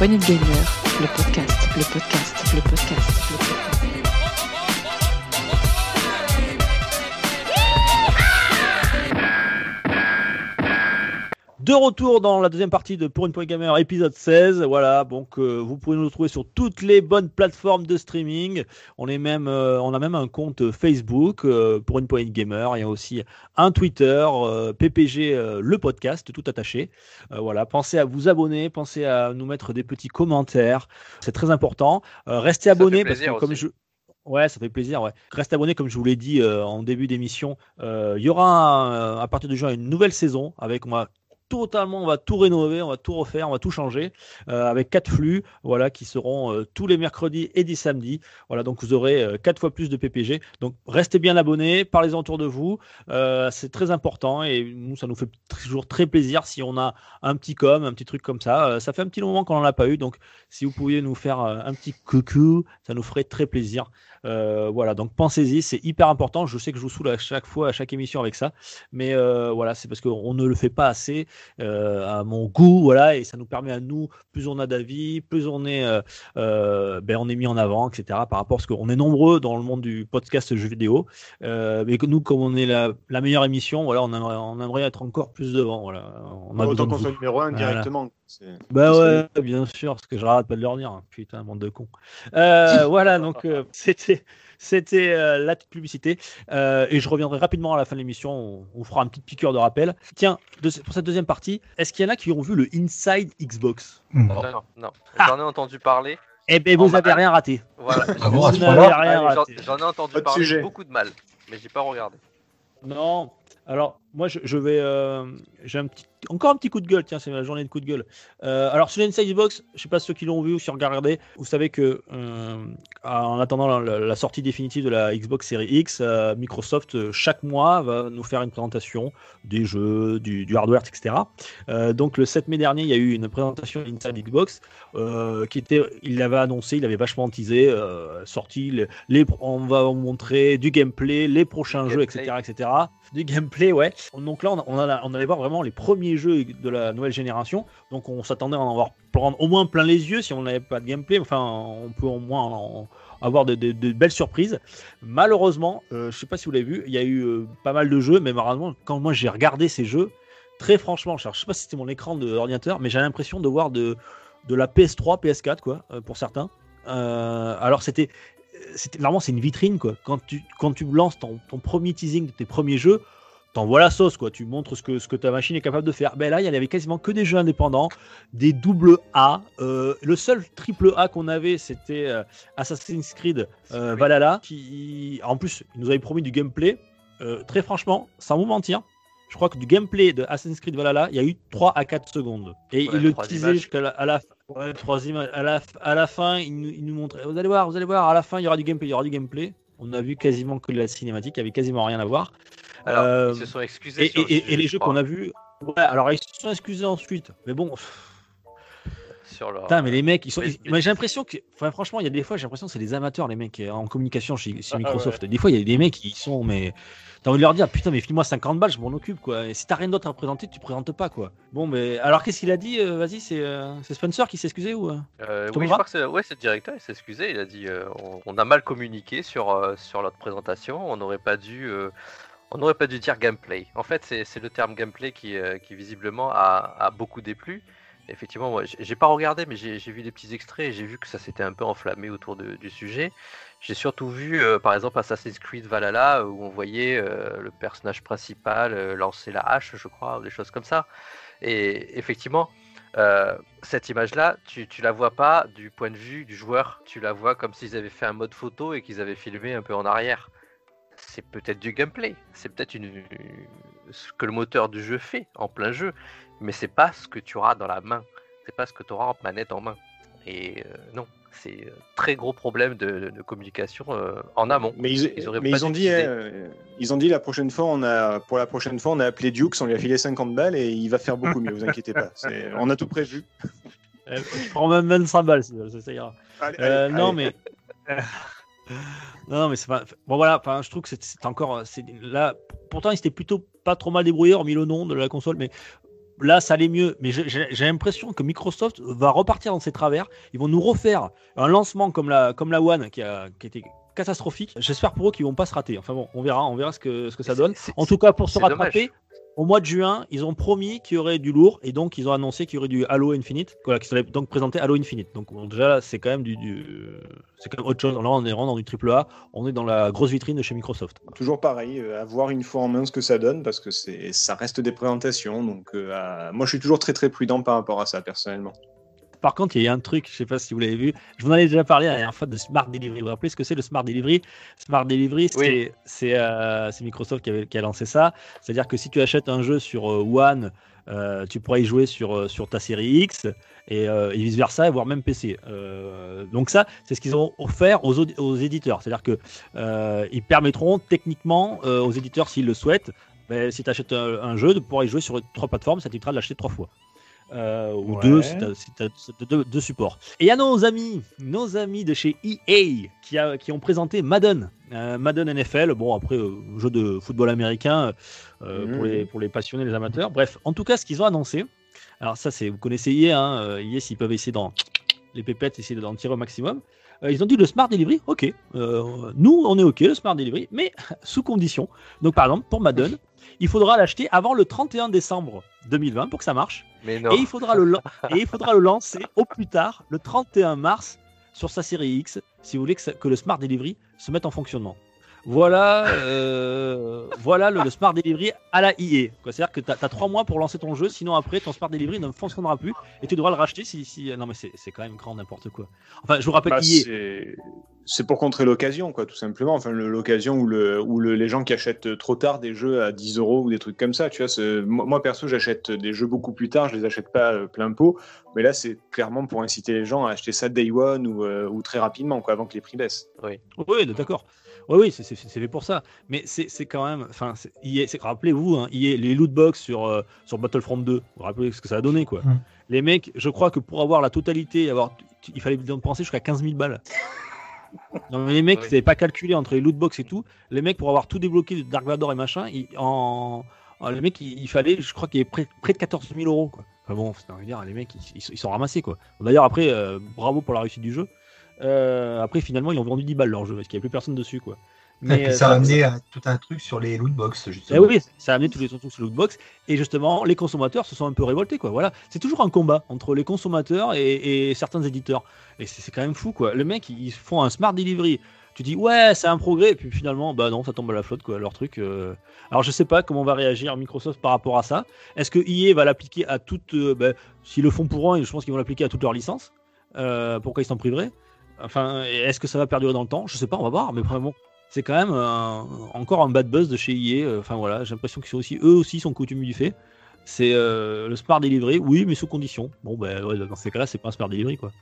S8: Pour
S1: retour dans la deuxième partie de Pour une Point Gamer, épisode 16. Voilà, donc euh, vous pouvez nous retrouver sur toutes les bonnes plateformes de streaming. On est même, euh, on a même un compte Facebook euh, pour une Point Gamer. Il y a aussi un Twitter, PPG le podcast, tout attaché. Voilà, pensez à vous abonner, pensez à nous mettre des petits commentaires. C'est très important. Restez abonnés parce que comme je Ouais, ça fait plaisir. Ouais. Restez abonnés, comme je vous l'ai dit euh, en début d'émission. Euh, Il y aura un- à partir de juin une nouvelle saison avec on va totalement, on va tout rénover, on va tout refaire, on va tout changer euh, avec quatre flux, voilà, qui seront euh, tous les mercredis et des samedis. Voilà, donc vous aurez euh, quatre fois plus de PPG. Donc restez bien abonnés, parlez-en autour de vous. C'est très important et nous, ça nous fait toujours très plaisir si on a un petit com, un petit truc comme ça. Ça fait un petit moment qu'on n'en a pas eu, donc si vous pouviez nous faire un petit coucou, ça nous ferait très plaisir. Euh, voilà, donc pensez-y, c'est hyper important. Je sais que je vous saoule à chaque fois, à chaque émission avec ça, mais euh, voilà, c'est parce qu'on ne le fait pas assez euh, à mon goût, voilà, et ça nous permet à nous, plus on a d'avis, plus on est, euh, euh, ben on est mis en avant, etc. Par rapport à ce qu'on est nombreux dans le monde du podcast jeux vidéo, euh, mais que nous, comme on est la, la meilleure émission, voilà, on aimerait, on aimerait être encore plus devant, voilà. On a
S2: Autant qu'on soit numéro 1
S1: Voilà.
S2: directement.
S1: Bah ouais, bien sûr, parce que je rate pas de leur dire. hein. Putain, bande de cons. Euh, <laughs> voilà, donc euh, c'était c'était euh, la petite publicité. Euh, et je reviendrai rapidement à la fin de l'émission. On, on fera une petite piqûre de rappel. Tiens, de- pour cette deuxième partie, est-ce qu'il y en a qui ont vu le Inside Xbox?
S5: Non.
S7: Non, non.
S1: Ah.
S7: J'en ai entendu parler.
S1: Eh ben,
S7: Oh,
S1: vous
S7: bah,
S1: avez rien raté.
S7: Voilà.
S5: Ah
S1: n'avez
S7: j'en-
S1: raté.
S7: J'en ai entendu parler
S2: sujet.
S7: beaucoup de mal, mais j'ai pas regardé.
S1: Non, Alors, moi, je, je vais. euh, J'ai un petit, encore un petit coup de gueule. Tiens, c'est ma journée de coup de gueule. Euh, alors, sur l'Inside Xbox, je sais pas ceux qui l'ont vu ou si ont regardé. Vous savez que, euh, en attendant la, la sortie définitive de la Xbox Series X, Microsoft chaque mois va nous faire une présentation des jeux, du, du hardware, etc. Donc, le 7 mai dernier, il y a eu une présentation d'Inside Xbox qui était, il l'avait annoncé, il avait vachement teasé, sorti. les- les, on va vous montrer du gameplay, les prochains jeux, etc., etc. Du gameplay, ouais. Donc là, on, allait voir vraiment les premiers jeux de la nouvelle génération. Donc on s'attendait à en avoir au moins plein les yeux si on n'avait pas de gameplay. Enfin, on peut au moins avoir de, belles surprises. Malheureusement, euh, je sais pas si vous l'avez vu, il y a eu euh, pas mal de jeux, mais malheureusement, quand moi j'ai regardé ces jeux, très franchement, je sais pas si c'était mon écran de l'ordinateur, mais j'ai l'impression de voir de, la PS3, PS4, quoi, euh, pour certains. Euh, alors c'était c'était vraiment c'est une vitrine quoi. Quand tu quand tu lances ton premier teasing de tes premiers jeux, t'envoies la sauce quoi. Tu montres ce que ce que ta machine est capable de faire. Ben là, il y avait quasiment que des jeux indépendants, des double A. Euh, le seul triple A qu'on avait, c'était euh, Assassin's Creed euh, Valhalla, qui en plus il nous avait promis du gameplay. Très franchement, sans vous mentir. Je crois que du gameplay de Assassin's Creed Valhalla, il y a eu 3 à 4 secondes. Et
S7: Ouais,
S1: il le teasait jusqu'à la, à la, ouais. À la, à la fin, il nous, il nous montrait. Vous allez voir, vous allez voir, à la fin, il y aura du gameplay. Il y aura du gameplay. On a vu quasiment que la cinématique, il n'y avait quasiment rien à voir.
S7: Alors,
S1: Euh,
S7: ils se sont excusés.
S1: Et,
S7: sur le
S1: et- et
S7: sujet,
S1: les
S7: je
S1: jeux qu'on a vus. Ouais, alors ils se sont excusés ensuite. Mais bon,
S7: Sur leur...
S1: putain, mais les mecs, ils sont.
S7: mais-
S1: ils- j'ai l'impression que. Enfin, franchement, il y a des fois, j'ai l'impression que c'est des amateurs, les mecs, en communication chez, chez
S4: Ah,
S1: Microsoft. Des fois, il y a des mecs qui sont. Mais. T'as envie de leur dire, putain, mais file-moi 50 balles, je m'en occupe, quoi. Et si t'as rien d'autre à présenter, tu présentes pas, quoi. Bon, mais. Alors, qu'est-ce qu'il a dit euh, Vas-y, c'est euh, c'est Spencer qui s'est excusé ou. euh
S7: oui, je crois que c'est ouais, le directeur, il s'est excusé, il a dit euh, on, on a mal communiqué sur, euh, sur notre présentation, on n'aurait pas dû euh, on n'aurait pas dû dire gameplay. En fait, c'est le terme gameplay qui, euh, visiblement a, beaucoup déplu. Effectivement, moi, j'ai pas regardé, mais j'ai vu des petits extraits et j'ai vu que ça s'était un peu enflammé autour du sujet. J'ai surtout vu, euh, par exemple, Assassin's Creed Valhalla, où on voyait euh, le personnage principal euh, lancer la hache, je crois, ou des choses comme ça. Et effectivement, euh, cette image-là, tu, tu la vois pas du point de vue du joueur, tu la vois comme s'ils avaient fait un mode photo et qu'ils avaient filmé un peu en arrière. C'est peut-être du gameplay, c'est peut-être une... ce que le moteur du jeu fait en plein jeu, mais c'est pas ce que tu auras dans la main, c'est pas ce que tu auras en manette en main. Et euh, non, c'est un très gros problème de, communication euh, en amont.
S2: Mais ils,
S7: Ils auraient
S2: mais
S7: pas
S2: ils ont dit, euh, ils ont dit la prochaine fois, on a, pour la prochaine fois, on a appelé Dukes, on lui a filé 50 balles et il va faire beaucoup mieux. vous inquiétez pas. <laughs> On a tout prévu.
S1: Euh, Je prends même 25 balles, ça, ça ira.
S2: Allez,
S1: Euh,
S2: allez,
S1: non,
S2: allez.
S1: mais. <laughs> non, mais c'est pas. Bon, voilà, enfin, je trouve que c'est- encore. c'est- Là, pourtant, ils s'étaient plutôt pas trop mal débrouillés, hormis le nom de la console, mais là, ça allait mieux. Mais j'ai- l'impression que Microsoft va repartir dans ses travers. Ils vont nous refaire un lancement comme la, comme la One qui a, qui était catastrophique. J'espère pour eux qu'ils vont pas se rater. Enfin bon, on verra, on verra ce que, ce que ça donne. En tout cas, pour se
S7: dommage.
S1: Au mois de juin, ils ont promis qu'il y aurait du lourd et donc ils ont annoncé qu'il y aurait du Halo Infinite, voilà, qui donc présenté Halo Infinite. Donc déjà c'est quand même du, du- c'est quand autre chose. Là, on est dans du triple A, on est dans la grosse vitrine de chez Microsoft.
S2: Toujours pareil, euh, à voir une fois en main ce que ça donne, parce que c'est, ça reste des présentations. Donc, euh, moi, je suis toujours très très prudent par rapport à ça, personnellement.
S1: Par contre, il y a un truc, je sais pas si vous l'avez vu, je vous en avais déjà parlé la dernière fois de Smart Delivery. Vous vous rappelez ce que c'est le Smart Delivery? Smart Delivery, c'est
S7: Oui.
S1: c'est, euh, c'est Microsoft qui, avait- qui a lancé ça. C'est-à-dire que si tu achètes un jeu sur euh, One, euh, tu pourras y jouer sur, sur ta série X et, euh, et vice-versa, voire même PC. Euh, donc ça, c'est ce qu'ils ont offert aux, aux éditeurs. C'est-à-dire que ils permettront techniquement aux éditeurs, s'ils le souhaitent, ben, si tu achètes un, un jeu, de pouvoir y jouer sur trois plateformes, ça t'évitera de l'acheter trois fois. Euh, ou
S2: Ouais.
S1: deux si si supports. Et il y a nos amis, nos amis de chez EA qui, a- qui ont présenté Madden. Euh, Madden NFL, bon après, euh, jeu de football américain
S2: Mhm.
S1: pour, les, pour les passionnés, les amateurs. Bref, en tout cas, ce qu'ils ont annoncé, alors ça c'est, vous connaissez EA, hein, EA s'ils peuvent essayer d'en les pépettes, essayer d'en tirer au maximum. Ils ont dit le Smart Delivery, ok. Nous, on est ok, le Smart Delivery, mais <laughs> sous condition. Donc par exemple, pour Madden, il faudra l'acheter avant le 31 décembre 2020 pour que ça marche. Et il, faudra le, lancer au plus tard, le 31 mars, sur sa série X, si vous voulez que le Smart Delivery se mette en fonctionnement. Voilà, euh, voilà le, le Smart Delivery à la IE. C'est-à-dire que tu as, trois mois pour lancer ton jeu, sinon après ton Smart Delivery ne fonctionnera plus et tu devras le racheter si. si... Non, mais c'est quand même grand n'importe quoi. Enfin, je vous rappelle
S2: Bah,
S1: IE.
S2: c'est- pour contrer l'occasion, quoi, tout simplement. Enfin, l'occasion où, le, où le- les gens qui achètent trop tard des jeux à 10 euros ou des trucs comme ça, tu vois. Moi, moi, perso, j'achète des jeux beaucoup plus tard, je les achète pas euh, plein pot. Mais là, c'est clairement pour inciter les gens à acheter ça day one ou, euh, ou très rapidement, quoi, avant que les prix baissent.
S1: Oui, d'accord. Oui, oui, c'est fait pour ça. Mais c'est quand même. Enfin, rappelez-vous, hein, les loot box sur, euh, sur Battlefront 2, vous vous rappelez ce que ça a donné, quoi.
S5: Mm.
S1: Les mecs, je crois que pour avoir la totalité, avoir, il fallait dépenser jusqu'à 15 000 balles. Non, mais les mecs,
S7: Oui.
S1: ils n'avaient pas calculé entre les loot box et tout. Les mecs, pour avoir tout débloqué de Dark Vador et machin, ils- en, en- les mecs, il, il fallait, je crois qu'il y avait près, près de 14 000 euros, quoi. Enfin bon, c'est- dire, les mecs, ils, ils- ils sont ramassés, quoi. D'ailleurs, après, euh, bravo pour la réussite du jeu. Euh, après, finalement, ils ont vendu 10 balles leur jeu parce qu'il n'y avait plus personne dessus, quoi.
S5: Puis
S1: euh,
S5: ça a amené à tout un truc sur les lootbox,
S1: eh
S5: justement.
S1: oui, ça a amené tous les trucs sur le lootbox et justement les consommateurs se sont un peu révoltés quoi. Voilà, c'est toujours un combat entre les consommateurs et, et certains éditeurs et c'est c'est quand même fou quoi. Le mec ils font un smart delivery. Tu dis ouais c'est un progrès et puis finalement bah non ça tombe à la flotte quoi leur truc. euh. Alors je sais pas comment va réagir Microsoft par rapport à ça. Est-ce que EA va l'appliquer à toutes euh, bah, s'ils le font pour un, je pense qu'ils vont l'appliquer à toutes leurs licences. Euh, pourquoi ils s'en priveraient Enfin est-ce que ça va perdurer dans le temps? Je sais pas on va voir mais vraiment c'est quand même un- encore un bad buzz de chez EA. euh, Enfin voilà, j'ai l'impression qu'ils sont aussi, eux aussi sont coutumes du fait. C'est euh, le smart delivery, oui, mais sous condition. Bon, ben ouais, dans ces cas-là, c'est pas un smart delivery quoi.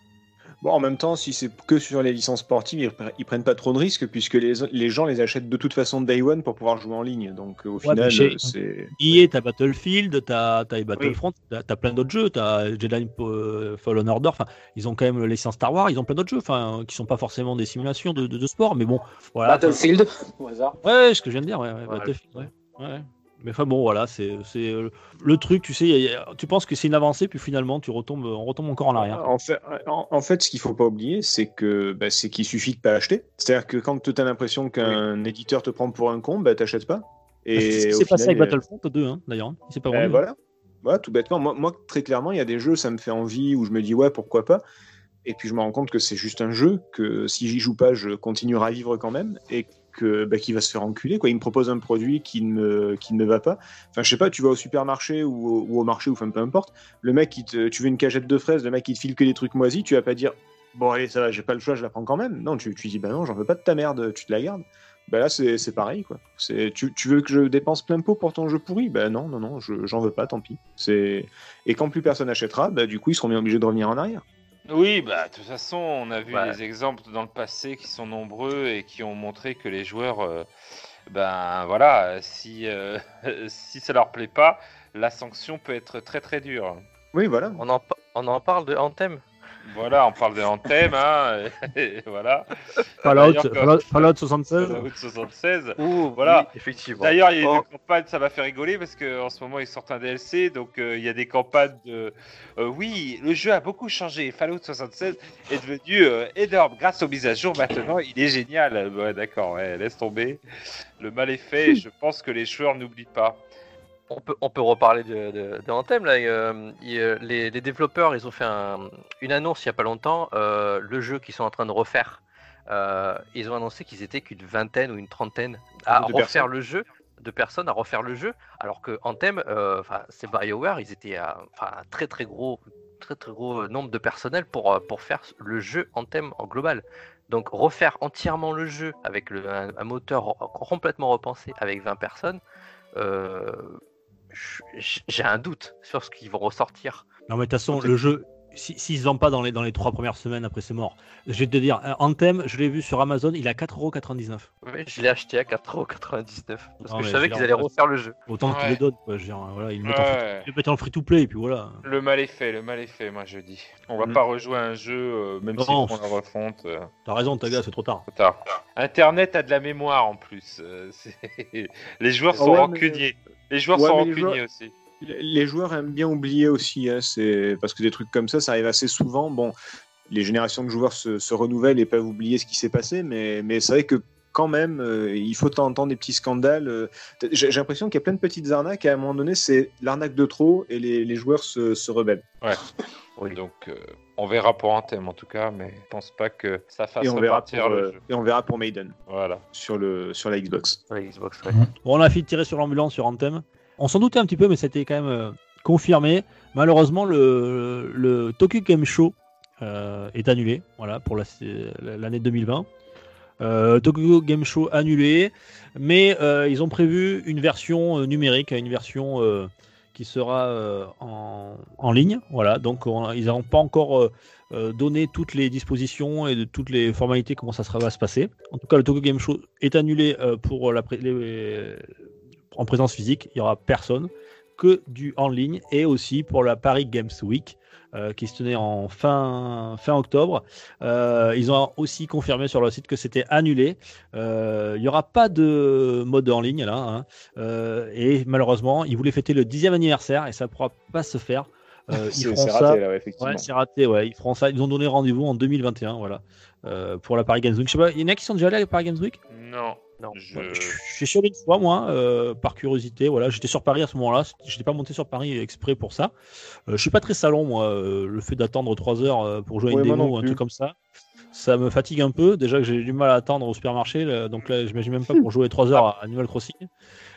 S2: Bon, en même temps, si c'est que sur les licences sportives, ils, ils prennent pas trop de risques puisque les, les gens les achètent de toute façon day one pour pouvoir jouer en ligne. Donc au final, euh, c'est.
S1: EA, t'as Battlefield, t'as as Battlefront, t'as t'as plein d'autres jeux, t'as Jedi euh, Fallen Order. Enfin, ils ont quand même les licences Star Wars, ils ont plein d'autres jeux, enfin, qui sont pas forcément des simulations de, de, de sport, mais bon, voilà.
S4: Battlefield, au hasard.
S1: Ouais, ce que je viens de dire, ouais, ouais,
S7: Voilà.
S1: Battlefield, ouais. Mais enfin bon, voilà, c'est c'est, euh, le truc, tu sais, y a- y a- tu penses que c'est une avancée, puis finalement, tu retombes, on retombe encore en arrière.
S2: En fait, en, en fait, ce qu'il faut pas oublier, c'est que bah, c'est qu'il suffit de pas acheter. C'est-à-dire que quand tu as l'impression qu'un éditeur te prend pour un con, bah t'achètes pas.
S1: C'est ce passé avec Battlefront 2, hein, d'ailleurs. Il s'est pas
S2: Euh,
S1: vendu. hein.
S2: voilà. Voilà, tout bêtement. Moi, moi, très clairement, il y a des jeux, ça me fait envie, où je me dis, ouais, pourquoi pas. Et puis je me rends compte que c'est juste un jeu, que si j'y joue pas, je continuerai à vivre quand même, et bah, qu'il va se faire enculer. Quoi. Il me propose un produit qui ne, qui ne me va pas. Enfin, je sais pas, tu vas au supermarché ou, au- marché, ou enfin peu importe. Le mec, il te- tu veux une cagette de fraises, le mec, il te file que des trucs moisis, tu vas pas dire, bon, allez, ça va, j'ai pas le choix, je la prends quand même. Non, tu, tu dis, bah non, j'en veux pas de ta merde, tu te la gardes. Bah là, c'est pareil, quoi. Tu, tu veux que je dépense plein pot pour ton jeu pourri? Bah non, non, non, je- j'en veux pas, tant pis. Et quand plus personne achètera, bah du coup, ils seront bien obligés de revenir en arrière.
S3: Oui, bah de toute façon, on a vu
S7: Ouais.
S3: des exemples dans le passé qui sont nombreux et qui ont montré que les joueurs, euh, ben voilà, si euh, <laughs> si ça leur plaît pas, la sanction peut être très très dure.
S2: Oui, voilà.
S7: On en, pa- on en parle de Anthem?
S3: Voilà, on parle de Anthem, hein, <laughs> et voilà.
S1: Fallout, Fallout,
S3: quand-
S1: Fallout 76.
S3: Fallout 76.
S7: Ouh,
S3: Voilà.
S7: oui, effectivement.
S3: D'ailleurs, il y a
S7: Oh.
S3: une campagne, ça m'a fait rigoler parce qu'en ce moment ils sortent un DLC, donc euh, il y a des campagnes de. euh, oui, le jeu a beaucoup changé. Fallout 76 est devenu euh, énorme grâce aux mises à jour. Maintenant, il est génial. Ouais, d'accord, ouais, laisse tomber. Le mal est fait. et je pense que les joueurs n'oublient pas.
S7: On peut, on peut reparler de, de, de Anthem. Là. Euh, euh, les, les développeurs, ils ont fait un- une annonce il n'y a pas longtemps. euh, le jeu qu'ils sont en train de refaire, euh, ils ont annoncé qu'ils étaient qu'une vingtaine ou une trentaine à
S2: De
S7: refaire
S2: personnes.
S7: le jeu, de personnes à refaire le jeu, alors que Anthem, c'est BioWare, ils étaient à un très très gros, très très gros nombre de personnel pour, pour faire le jeu Anthem en global. Donc refaire entièrement le jeu avec le, un, un moteur complètement repensé avec 20 personnes, euh, j'ai un doute sur ce qu'ils vont ressortir.
S1: Non, mais de toute façon, le jeu, si- s'ils se vendent pas dans les, dans les trois premières semaines après c'est mort. Je vais te dire, euh, Anthem, je l'ai vu sur Amazon, il a 4,99€.
S7: Oui, je l'ai acheté à 4,99€ parce
S1: Non,
S7: que je savais qu'ils
S1: l'ai
S7: allaient
S1: en-
S7: refaire le jeu.
S1: Autant qu'ils les donnent, quoi. Je veux dire, voilà, ils le mettent, en,
S3: Ouais.
S1: ils le mettent en free-to-play, et puis voilà.
S3: Le mal est fait, le mal est fait, moi je dis. On va
S2: Mhm.
S3: pas rejouer un jeu, euh, même
S1: Non.
S3: s'ils font la refonte. euh,
S1: T'as raison, Taga, c'est trop tard.
S3: trop tard. Internet a de la mémoire en plus. euh, <laughs> les joueurs sont
S2: Ouais, mais-
S3: rancuniers. Les joueurs
S2: Ouais,
S3: sont rancuniers
S2: joueurs-
S3: aussi.
S2: Les joueurs aiment bien oublier aussi, hein, c'est parce que des trucs comme ça, ça arrive assez souvent. Bon, les générations de joueurs se, se renouvellent et peuvent oublier ce qui s'est passé, mais, mais c'est vrai que quand même, euh, il faut entendre des petits scandales. euh, J'ai l'impression qu'il y a plein de petites arnaques. Et à un moment donné, c'est l'arnaque de trop et les, les joueurs se, se rebellent.
S7: Oui.
S3: Donc euh, on verra pour Anthem en tout cas, mais je pense pas que ça fasse
S2: Et on, verra pour,
S3: le jeu.
S2: et on verra pour Maiden
S3: Voilà.
S2: sur, le, sur la Xbox.
S7: sur la Xbox. ouais.
S1: Bon, on a fait tirer sur l'ambulance sur Anthem. On s'en doutait un petit peu, mais c'était quand même euh, confirmé. Malheureusement, le, Tokyo Game Show euh, est annulé voilà, pour la- l'année 2020. Euh, Tokyo Game Show annulé, mais ils ont prévu une version numérique, une version qui sera en, ligne. Voilà, donc on- ils n'ont pas encore donné toutes les dispositions et toutes les formalités comment ça va se passer. En tout cas, le Tokyo Game Show est annulé pour la les- en présence physique. Il y aura personne que du en ligne et aussi pour la Paris Games Week euh, qui se tenait en fin, fin octobre. Euh, ils ont aussi confirmé sur leur site que c'était annulé. Euh, il n'y aura pas de mode en ligne là. hein. Euh, et malheureusement, ils voulaient fêter le dixième anniversaire et ça ne pourra pas se faire. Euh, <laughs> ils
S2: C'est
S1: feront ça.
S2: raté, là, ouais, effectivement.
S1: Ouais, c'est raté. Ouais, ils feront ça. Ils ont donné rendez-vous en 2021. Voilà. Euh, pour la Paris Games Week. Je sais pas, il y en a qui sont déjà allés à la Paris Games Week?
S3: Non.
S7: Non.
S3: Je...
S1: Ouais, suis sûr une fois, moi, euh, par curiosité. Voilà, j'étais sur Paris à ce moment-là. Je n'étais pas monté sur Paris exprès pour ça. Euh, je suis pas très salon, moi. euh, le fait d'attendre 3 heures euh, pour jouer à une
S2: Ouais,
S1: démo ou un truc comme ça, ça me fatigue un peu. Déjà que j'ai du mal à attendre au supermarché. là, donc là, j'imagine même pas pour jouer 3 heures à Animal Crossing.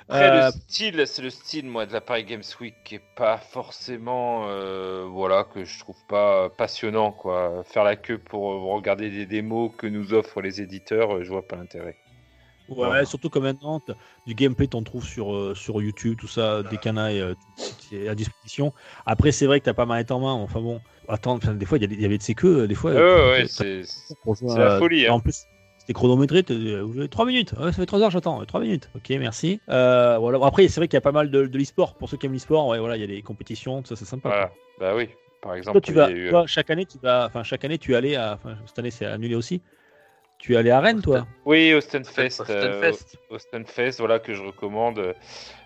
S3: Après,
S1: Euh,
S3: le style, c'est le style, moi, de la Paris Games Week qui est pas forcément, euh, voilà, que je trouve pas passionnant, quoi. Faire la queue pour regarder des démos que nous offrent les éditeurs, je vois pas l'intérêt.
S1: Ouais,
S3: Voilà.
S1: surtout que maintenant, du gameplay, t'en trouves sur, euh, sur YouTube, tout ça, des canailles euh, à disposition. Après, c'est vrai que t'as pas mal en main. Enfin bon, attends, enfin, des fois, il y, avait de ces queues, des fois.
S3: Ouais,
S1: euh,
S3: ouais, c'est la folie. hein.
S1: En plus, c'était chronométré, t'as- euh, vous avez 3 minutes. Ouais, ça fait 3 heures, j'attends. 3 minutes. Ok, merci. Euh, voilà. Bon, après, c'est vrai qu'il y a pas mal de, de l'e-sport. Pour ceux qui aiment l'e-sport, ouais, voilà, il y a des compétitions, tout ça, c'est sympa.
S3: Voilà. Bah oui. Par exemple,
S1: Toi, tu
S3: il y
S1: vas,
S3: a eu, euh,
S1: toi, chaque année, tu vas, enfin, chaque année, tu es allé à, enfin, cette année, c'est annulé aussi. Tu es allé à Rennes, toi
S3: Oui, Austin Fest.
S7: Austin
S3: euh,
S7: Fest.
S3: Austin Fest, voilà, que je recommande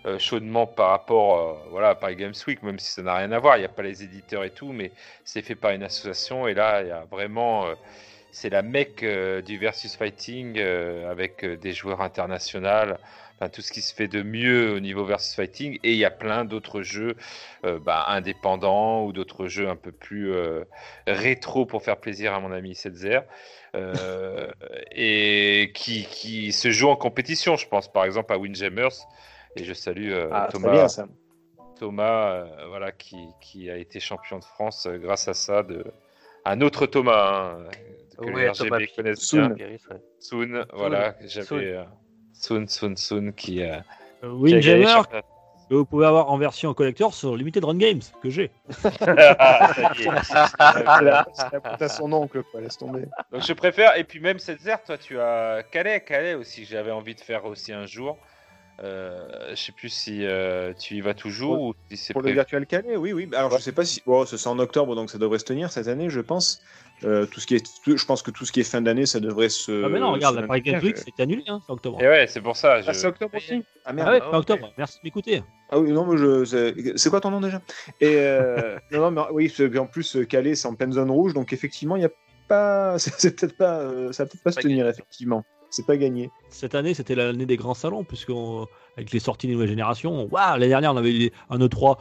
S3: euh, chaudement par rapport euh, voilà, à Paris Games Week, même si ça n'a rien à voir. Il n'y a pas les éditeurs et tout, mais c'est fait par une association. Et là, il y a vraiment. C'est la mecque euh, du versus fighting euh, avec euh, des joueurs internationaux. Enfin, tout ce qui se fait de mieux au niveau versus fighting. Et il y a plein d'autres jeux euh, bah, indépendants ou d'autres jeux un peu plus rétro pour faire plaisir à mon ami Setzer. Et qui, qui se joue en compétition, je pense par exemple à Windjammers. Et je salue
S2: Ah,
S3: Thomas,
S2: bien ça.
S3: Thomas euh, voilà, qui, qui a été champion de France euh, grâce à ça. De... Un autre Thomas, hein, que
S7: Oui,
S3: les
S7: Thomas
S3: RGB connaissent
S2: Soon.
S3: bien.
S7: Pieris, ouais.
S3: Soon, voilà, j'avais
S7: Soon.
S3: euh, Soon, Soon, Soon qui, euh,
S1: Euh, Windjammer, que vous pouvez avoir en version collector sur Limited Run Games, que j'ai. <laughs>
S3: Ah, <laughs>
S2: à son oncle, quoi, laisse tomber.
S3: Donc je préfère, et puis même cette zère, toi tu as Calais, Calais aussi, j'avais envie de faire aussi un jour. Euh, je sais plus si euh, tu y vas toujours ou si c'est
S2: Pour le. Virtual Calais, oui, oui. Alors, je sais pas si. Bon, c'est en octobre, donc ça devrait se tenir cette année, je pense. Euh, tout ce qui est... Je pense que tout ce qui est fin d'année, ça devrait se.
S1: Ah, mais non, regarde, la Paris Games. Week, c'était annulé, hein, c'est octobre.
S3: Et ouais, c'est pour ça. Je...
S2: Ah, c'est octobre aussi Ah
S1: Ah
S2: merde.
S1: ouais,
S7: Ah,
S1: fin
S7: ok.
S1: octobre, merci de m'écouter.
S2: Ah oui, non, mais je. C'est c'est quoi ton nom déjà? Et euh... <laughs> non, non, mais oui, en plus, Calais, c'est en pleine zone rouge, donc effectivement, il n'y a pas. <laughs> C'est c'est peut-être pas. Ça va peut-être pas se tenir, effectivement. C'est pas gagné.
S1: Cette année, c'était l'année des grands salons, puisque avec les sorties des nouvelles générations, waouh, l'année dernière, on avait eu un E3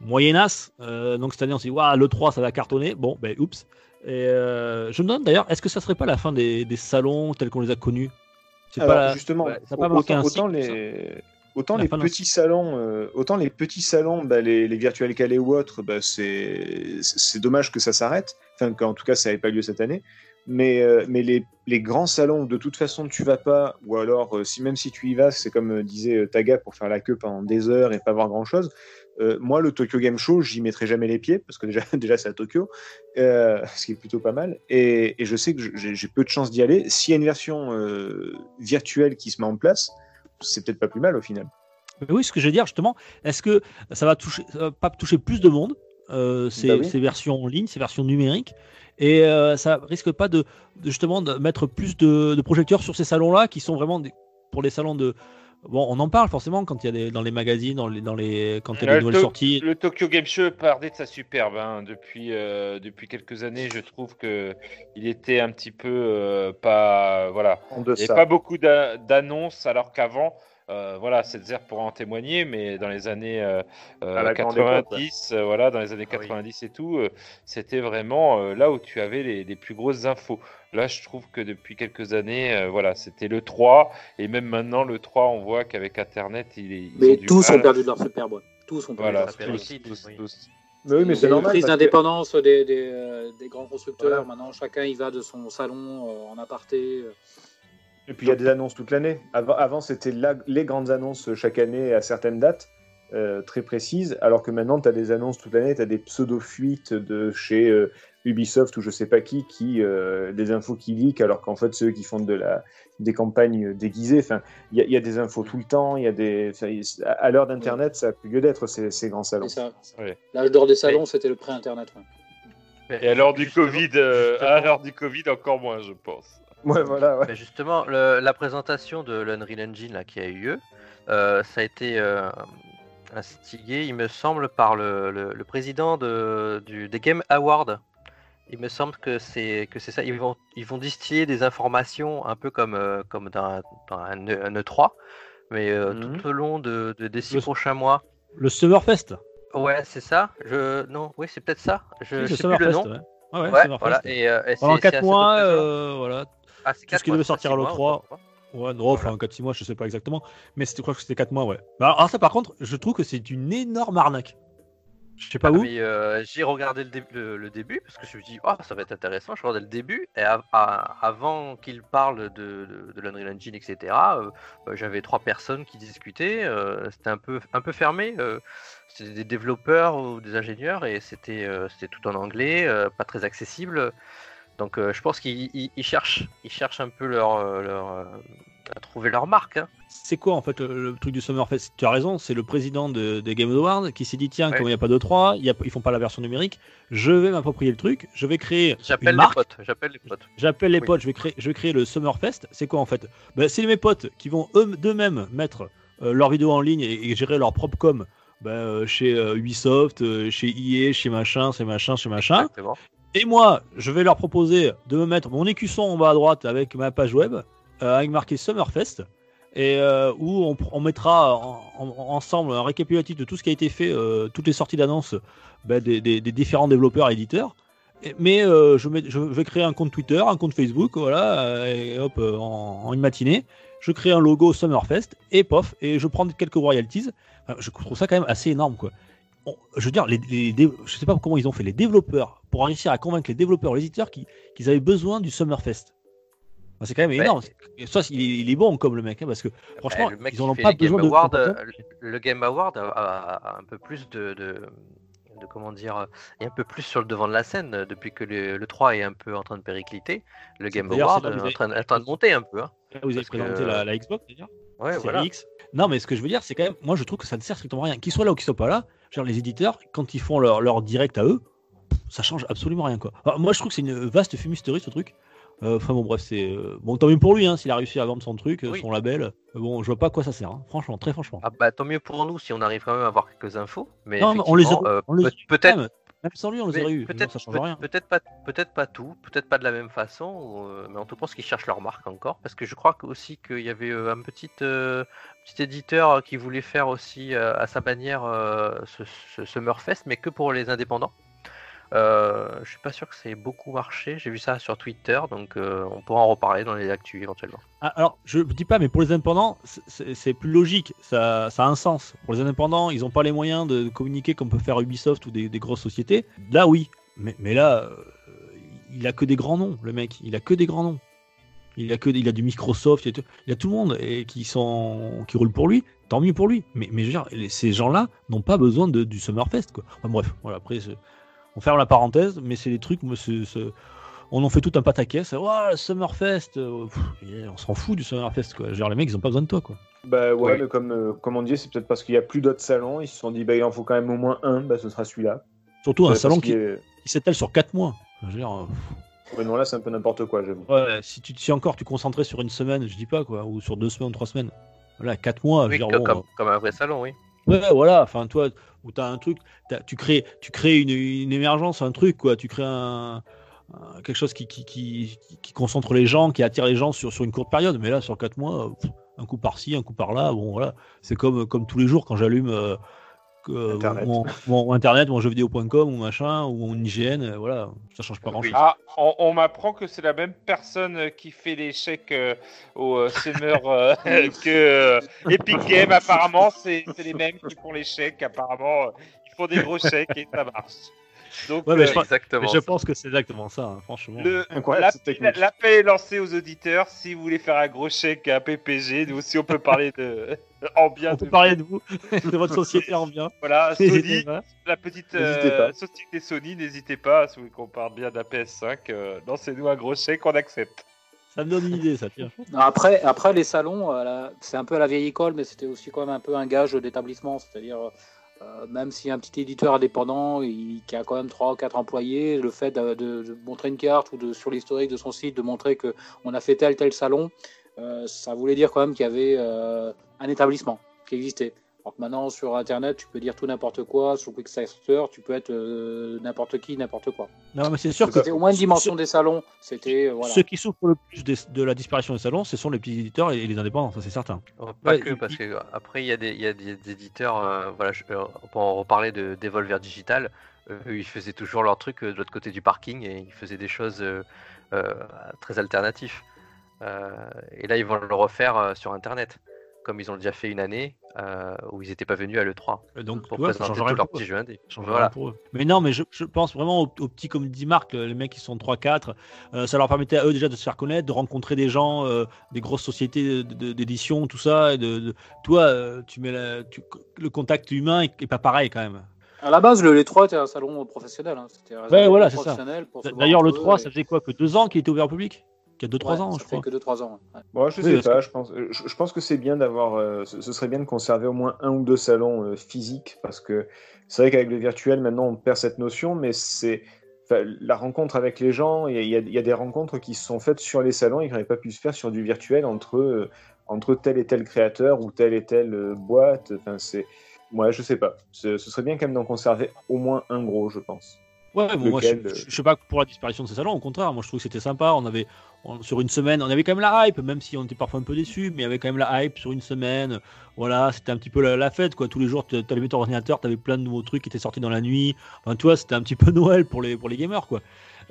S1: moyennasse. euh, donc cette année, on s'est dit, waouh, l'E3, ça va cartonner. Bon, ben, oups. Et euh, je me demande d'ailleurs, est-ce que ça serait pas la fin des, des salons tels qu'on les a connus? C'est
S2: Alors,
S1: pas la-
S2: justement,
S1: ouais, ça a pas marqué
S2: autant,
S1: un
S2: autant
S1: cycle,
S2: les. Autant petits salons, euh, autant les petits salons, bah, les, les Virtual Calais ou autres, bah, c'est c'est dommage que ça s'arrête. Enfin, qu'en tout cas, ça n'avait pas lieu cette année. Mais, euh, mais les, les grands salons, de toute façon, tu vas pas, ou alors, euh, si même si tu y vas, c'est comme euh, disait Taga pour faire la queue pendant des heures et pas voir grand chose. moi, le Tokyo Game Show, j'y mettrai jamais les pieds parce que déjà, <laughs> déjà c'est à Tokyo, ce qui est plutôt pas mal. Et, et je sais que j'ai peu de chances d'y aller. S'il y a une version virtuelle qui se met en place, c'est peut-être pas plus mal au final.
S1: Mais oui, ce que je veux dire justement, est-ce que ça va toucher, ça va pas toucher plus de monde euh, ces,
S2: Bah oui.
S1: ces versions en ligne, ces versions numériques, et euh, ça risque pas de, de, justement de mettre plus de, de projecteurs sur ces salons-là qui sont vraiment des- pour les salons de bon, on en parle forcément quand il y a des, dans les magazines, dans les, dans les quand il y a des nouvelles
S3: le,
S1: sorties.
S3: le Tokyo Game Show perdait de sa superbe. hein. Depuis, euh, depuis quelques années, je trouve que il était un petit peu euh, pas. Voilà. Il n'y
S2: deçà.
S3: pas beaucoup d'a- d'annonces, alors qu'avant, euh, voilà, cette zère pourra en témoigner, mais dans les années euh, euh,
S2: À la grande
S3: 90, euh, voilà, dans les années
S7: Ah oui.
S3: 90 et tout, euh, c'était vraiment euh, là où tu avais les, les plus grosses infos. Là, je trouve que depuis quelques années, euh, voilà, c'était le 3, et même maintenant, le 3, on voit qu'avec Internet, il est. ils
S4: Mais
S3: ont du
S4: tous
S3: mal.
S4: ont perdu de leur superbe. Tous ont perdu
S3: Voilà,
S4: leur superbe.
S3: tous,
S7: oui.
S3: tous.
S2: Mais oui, mais c'est normal. que-
S4: d'indépendance des, des, euh, des grands constructeurs.
S2: Voilà.
S4: Maintenant, chacun y va de son salon euh, en aparté.
S2: Et puis il y a des annonces toute l'année. Avant, avant c'était les grandes annonces chaque année à certaines dates euh, très précises, alors que maintenant tu as des annonces toute l'année, tu as des pseudo-fuites de chez euh, Ubisoft ou je sais pas qui, qui euh, des infos qui leak, alors qu'en fait ceux qui font de la, des campagnes déguisées, enfin il y, a- il y a des infos tout le temps, il y a des, à l'heure d'internet ça a plus lieu d'être ces, ces grands salons.
S4: C'est ça.
S11: Ouais.
S4: L'âge d'or des salons, c'était le pré-internet. ouais.
S11: Et à l'heure du
S7: Justement-
S11: Covid, euh,
S7: justement-
S11: à l'heure du Covid encore moins, je pense.
S2: Ouais voilà. Ouais.
S7: Mais justement, le- la présentation de l'Unreal Engine là, qui a eu lieu, euh, ça a été euh, instigé, il me semble, par le, le- le président de, du, des Game Awards. Il me semble que c'est que c'est ça. Ils vont ils vont distiller des informations un peu comme euh, comme dans, un- dans un, E- un E3, mais euh,
S1: Mhm.
S7: tout au long de, de- des six
S1: Le-
S7: prochains mois.
S1: Le Summerfest.
S7: Ouais, c'est ça. Je non, oui, c'est peut-être ça. Je, sais plus le
S1: Summerfest.
S7: nom.
S1: Ouais, ouais, ouais,
S7: voilà. Et, euh, et
S1: Pendant
S7: c'est- c'est à
S1: 4
S7: cette
S1: mois, euh, voilà.
S7: Ah,
S1: tout ce qui devait sortir à
S7: mois,
S1: l'E3.
S7: autant pour moi.
S1: Ouais, non, enfin, 4-6 mois, je sais pas exactement. Mais je crois que c'était 4 mois, ouais. Bah, alors, alors ça, par contre, je trouve que c'est une énorme arnaque. Je sais pas
S7: Ah,
S1: où.
S7: euh, j'ai regardé le, dé- le- le début parce que je me suis dit, oh, ça va être intéressant. Je regardais le début et à- avant qu'il parle de, de, de l'Unreal Engine, etc., euh, euh, j'avais trois personnes qui discutaient. euh, c'était un peu, un peu fermé. c'était des développeurs ou des ingénieurs et c'était tout en anglais, pas très accessible. Donc euh, je pense qu'ils ils- ils cherchent, ils cherchent un peu leur, euh, leur, euh, à trouver leur marque. hein.
S1: C'est quoi en fait le, le truc du Summerfest? Tu as raison, c'est le président de- des Game Awards qui s'est dit tiens,
S7: Ouais.
S1: comme il n'y a pas de 3, il y a- ils font pas la version numérique, je vais m'approprier le truc, je vais créer
S7: J'appelle les
S1: marque.
S7: potes. J'appelle les potes.
S1: J'appelle les
S7: Oui.
S1: potes, je vais créer, je vais créer le Summerfest. C'est quoi en fait? Ben, C'est mes potes qui vont eux d'eux-mêmes mettre euh, leurs vidéos en ligne et, et gérer leur propre com ben, euh, chez euh, Ubisoft, chez EA, chez machin, chez machin, chez machin.
S7: Exactement.
S1: Et moi, je vais leur proposer de me mettre mon écusson en bas à droite avec ma page web, euh, avec marqué Summerfest, et euh, où on, mettra en- en- ensemble un récapitulatif de tout ce qui a été fait, euh, toutes les sorties d'annonces ben, des, différents développeurs et éditeurs. Mais je, vais créer un compte Twitter, un compte Facebook, voilà, et hop, en, une matinée, je crée un logo Summerfest, et pof, et je prends quelques royalties. Je trouve ça quand même assez énorme, quoi. Je veux dire, les, les je sais pas comment ils ont fait les développeurs pour réussir à convaincre les développeurs, les éditeurs qui- qu'ils avaient besoin du Summerfest. Enfin, c'est quand même
S7: Ouais.
S1: énorme. Soit il est, il est bon comme le mec, hein, parce que franchement,
S7: le mec
S1: ils en ont pas
S7: Game
S1: besoin de. De-
S7: euh, le Game Award a, a- a un peu plus de, de, de comment dire, euh, est un peu plus sur le devant de la scène euh, depuis que le, le 3 est un peu en train de péricliter. Le Game Award est
S1: vous
S7: en train, de- est en train de monter un peu. Hein.
S1: Vous avez
S7: parce que-
S1: présenté la, la Xbox d'ailleurs
S7: Ouais, voilà.
S1: X. Non, mais ce que je veux dire, c'est quand même, moi je trouve que ça ne sert strictement à rien. Qu'ils soient là ou qu'ils soient pas là, genre les éditeurs, quand ils font leur, leur direct à eux, ça change absolument rien quoi. Alors, moi je trouve que c'est une vaste fumisterie ce truc. Euh, Enfin bon, bref, c'est. euh, Bon, tant mieux pour lui, hein, s'il a réussi à vendre son truc, euh,
S7: Oui.
S1: son label. Bon, je vois pas à quoi ça sert, hein. franchement, très franchement.
S7: Ah bah, tant mieux pour nous si on arrive quand même à avoir quelques infos. Mais
S1: non, on les a.
S7: euh, peut- peut-être
S1: même, sans lui, on les aurait eu.
S7: Peut-être
S1: ça change
S7: peut-
S1: rien.
S7: peut-être pas, peut-être pas tout, peut-être pas de la même façon, euh, mais en tout cas, qu'ils cherchent leur marque encore, parce que je crois que- aussi qu'il y avait euh, un petit, euh, petit éditeur qui voulait faire aussi euh, à sa manière euh, ce, ce Summerfest, mais que pour les indépendants. Euh, je suis pas sûr que c'est beaucoup marché. J'ai vu ça sur Twitter, donc euh, on pourra en reparler dans les actus éventuellement.
S1: Ah, Alors, je dis pas, mais pour les indépendants, c'est- plus logique. Ça, ça a un sens. Pour les indépendants, ils n'ont pas les moyens de communiquer comme peut faire Ubisoft ou des, grosses sociétés. Là, oui. Mais, là, euh, il a que des grands noms, le mec. Il a que des grands noms. Il a que il a du Microsoft, il a a tout le monde qui sont qui roulent pour lui. Tant mieux pour lui. Mais, je veux dire, ces gens-là n'ont pas besoin de, du Summerfest. Quoi. Bref, voilà. Après, on ferme la parenthèse, mais c'est des trucs. moi, on en fait tout un pataquès. Ouais, le Summerfest. euh, pff, on s'en fout du Summerfest. Quoi. Genre, les mecs, ils ont pas besoin de toi. Quoi.
S2: Bah ouais,
S7: Oui.
S2: mais comme, euh, comme on dit, c'est peut-être parce qu'il n'y a plus d'autres salons. Ils se sont dit, bah il en faut quand même au moins un, bah ce sera celui-là.
S1: Surtout un salon qui, s'étale sur 4 mois. Je veux dire, euh,
S2: Ouais, non, là c'est un peu n'importe quoi, j'avoue.
S1: ouais, si, tu, si encore tu concentrais sur une semaine, je dis pas quoi, ou sur deux semaines trois semaines. Voilà, 4 mois. je veux
S7: Oui,
S1: dire,
S7: co-
S1: bon,
S7: comme, comme un vrai salon, oui.
S1: Ouais, voilà, enfin, toi, où t'as un truc, tu crées, tu crées une, émergence, un truc, quoi. Tu crées un, quelque chose qui, concentre les gens, qui attire les gens sur, sur une courte période. Mais là, sur 4 mois, un coup par-ci, un coup par-là, bon, voilà. C'est comme, comme tous les jours quand j'allume euh, que-
S2: Internet.
S1: Mon, mon internet, mon jeuxvideo.com ou machin, ou mon IGN, euh, voilà, ça change pas grand-chose.
S3: Ah, on, on m'apprend que c'est la même personne euh, qui fait les chèques euh, au euh, Summer euh, <laughs> que euh, Epic Games. Apparemment, c'est les mêmes qui font les chèques. Apparemment, euh, ils font des gros chèques et ça marche. Donc,
S1: Ouais, mais
S3: euh,
S1: je pense-
S7: Exactement.
S1: Mais je pense que c'est exactement ça, hein, franchement.
S3: le-
S2: Incroyable, cette
S3: l'appel
S2: technique.
S3: l'appel est lancé aux auditeurs. Si vous voulez faire un gros chèque à PPG, nous aussi on peut <laughs> parler de en bien
S1: On peut
S3: de
S1: parler de vous, de votre société en bien.
S3: Voilà, <laughs> Sony, la petite euh, société Sony, n'hésitez pas, si vous voulez qu'on parle bien de la PS5, euh, lancez-nous un gros chèque, on accepte.
S1: Ça me donne une idée, ça, tiens.
S4: Non, Après, après les salons, euh, c'est un peu à la vieille école, mais c'était aussi quand même un peu un gage d'établissement. C'est-à-dire, euh, même si un petit éditeur indépendant qui a quand même trois ou quatre employés, le fait de, montrer une carte ou de, sur l'historique de son site, de montrer que on a fait tel tel salon, euh, ça voulait dire quand même qu'il y avait euh, un établissement qui existait. Alors que maintenant, sur Internet, tu peux dire tout n'importe quoi. Sur Quicksilver, tu peux être euh, n'importe qui, n'importe quoi.
S1: Non, mais c'est sûr que
S4: C'était au moins une dimension des salons. C'était euh, voilà.
S1: ceux qui souffrent le plus des- de la disparition des salons, ce sont les petits éditeurs et les indépendants, ça c'est certain.
S7: Oh, Pas
S1: Ouais,
S7: que, parce que après il y a des, il y a des éditeurs, euh, voilà, je, euh, on peut en reparler de Devolver Digital. euh, eux, ils faisaient toujours leur truc euh, de l'autre côté du parking et ils faisaient des choses euh, euh, très alternatives. Euh, et là, ils vont le refaire euh, sur Internet, comme ils ont déjà fait une année euh, où ils n'étaient pas venus à l'E3
S1: Euh, Donc,
S7: pour
S1: ça
S7: présenter tous
S1: rien
S7: leurs petits jeux indés. Voilà.
S1: pour eux. Mais non, mais je, je pense vraiment aux, aux petits, comme dit Marc, les mecs qui sont 3-4, euh, ça leur permettait à eux déjà de se faire connaître, de rencontrer des gens, euh, des grosses sociétés de- de- d'édition, tout ça. Et de, de- toi, euh, tu mets la- tu- le contact humain est, est pas pareil quand même.
S4: À la base, le L3 était un salon professionnel. hein. C'était réservé
S1: Ouais, voilà,
S4: pour se voir
S1: D'ailleurs,
S4: un
S1: le
S4: peu
S1: 3,
S4: et-
S1: ça faisait quoi Que 2 ans qu'il était ouvert au public? Qu'il y a 2-3
S4: Ouais,
S1: ans,
S4: ça
S1: je
S4: fait
S1: crois.
S4: que 2-3 ans. ouais.
S2: Moi, je
S1: Oui,
S2: sais pas.
S1: que-
S2: Je pense, je, je pense que c'est bien d'avoir. euh, ce, ce serait bien de conserver au moins un ou deux salons euh, physiques parce que c'est vrai qu'avec le virtuel, maintenant, on perd cette notion, mais c'est la rencontre avec les gens. Il y, a- il y a- il y a des rencontres qui se sont faites sur les salons et qui n'auraient pas pu se faire sur du virtuel entre euh, entre tel et tel créateur ou telle et telle euh, boîte. Enfin, c'est. Ouais, je sais pas. Ce, ce serait bien quand même d'en conserver au moins un gros, je pense.
S1: Ouais, bon, moi, je, je,
S2: euh,
S1: je sais pas pour la disparition de ces salons, au contraire, moi je trouve que c'était sympa. On avait on- sur une semaine, on avait quand même la hype, même si on était parfois un peu déçus, mais il y avait quand même la hype sur une semaine. Voilà, c'était un petit peu la, la fête, quoi. Tous les jours, tu allumais ton ordinateur, tu avais plein de nouveaux trucs qui étaient sortis dans la nuit. Enfin, tu vois, c'était un petit peu <laughs> Noël pour les, pour les gamers, quoi.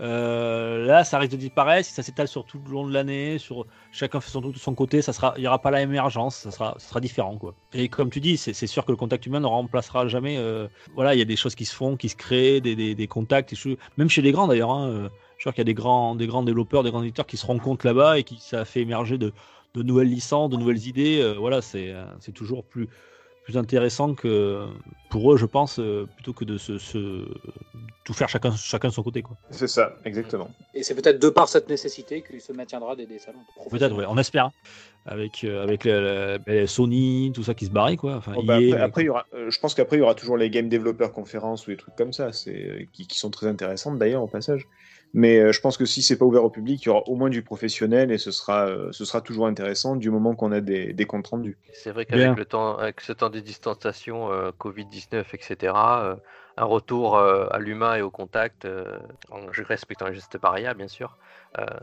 S1: Euh, là, ça risque de disparaître. Si ça s'étale sur tout le long de l'année, sur chacun fait son truc de son côté, ça sera, il y aura pas la émergence, ça sera, ça sera différent, quoi. Et comme tu dis, c'est sûr que le contact humain ne remplacera jamais. euh, voilà, il y a des choses qui se font, qui se créent, des, contacts, même chez les grands d'ailleurs. Hein, euh, je sûr qu'il y a des grands, des grands développeurs, des grands éditeurs qui se rencontrent là-bas et qui ça fait émerger de, nouvelles licences, de nouvelles idées. voilà, c'est toujours plus plus intéressant que pour eux, je pense, euh, plutôt que de se, se- tout faire chacun chacun de son côté, quoi.
S2: C'est ça, exactement.
S4: Et c'est peut-être de par cette nécessité qu'il se maintiendra des, des salons.
S1: Peut-être, ouais, on espère. hein. Avec euh, avec la- Sony, tout ça qui se barrait, quoi. Enfin,
S2: Bon, bah,
S1: EA,
S2: après,
S1: mais-
S2: après, il y aura, euh, je pense qu'après, il y aura toujours les Game Developer Conference ou des trucs comme ça, c'est, euh, qui, qui sont très intéressantes d'ailleurs au passage. Mais euh, je pense que si c'est pas ouvert au public, il y aura au moins du professionnel et ce sera, euh, ce sera toujours intéressant du moment qu'on a des, des comptes rendus.
S7: C'est vrai qu'avec le temps, avec ce temps de distanciation, euh, Covid-19, etc., euh, un retour euh, à l'humain et au contact, euh, en respectant les gestes barrières, bien sûr, euh,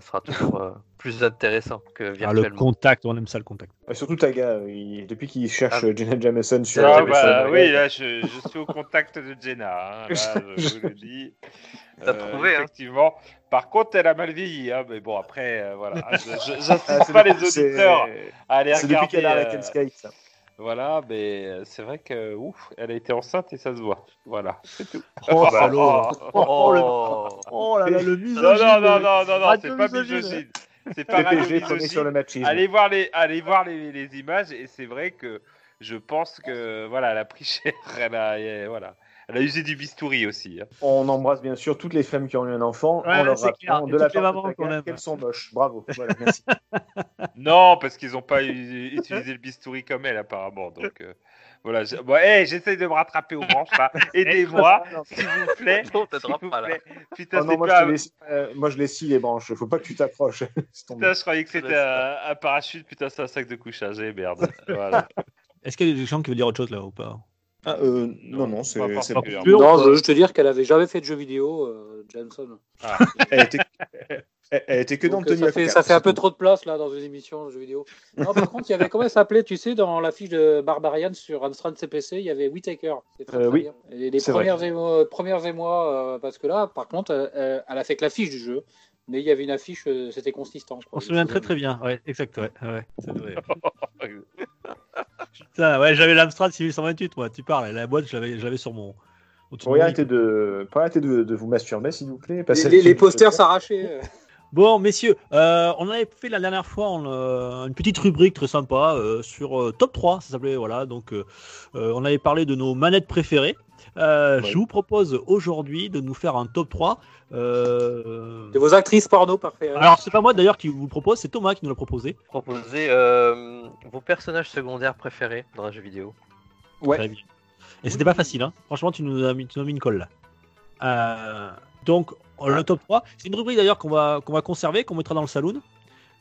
S7: sera toujours euh, plus intéressant que
S1: Ah, le
S7: virtuellement.
S1: contact, on aime ça le contact.
S2: Euh, surtout Taga, euh, il- depuis qu'il cherche
S7: Ah.
S2: euh, Jenna Jameson sur.
S3: Ah,
S2: sur
S3: bah,
S2: le-
S3: oui, là, je, je suis au contact de Jenna. hein, là, <laughs> je vous le dis. Euh, <laughs>
S7: T'as trouvé, hein.
S3: Effectivement. Par contre, elle a mal vieilli. hein, mais bon, après, euh, voilà. Je- je-
S2: Ah,
S3: pas les auditeurs à aller
S2: C'est depuis
S3: regarder.
S2: qu'elle a arrêté
S3: euh,
S2: le Skype, ça.
S3: Voilà, mais euh, c'est vrai que ouf, elle a été enceinte et ça se voit. Voilà, c'est tout. <laughs>
S1: Oh,
S3: Bah,
S1: salaud. <laughs>
S3: oh,
S7: Oh,
S1: Oh là là, le <laughs>
S3: Non, non, non, non, non, non, c'est pas
S1: misogyne.
S3: misogyne. C'est pas
S2: PPG sur le
S3: misogyne.
S2: machisme.
S3: Allez voir les, allez voir les, les images et c'est vrai que je pense que voilà, elle a pris cher. Elle a, et voilà, elle a usé du bistouri aussi. hein.
S2: On embrasse bien sûr toutes les femmes qui ont eu un enfant
S1: Ouais,
S2: en leur
S1: clair.
S2: de la part de qu'elles sont moches. Bravo. <laughs> Voilà, merci.
S3: Non, parce qu'ils n'ont pas utilisé le bistouri comme elle apparemment. Donc euh, voilà, je- bon, hey, j'essaye de me rattraper aux branches là. <laughs> Aidez-moi, s'il vous plaît.
S7: Non,
S3: vous
S7: pas, là.
S3: plaît. Putain,
S2: Oh non, moi,
S3: pas.
S2: je te laisse- euh, moi, je les scie les branches. Faut pas que tu t'approches. <laughs>
S3: Putain, je croyais que c'était un, un parachute. Putain, c'est un sac de couchage. Eh, merde. Voilà.
S1: Est-ce qu'il y a des gens qui veulent dire autre chose là ou pas?
S2: Ah, euh, non, non, c'est.
S4: Non,
S1: on-
S4: je veux juste te dire qu'elle avait jamais fait de jeux vidéo, euh, Johnson.
S3: Ah.
S2: Elle était, elle, elle était que dans
S4: Donc, euh,
S2: Tony
S4: ça, fait, ça fait un
S2: c'est
S4: peu trop de place là dans une émission de jeux vidéo. Non, par contre, il y avait comment elle s'appelait, tu sais, dans la fiche de Barbarian sur Amstrad CPC, il y avait Whitaker. C'est très,
S2: Euh, oui.
S4: bien. Et les premières émois, premières émois euh, parce que là, par contre, euh, euh, elle a fait que la fiche du jeu, mais il y avait une affiche, euh, c'était consistant.
S1: On se souvient très très bien, ouais, exact, ouais, ouais, c'est vrai. <laughs> Putain, ouais, j'avais l'Amstrad 6128, moi, tu parles, la boîte, je l'avais je l'avais sur mon,
S2: Pourriez arrêter de, arrêter de, de vous masturber, s'il vous plaît.
S4: Les,
S2: Passez
S4: les- posters s'arrachaient. <laughs>
S1: Bon, messieurs, euh, on avait fait la dernière fois on, euh, une petite rubrique très sympa euh, sur euh, top 3, ça s'appelait, voilà. Donc, on avait parlé de nos manettes préférées. Euh,
S2: Ouais.
S1: Je vous propose aujourd'hui de nous faire un top 3. euh,
S4: De vos actrices porno parfait.
S1: Alors, c'est pas moi d'ailleurs qui vous le propose, c'est Thomas qui nous l'a proposé.
S7: Proposer euh, vos personnages secondaires préférés dans un jeu vidéo.
S2: Ouais.
S1: Très bien. Et c'était pas facile, hein. Franchement, tu nous as mis, tu nous as mis une colle là. Euh, donc, le top 3, c'est une rubrique d'ailleurs qu'on va, qu'on va conserver, qu'on mettra dans le saloon.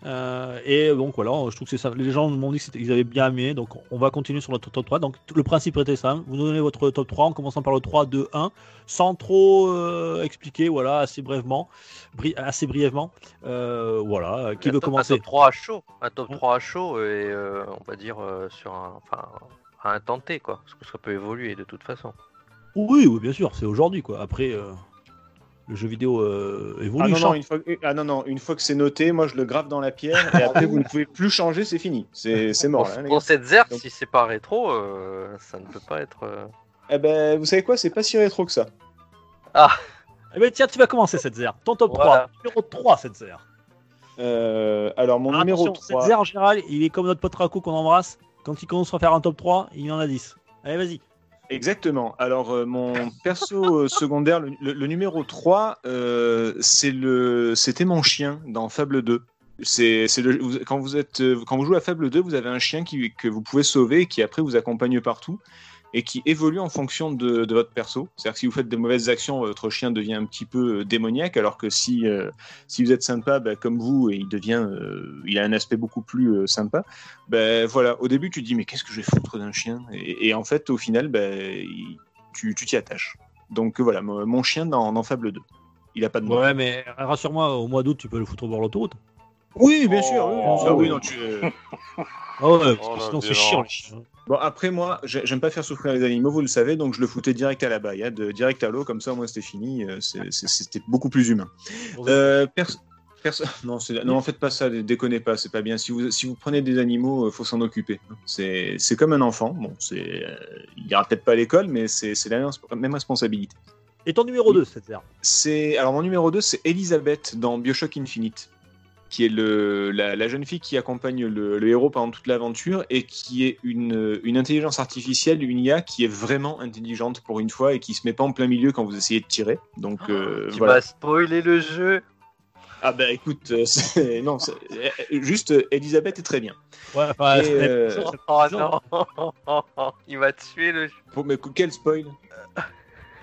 S1: Euh, et donc voilà, je trouve que c'est ça. Les gens m'ont dit qu'ils avaient bien aimé, donc on va continuer sur notre top 3. Donc le principe était simple, vous donnez votre top 3 en commençant par le 3, 2, 1, sans trop euh, expliquer, voilà, assez brièvement, bri- assez brièvement. Euh, voilà, qui
S7: Un
S1: veut
S7: top- Un
S1: commencer
S7: top 3 à chaud. Un top 3 à chaud et on va dire sur un, enfin, à un tenté quoi. Parce que ça peut évoluer de toute façon.
S1: Oui, oui, bien sûr, c'est aujourd'hui quoi. Après, euh, le jeu vidéo euh, évolue.
S2: Ah non, non,
S1: change.
S2: une fois, ah non, non, une fois que c'est noté, moi je le grave dans la pierre et après vous ne pouvez plus changer, c'est fini. C'est c'est mort.
S7: Pour,
S2: là,
S7: pour cette
S2: Donc-
S7: si c'est pas rétro, euh, ça ne peut pas être. euh,
S2: Eh ben, vous savez quoi, c'est pas si rétro que ça.
S1: Eh ben tiens, tu vas commencer cette zère. Ton top
S7: Voilà.
S1: 3, numéro 3 cette zère.
S2: Euh, alors, mon
S1: Alors,
S2: numéro
S1: attention,
S2: 3.
S1: Cette zère en général, il est comme notre pote Raku qu'on embrasse. Quand il commence à faire un top 3, il en a 10. Allez, vas-y.
S2: Exactement. Alors, euh, mon perso euh, secondaire, le, numéro 3, euh, c'était mon chien dans Fable 2. C'est, quand, vous êtes, quand vous jouez à Fable 2, vous avez un chien qui, que vous pouvez sauver et qui après vous accompagne partout et qui évolue en fonction de, de votre perso. C'est-à-dire que si vous faites des mauvaises actions, votre chien devient un petit peu euh, démoniaque, alors que si, euh, si vous êtes sympa, bah, comme vous, et il devient, euh, il a un aspect beaucoup plus euh, sympa. Ben voilà, au début tu te dis mais qu'est-ce que je vais foutre d'un chien? Et, et en fait au final ben, il- tu tu t'y attaches. Donc voilà, mon chien dans, dans Fable 2. Il a pas de nom.
S1: Ouais, mais rassure-moi, au mois d'août, tu peux le foutre au bord de l'autoroute?
S2: Oui, bien sûr. oui, bien sûr.
S1: Oh.
S2: Oui, non, tu-
S1: Ah ouais, parce
S11: Oh,
S1: que
S11: la
S1: sinon c'est chiant.
S2: Bon après moi j'ai- j'aime pas faire souffrir les animaux, vous le savez, donc je le foutais direct à la baille, hein, de, direct à l'eau, comme ça au moins c'était fini, euh, c'est- c'est- c'était beaucoup plus humain. Euh, perso- <laughs> non, c'est- non, faites pas ça, déconnez pas, c'est pas bien. Si vous, si vous prenez des animaux, euh, faut s'en occuper. C'est c'est comme un enfant. Bon, c'est, euh, il ira peut-être pas à l'école, mais c'est c'est la même, même responsabilité.
S1: Et ton numéro 2, cette zère
S2: C'est alors mon numéro 2, c'est Elisabeth dans BioShock Infinite, qui est le, la, la jeune fille qui accompagne le, le héros pendant toute l'aventure et qui est une, une intelligence artificielle, une IA qui est vraiment intelligente pour une fois et qui se met pas en plein milieu quand vous essayez de tirer. Donc euh,
S7: Tu
S2: voilà.
S7: vas spoiler le jeu.
S2: Ah bah écoute, euh, <laughs> c'est- non, c'est- euh, juste euh, Elisabeth est très bien.
S1: Ouais, enfin,
S2: Et,
S1: c'est-
S2: euh, <laughs>
S7: Oh
S1: non, <laughs>
S7: il va tuer le jeu.
S2: pour- mais quel spoil?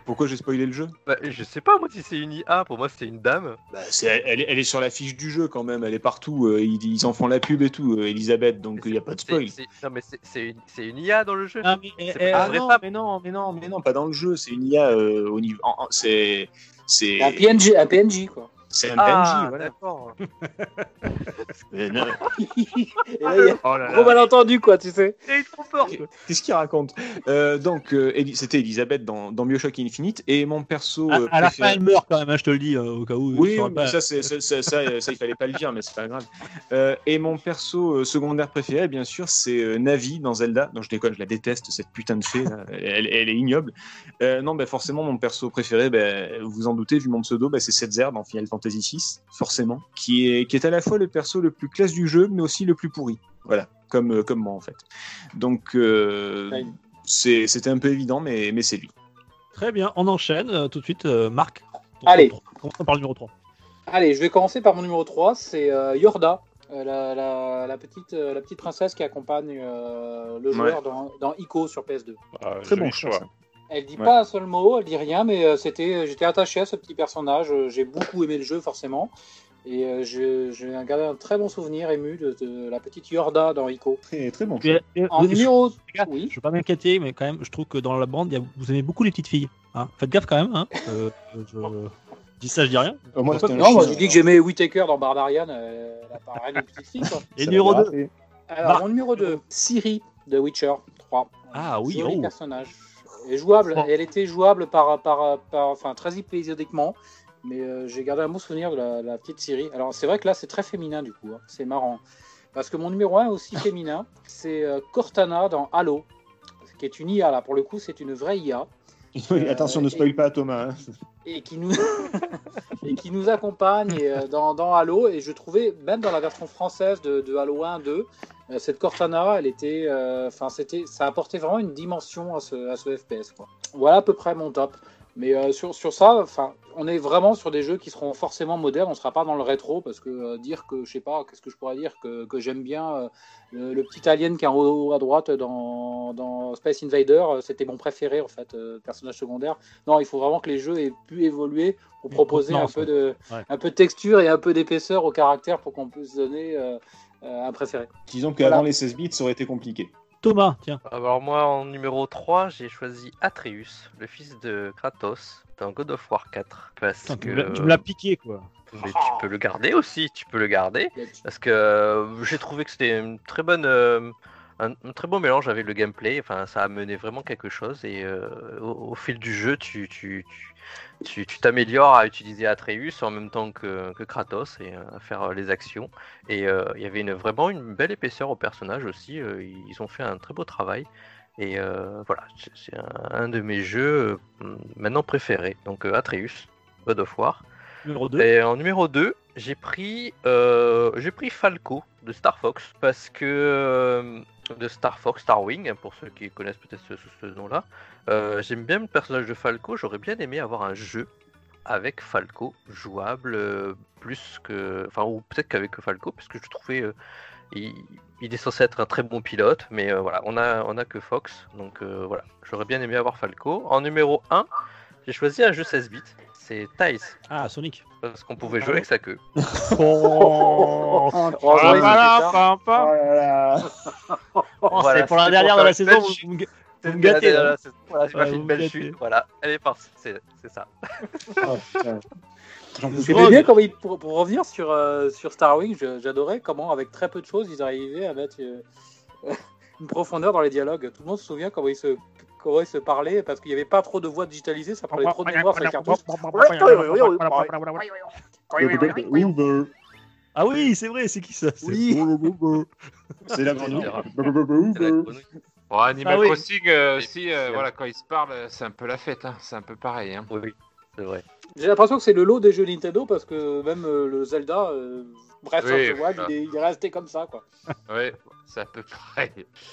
S2: Pourquoi j'ai spoilé le jeu?
S7: Bah, je sais pas moi si c'est une IA, pour moi c'était une dame.
S2: bah, c'est- elle, est- elle est sur la fiche du jeu quand même, elle est partout, euh, ils, ils en font la pub et tout, euh, Elisabeth, donc il n'y a pas de
S7: C'est-
S2: spoil.
S7: c'est- Non mais c'est- c'est une, c'est une IA dans le jeu.
S1: Ah, mais, eh,
S7: C'est
S2: Ah
S7: vraie
S2: non, mais non, mais non, mais non, pas dans le jeu. C'est une IA euh, au niveau. en- en- C'est c'est
S4: Un PNG, un PNJ quoi.
S2: C'est un
S7: Ah,
S2: PNJ, voilà. <laughs>
S4: Et là, il y a
S2: Oh là
S4: gros
S2: là.
S4: malentendu quoi, tu sais.
S7: Il trop fort.
S2: Qu'est-ce qu'il raconte Euh, Donc euh, c'était Elisabeth dans, dans Bioshock Infinite et mon perso
S1: à,
S2: euh,
S1: à la fin, elle meurt quand même, hein, je te le dis, euh, au cas où.
S2: Oui,
S1: pas.
S2: ça, c'est- ça, ça, ça, ça, il fallait pas le dire, mais c'est pas grave. Euh, et mon perso euh, secondaire préféré, bien sûr, c'est euh, Navi dans Zelda. Non, je déconne, je la déteste, cette putain de fée. Elle, elle est ignoble. Euh, non, ben forcément, mon perso préféré, ben, vous vous en doutez, vu mon pseudo, ben, c'est Setzer dans Final Fantasy VI, forcément, qui est, qui est à la fois le perso le plus classe du jeu, mais aussi le plus pourri. Voilà, comme, euh, comme moi, en fait. Donc, euh,
S4: Ouais.
S2: c'était un peu évident, mais, mais c'est lui.
S1: Très bien, on enchaîne euh, tout de suite. euh, Marc.
S4: Allez.
S1: top trois. Commençons par le numéro 3.
S4: Allez, je vais commencer par mon numéro 3, c'est euh, Yorda, euh, la, la- la petite, euh, la petite princesse qui accompagne euh, le joueur dans, dans Ico sur PS2.
S11: Ah,
S2: Très bon
S11: choix.
S2: choix. ça.
S4: Elle dit
S2: Ouais.
S4: pas un seul mot, elle dit rien, mais euh, c'était, j'étais attaché à ce petit personnage. euh, J'ai beaucoup aimé le jeu forcément, et euh, j'ai gardé un très bon souvenir ému de, de la petite Yorda dans Ico.
S2: Très, très bon.
S1: Et- et-
S4: En
S1: je-
S4: numéro, oui.
S1: Je veux pas m'inquiéter, mais quand même, je trouve que dans la bande, il y a- vous aimez beaucoup les petites filles. hein. Faites gaffe quand même. Hein. Euh, je dis ça, je dis rien.
S2: C'est un
S4: Non, moi j'ai dit que j'aimais Whitaker dans Barbarian, euh, elle a pas rien d'une petite fille. Quoi.
S1: Et
S2: Ça
S1: numéro
S2: l'avait
S1: 2
S2: raté.
S4: Alors, mon numéro 2, Siri de Witcher 3.
S1: Ah oui,
S4: Joli
S1: oh.
S4: personnage. Jouable,
S1: Bon.
S4: elle était jouable par, par, par- enfin, très épisodiquement, mais euh, j'ai gardé un bon souvenir de la, la petite Siri. Alors, c'est vrai que là, c'est très féminin du coup, hein. c'est marrant. Parce que mon numéro 1 est aussi <laughs> féminin, c'est euh, Cortana dans Halo, qui est une IA là, pour le coup, c'est une vraie IA.
S2: Attention, ne spoil pas Thomas. hein.
S4: et qui nous <laughs> accompagne euh, dans, Halo et je trouvais même dans la version française de, de Halo 1 2 euh, cette Cortana elle était euh, c'était ça apportait vraiment une dimension à ce, FPS voilà à peu près mon top mais euh, sur, sur ça enfin on est vraiment sur des jeux qui seront forcément modernes on sera pas dans le rétro parce que euh, dire que je sais pas qu'est-ce que je pourrais dire que, que j'aime bien euh, le, le petit alien qui est en haut à droite dans, dans Space Invader c'était mon préféré en fait euh, personnage secondaire non, il faut vraiment que les jeux aient pu évoluer pour proposer un peu, de,
S1: Ouais.
S4: un peu de texture et un peu d'épaisseur au caractère pour qu'on puisse donner euh, euh, un préféré.
S2: Disons qu'avant
S4: Voilà.
S2: les 16 bits, ça aurait été compliqué.
S1: Thomas, tiens.
S7: Alors moi en numéro 3 j'ai choisi Atreus, le fils de Kratos dans God of War 4 parce
S1: Putain, tu
S7: que
S1: me l'as- tu me l'as piqué, quoi.
S7: mais tu peux le garder aussi, tu peux le garder parce que euh, j'ai trouvé que c'était une très bonne euh, un, très bon mélange avec le gameplay, enfin ça a mené vraiment quelque chose et euh, au, fil du jeu tu tu t'améliores à utiliser Atreus en même temps que, Kratos et euh, à faire euh, les actions. Et il y avait vraiment une belle épaisseur au personnage aussi. ils ont fait un très beau travail. Et voilà, c'est- un, un de mes jeux maintenant préférés. Donc Atreus, God of War.
S1: Numéro 2.
S7: Et en numéro 2, j'ai pris, euh, pris Falco de Star Fox parce que euh, de Star Fox, Star Wing, hein, pour ceux qui connaissent peut-être ce, nom-là. Euh, J'aime bien le personnage de Falco. J'aurais bien aimé avoir un jeu avec Falco jouable plus que, enfin ou peut-être qu'avec Falco parce que je trouvais il, est censé être un très bon pilote, mais voilà, on a on a que Fox, donc voilà, j'aurais bien aimé avoir Falco. En numéro 1, j'ai choisi un jeu 16 bits, c'est Tice,
S1: Ah, Sonic.
S7: parce qu'on pouvait jouer avec sa queue. <laughs>
S1: Oh,
S4: Oh, c'était ça.
S1: pam, pam. Oh,
S7: Voilà,
S1: c'est pour la
S7: c'était
S1: dernière
S7: pour
S1: de la
S7: faire
S1: saison.
S7: belle chute.
S1: vous me gâtez,
S7: voilà,
S1: là.
S7: c'est- voilà, je
S1: Ouais,
S7: m'ai fait
S1: vous
S7: une
S1: me
S7: belle
S1: gâtez.
S7: chute, voilà, elle est partie, c'est c'est ça.
S2: Oh, putain. J'en peux plus.
S4: J'aimais bien comment ils- pour, pour revenir sur, euh, sur Star Wing, je- j'adorais comment avec très peu de choses ils arrivaient à mettre euh, <laughs> une profondeur dans les dialogues. Tout le monde se souvient comment ils se se parlaient parce qu'il n'y avait pas trop de voix digitalisées, ça parlait trop de mémoire sur les cartouches.
S1: Ah oui, c'est vrai, c'est qui ça C'est-
S4: Oui.
S2: C'est la grenouille.
S3: Bon, Animal
S1: Ah oui.
S3: Crossing euh,
S7: puis,
S3: euh,
S7: euh,
S3: voilà, quand ils se parlent, euh, c'est un peu la fête, hein. c'est un peu pareil. Hein.
S7: Oui, c'est vrai.
S4: J'ai l'impression que c'est le lot des jeux Nintendo parce que même euh, le Zelda, euh, Breath
S3: Oui, voilà.
S4: il est, il est resté comme ça. Quoi.
S3: Ouais, c'est à peu près.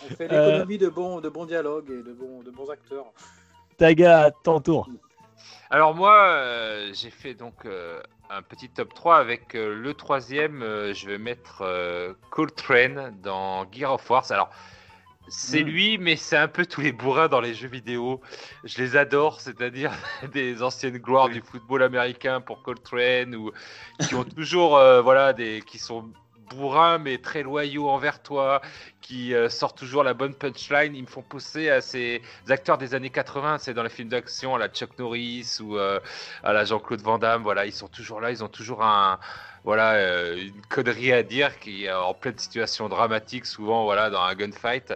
S4: On fait
S1: Euh.
S4: l'économie de, bons, de bons dialogues et de bons, de bons acteurs.
S1: Taga, à ton tour.
S3: Alors moi, euh, j'ai fait donc euh, un petit top 3 avec euh, le troisième, euh, je vais mettre euh, Coltrane dans Gear of Wars. Alors, c'est
S4: Mm.
S3: lui, mais c'est un peu tous les bourrins dans les jeux vidéo. Je les adore, c'est-à-dire <laughs> des anciennes gloires du football américain pour Coltrane, ou qui ont toujours, euh, voilà, des, qui sont bourrins mais très loyaux envers toi, qui euh, sortent toujours la bonne punchline. Ils me font penser à ces acteurs des années 80, c'est dans les films d'action, à la Chuck Norris ou euh, à la Jean-Claude Van Damme. Voilà, ils sont toujours là, ils ont toujours un, voilà, euh, une connerie à dire qui, euh, en pleine situation dramatique, souvent, voilà, dans un gunfight,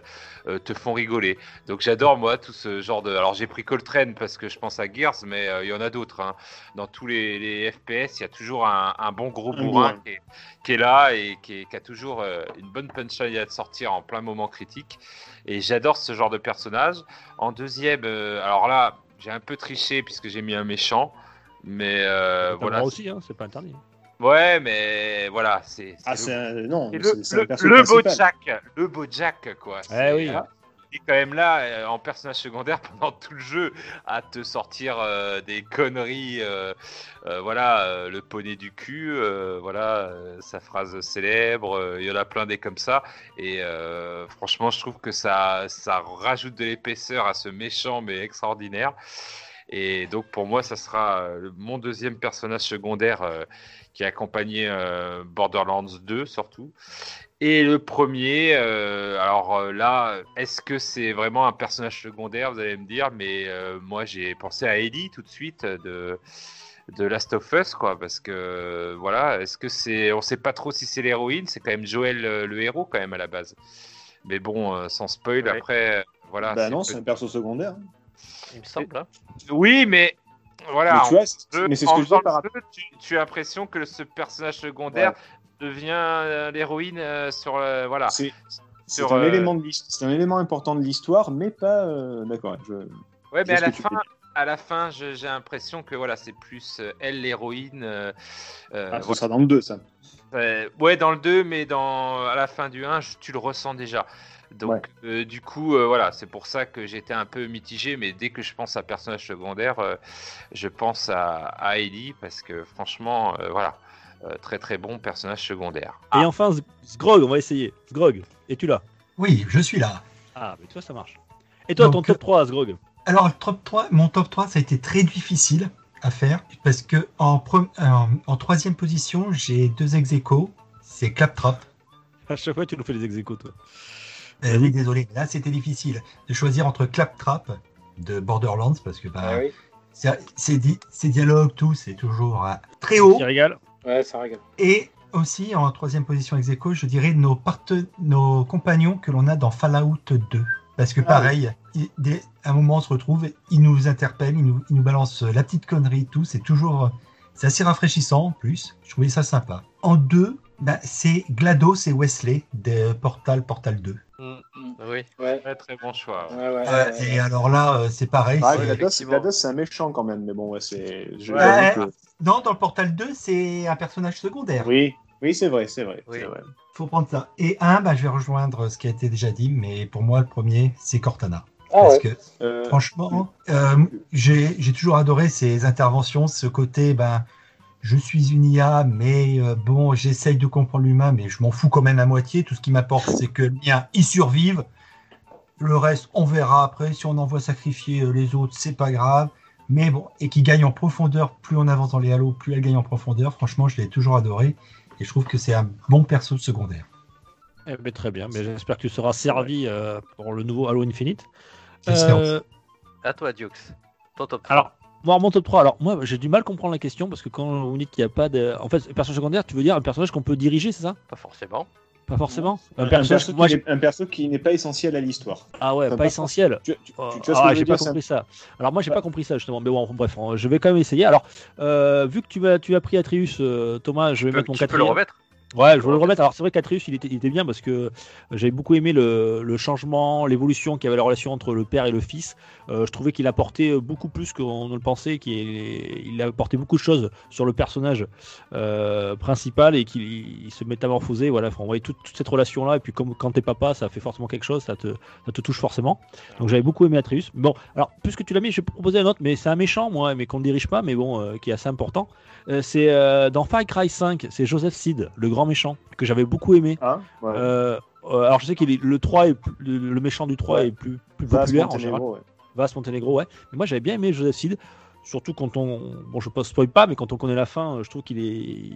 S3: euh, te font rigoler. Donc j'adore moi tout ce genre de. Alors j'ai pris Coltrane parce que je pense à Gears, mais euh, il y en a d'autres. hein. Dans tous les, les FPS, il y a toujours un, un bon gros bourrin qui est, qui est là et qui, est- qui a toujours euh, une bonne punchline à sortir en plein moment critique. Et j'adore ce genre de personnage. En deuxième, euh, alors là, j'ai un peu triché puisque j'ai mis un méchant. Mais euh, voilà.
S1: droit aussi, hein, c'est pas interdit.
S3: Ouais, mais voilà, c'est
S2: Ah,
S3: le
S2: c'est un... Non,
S3: le, le, le beau
S2: principal.
S3: Jack, le beau Jack, quoi.
S1: Eh oui.
S3: Il est quand même là, euh, en personnage secondaire, <laughs> pendant tout le jeu, à te sortir euh, des conneries. euh, euh, voilà, euh, le poney du cul, euh, voilà, euh, sa phrase célèbre. euh, Il y en a plein des comme ça. Et euh, franchement, je trouve que ça, ça rajoute de l'épaisseur à ce méchant, mais extraordinaire. Et donc pour moi, ça sera euh, mon deuxième personnage secondaire euh, qui a accompagné euh, Borderlands 2 surtout. Et le premier, euh, alors là, est-ce que c'est vraiment un personnage secondaire Vous allez me dire, mais euh, moi j'ai pensé à Ellie tout de suite de de Last of Us, quoi, parce que voilà, est-ce que c'est, on sait pas trop si c'est l'héroïne, c'est quand même Joël le héros quand même à la base. Mais bon, sans spoil,
S7: Ouais.
S3: après, voilà.
S2: Bah non, c'est un perso secondaire.
S7: Il me semble. hein.
S3: Oui, mais voilà.
S2: mais tu vois, c'est-
S3: jeu-
S2: mais c'est ce que je disais
S3: faisant
S2: par
S3: jeu, tu, tu as l'impression que ce personnage secondaire devient euh, l'héroïne euh, sur le, voilà.
S2: C'est c'est
S3: Sur,
S2: un,
S3: euh,
S2: élément de c'est un élément important de l'histoire, mais pas. euh, D'accord. Je...
S3: Ouais,
S2: je
S3: mais à la
S2: ce
S3: fin, à la fin, je- j'ai l'impression que voilà, c'est plus euh, elle l'héroïne. euh, euh,
S2: Ah, ça
S3: voilà.
S2: sera dans le 2, ça.
S3: Euh, ouais, dans le 2, mais dans, à la fin du 1, je- tu le ressens déjà. Donc,
S2: Ouais.
S3: euh, du coup, euh, voilà, c'est pour ça que j'étais un peu mitigé, mais dès que je pense à personnage secondaire, euh, je pense à, à Ellie, parce que franchement, euh, voilà, euh, très très bon personnage secondaire.
S1: Et enfin, Z- Zgrog, on va essayer. Zgrog, es-tu là?
S5: Oui, je suis là.
S1: Ah, mais toi, ça marche. Et toi, ton top 3, Zgrog?
S5: Alors, le top 3, mon top 3, ça a été très difficile à faire parce que en, pre- en, en troisième position, j'ai deux ex. C'est Claptrap.
S1: À chaque fois, tu nous fais les ex toi.
S5: Euh, oui, désolé. Là, c'était difficile de choisir entre Claptrap de Borderlands parce que bah,
S4: Ah oui.
S5: di- ces dialogues, tout, c'est toujours euh, très haut.
S1: Régale
S4: Ouais, ça régale.
S5: Et aussi, en troisième position ex aequo, je dirais nos, nos compagnons que l'on a dans Fallout 2. Parce que
S4: Ah
S5: pareil, il- dès- à un moment on se retrouve, ils nous interpellent, ils nous, ils nous balancent la petite connerie, tout. C'est toujours, c'est assez rafraîchissant en plus. Je trouvais ça sympa. En deux, bah, c'est GLaDOS et Wesley de Portal Portal 2.
S7: Mm,
S4: Mm.
S7: Oui.
S4: Ouais.
S3: Très très bon choix. ouais.
S4: Ouais, ouais,
S5: Euh,
S4: ouais.
S5: et alors là, euh, c'est pareil.
S2: Ah, GLaDOS. GLaDOS, c'est un méchant quand même, mais bon, ouais, c'est. que-
S5: Non, dans le Portal 2, c'est un personnage secondaire.
S2: Oui, oui, c'est vrai, c'est vrai.
S7: Oui.
S2: vrai.
S5: Faut prendre ça. Et un, bah, je vais rejoindre ce qui a été déjà dit, mais pour moi, le premier, c'est Cortana.
S4: Ah
S5: Parce
S4: ouais.
S5: que
S2: Euh,
S5: Franchement, euh, j'ai j'ai toujours adoré ces interventions, ce côté, ben, je suis une IA, mais euh, bon, j'essaye de comprendre l'humain, mais je m'en fous quand même à moitié. Tout ce qui m'apporte, c'est que le mien, il survive. Le reste, on verra après. Si on envoie sacrifier euh, les autres, c'est pas grave. Mais bon, et qui gagne en profondeur, plus on avance dans les halos, plus elle gagne en profondeur. Franchement, je l'ai toujours adoré. Et je trouve que c'est un bon perso secondaire.
S1: Eh ben, Très bien, mais j'espère que tu seras servi euh, pour le nouveau Halo Infinite.
S5: J'espère
S1: Euh,
S7: À toi, Diox. Ton top 3.
S1: alors, moi, mon top 3, alors moi, j'ai du mal à comprendre la question parce que quand vous dites qu'il n'y a pas de. En fait, personnage secondaire, tu veux dire un personnage qu'on peut diriger, c'est ça?
S7: Pas forcément.
S1: Pas forcément?
S2: Un,
S1: personnage.
S2: perso
S1: moi,
S2: qui un perso qui n'est pas essentiel à l'histoire.
S1: Ah ouais,
S2: Enfin,
S1: pas
S2: pas
S1: essentiel.
S2: Tu, tu- tu-
S1: Oh,
S2: tu
S1: ah, j'ai pas compris ça. Alors moi j'ai
S2: Ouais.
S1: pas compris ça justement. Mais bon, bref, je vais quand même essayer. Alors, euh, vu que tu as, tu as pris Atreus, euh, Thomas, je vais
S7: Tu
S1: mettre
S7: peux,
S1: mon
S7: tu peux le
S1: quatrième.
S7: remettre
S1: Ouais, je veux le remettre. Alors c'est vrai qu'Atreus, il était, il était bien parce que j'avais beaucoup aimé le, le changement, l'évolution qu'il y avait la relation entre le père et le fils. Euh, je trouvais qu'il apportait beaucoup plus qu'on ne le pensait, qu'il il apportait beaucoup de choses sur le personnage euh, principal et qu'il il se métamorphosait. Voilà, on voyait toute, toute cette relation-là. Et puis comme quand t'es papa, ça fait forcément quelque chose, ça te, ça te touche forcément. Donc j'avais beaucoup aimé Atreus. Bon, alors puisque tu l'as mis, je vais proposer un autre, mais c'est un méchant, moi, mais qu'on ne dirige pas, mais bon, euh, qui est assez important. Euh, c'est euh, dans Far Cry 5, c'est Joseph Seed, le grand méchant, que j'avais beaucoup aimé.
S2: Ah, ouais.
S1: Euh, euh, alors je sais qu'il est le 3 est le, le méchant du 3
S2: Ouais.
S1: est plus, plus populaire en général.
S2: Ouais.
S1: Vas Montenegro, ouais. Mais moi j'avais bien aimé Joseph Seed, surtout quand on bon je ne spoil pas, mais quand on connaît la fin, je trouve qu'il est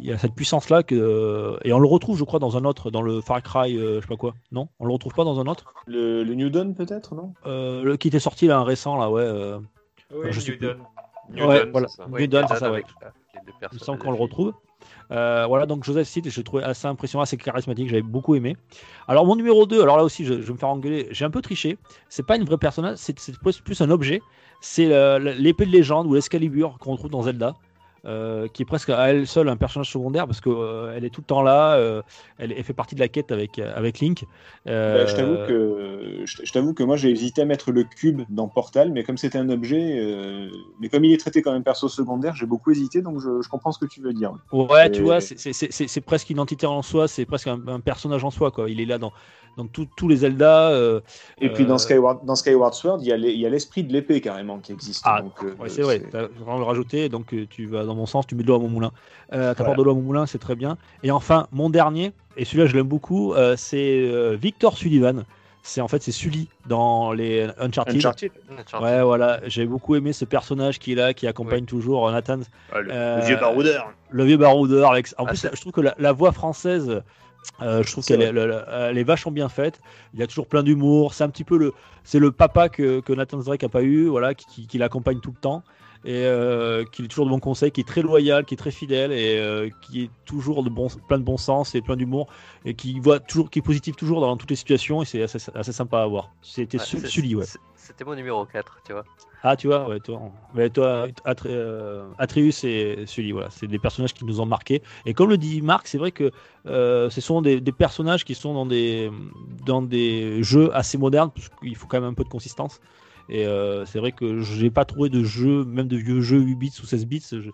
S1: il a cette puissance là que euh, et on le retrouve je crois dans un autre dans le Far Cry euh, je sais pas quoi. Non, on le retrouve pas dans un autre?
S2: Le, le New Dawn, peut-être, non?
S1: Euh, le qui était sorti là un récent là ouais. euh,
S3: Oui,
S1: je sais
S3: Newton.
S1: Ouais,
S3: Newton,
S1: voilà. Oui, Newton, c'est ça, ouais. Il me semble qu'on le retrouve. Euh, voilà, donc Joseph Seed, je trouvé assez impressionnant, assez charismatique, j'avais beaucoup aimé. Alors, mon numéro 2, alors là aussi, je, vais me faire engueuler, j'ai un peu triché. C'est pas une vraie personnage, c'est plus, un objet. C'est l'épée de légende ou l'Escalibur qu'on retrouve dans Zelda. Euh, qui est presque à elle seule un personnage secondaire parce qu'elle est tout le temps là, euh, elle, elle fait partie de la quête avec, avec Link. Euh,
S2: Bah, je t'avoue que je t'avoue que moi j'ai hésité à mettre le cube dans Portal, mais comme c'était un objet, euh, mais comme il est traité comme un perso secondaire, j'ai beaucoup hésité, donc je, je comprends ce que tu veux dire.
S1: Ouais,
S2: Et-
S1: tu vois, c'est- c'est- c'est c'est presque une entité en soi, c'est presque un, un personnage en soi, quoi. Il est là dans, dans tous les Zelda. euh,
S2: Et puis
S1: Euh,
S2: dans Skyward, dans Skyward Sword, il y a l'esprit de l'épée carrément qui existe.
S1: Ah,
S2: donc, euh,
S1: Ouais, c'est vrai, vraiment le rajouter, donc euh, tu vas dans mon sens, tu mets de l'eau à mon moulin. Euh,
S2: Voilà.
S1: de l'eau à mon moulin, c'est très bien. Et enfin, mon dernier, et celui-là je l'aime beaucoup, euh, c'est euh, Victor Sullivan. C'est en fait c'est Sully dans les Uncharted.
S2: Uncharted.
S7: Uncharted.
S1: Ouais, voilà, j'ai beaucoup aimé ce personnage qui est là, qui accompagne toujours euh, Nathan,
S2: Ah, le,
S1: Euh,
S2: le vieux baroudeur.
S1: le vieux baroudeur. Avec... En
S7: Ah,
S1: plus, je trouve que la, la voix française, euh, je trouve qu'elle est, vachement bien faite. Il y a toujours plein d'humour. C'est un petit peu le, c'est le papa que, que Nathan Drake a pas eu, voilà, qui, qui- qui l'accompagne tout le temps et euh, qui est toujours de bons conseils, qui est très loyal, qui est très fidèle et euh, qui est toujours de bon, plein de bon sens et plein d'humour et qui voit toujours, qui est positif toujours dans toutes les situations et c'est assez, assez sympa à voir. C'était
S7: Ouais,
S1: Sully, ouais.
S7: C'était mon numéro 4, tu vois.
S1: Ah, tu vois, ouais, toi, ouais, toi Atre- euh, Atreus et Sully, voilà, c'est des personnages qui nous ont marqués. Et comme le dit Marc, c'est vrai que euh, ce sont des, des personnages qui sont dans des, dans des jeux assez modernes, parce qu'il faut quand même un peu de consistance. Et euh, c'est vrai que j'ai pas trouvé de jeu, même de vieux jeux 8 bits ou 16 bits. je-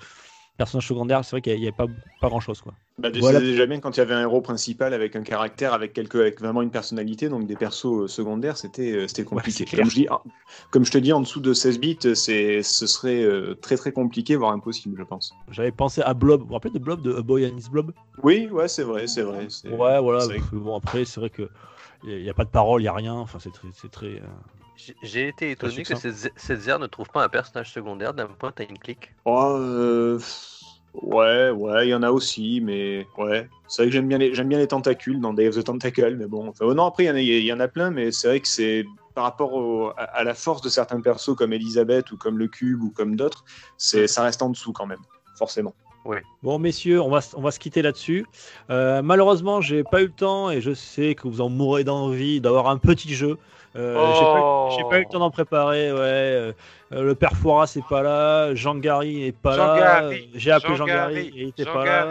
S1: Personnage secondaire, c'est vrai qu'il n'y avait pas, pas grand chose. Quoi.
S2: Bah,
S1: Voilà.
S2: C'était déjà bien quand il y avait un héros principal avec un caractère, avec, quelque, avec vraiment une personnalité, donc des persos euh, secondaires, c'était euh, c'était compliqué. comme, je dis, comme je te dis, en dessous de 16 bits, c'est- ce serait très très compliqué, voire impossible, je pense.
S1: J'avais pensé à Blob. Vous vous rappelez de Blob, de A Boy and His Blob?
S2: Oui, ouais, c'est vrai, c'est vrai.
S1: Ouais, voilà. Bon, après, c'est vrai que il n'y a pas de parole, il n'y a rien. Enfin, c'est très. c'est très euh,
S7: J'ai- été étonné que cette cette Zer ne trouve pas un personnage secondaire d'un point à une clique.
S2: Oh, euh, ouais, ouais, il y en a aussi, mais ouais. C'est vrai que j'aime bien, les, j'aime bien les tentacules dans Day of the Tentacle, mais bon. Enfin, oh non, après, il y en a- il y, en a plein, mais c'est vrai que c'est par rapport au- à, à la force de certains persos comme Elisabeth ou comme le Cube ou comme d'autres, c'est, ça reste en dessous quand même, forcément.
S1: Bon, messieurs, on va, on va se quitter là-dessus. Euh, malheureusement, j'ai pas eu le temps et je sais que vous en mourrez d'envie d'avoir un petit jeu. Euh, j'ai pas-
S3: Oh.
S1: J'ai pas eu le temps d'en préparer. Ouais, euh, le père c'est pas là, Jean Gary n'est pas
S3: Jean
S1: là. J'ai appelé
S3: Jean
S1: Jean Gary
S3: Gary,
S1: et il était
S3: Jean
S1: pas là.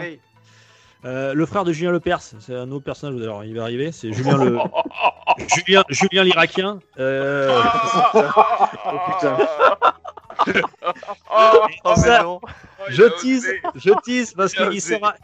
S1: Euh, le frère de Julien Lepers, c'est un autre personnage. Alors, il va arriver. C'est <laughs> Julien le Julien, Julien l'Irakien. Euh, <laughs> <laughs>
S2: Oh, putain.
S3: Oh,
S7: Oh,
S1: ça, je tease, je tease parce qu'il sera,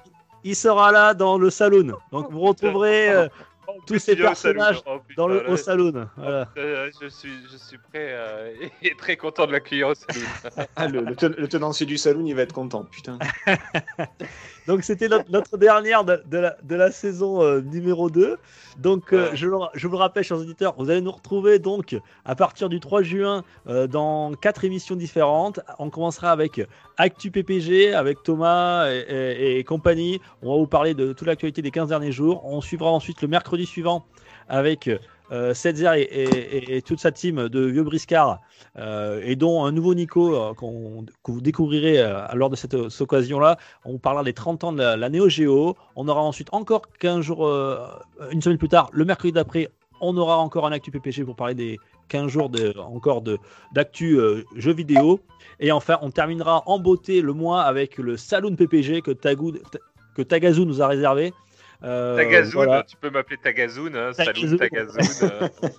S1: il sera là dans le saloon. Donc vous retrouverez euh,
S3: Oh,
S1: tous ces personnages
S3: Oh, putain,
S1: dans le
S3: là,
S1: au saloon. Voilà.
S3: euh, je suis, je suis prêt euh, <laughs> et très content de l'accueillir au salon.
S2: Ah, le, le ten- le tenancier du saloon, il va être content, putain. <laughs>
S1: Donc c'était notre, notre dernière de, de la, de la saison euh, numéro 2. Donc euh, je, vous le rappelle, chers auditeurs, vous allez nous retrouver donc à partir du 3 juin euh, dans quatre émissions différentes. On commencera avec Actu PPG, avec Thomas et, et- et compagnie. On va vous parler de toute l'actualité des 15 derniers jours. On suivra ensuite le mercredi suivant avec euh, Setzer et, toute sa team de vieux briscards, euh, et dont un nouveau Nico euh, qu'on- que vous découvrirez euh, lors de cette, occasion-là. On parlera des 30 ans de la, Neo Geo. On aura ensuite encore 15 jours, une semaine plus tard, le mercredi d'après, on aura encore un Actu PPG pour parler des 15 jours encore de- d'actu jeux vidéo. Et enfin, on terminera en beauté le mois avec le Saloon PPG que, que Tagazu nous a réservé. Euh,
S3: Tagazoun,
S1: voilà.
S3: tu peux m'appeler Tagazoun. Hein,
S1: Tagazoun.
S3: salut Tagazoun. euh. <laughs>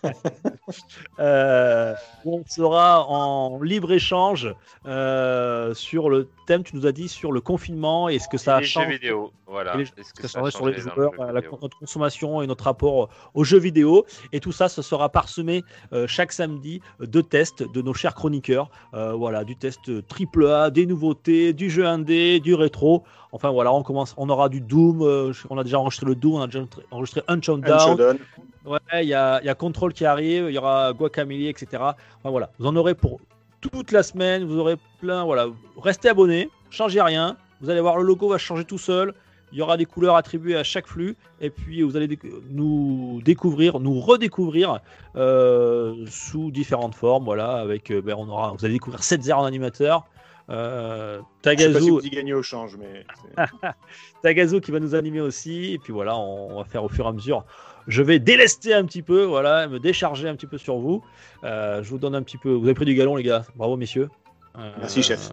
S1: Euh, on sera en libre échange sur le thème, tu nous as dit, sur le confinement et ce que ça
S3: Et
S1: a
S3: les jeux vidéo. Voilà.
S1: Les-
S3: Est-ce que
S1: ça
S3: ça
S1: sur les
S3: le
S1: joueurs, la-
S3: vidéo
S1: notre consommation et notre rapport aux jeux vidéo. Et tout ça, ce sera parsemé chaque samedi de tests de nos chers chroniqueurs. Voilà, du test triple A, des nouveautés, du jeu indé, du rétro. Enfin voilà, on commence, on aura du Doom. euh, on a déjà enregistré le Doom, on a déjà enregistré Down.
S2: Unshowdown.
S1: Ouais, il y a, y a Control qui arrive, il y aura Guacamole, etc. Enfin, voilà, vous en aurez pour toute la semaine, vous aurez plein. Voilà, restez abonnés, changez rien. Vous allez voir, le logo va changer tout seul. Il y aura des couleurs attribuées à chaque flux. Et puis, vous allez déc- nous découvrir, nous redécouvrir euh, sous différentes formes. Voilà, avec, euh, ben, on aura, vous allez découvrir 7 0 en animateur. Euh,
S2: Je sais pas si
S1: Tagazu,
S2: vous y gagnez au change, mais. c'est- <laughs>
S1: Tagazo qui va nous animer aussi. Et puis voilà, on va faire au fur et à mesure. Je vais délester un petit peu, voilà, me décharger un petit peu sur vous. Euh, je vous donne un petit peu. Vous avez pris du galon, les gars. Bravo, messieurs. Euh,
S2: Merci, chef.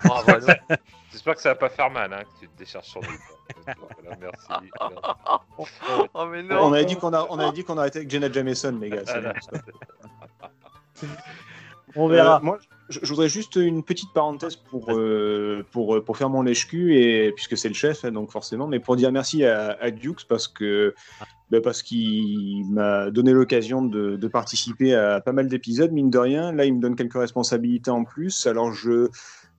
S2: <laughs> <laughs>
S3: J'espère que ça va pas faire mal, hein, que tu te décharges sur nous. Voilà, merci.
S7: Oh, mais non
S2: On avait dit qu'on a, on avait dit qu'on arrêtait avec Jenna Jameson, les gars.
S1: On verra.
S2: Euh, moi, je, je voudrais juste une petite parenthèse pour, euh, pour, pour faire mon lèche-cul, et, puisque c'est le chef, hein, donc forcément, mais pour dire merci à, à Dukes parce que ben, parce qu'il m'a donné l'occasion de, de participer à pas mal d'épisodes, mine de rien. Là, il me donne quelques responsabilités en plus. Alors, je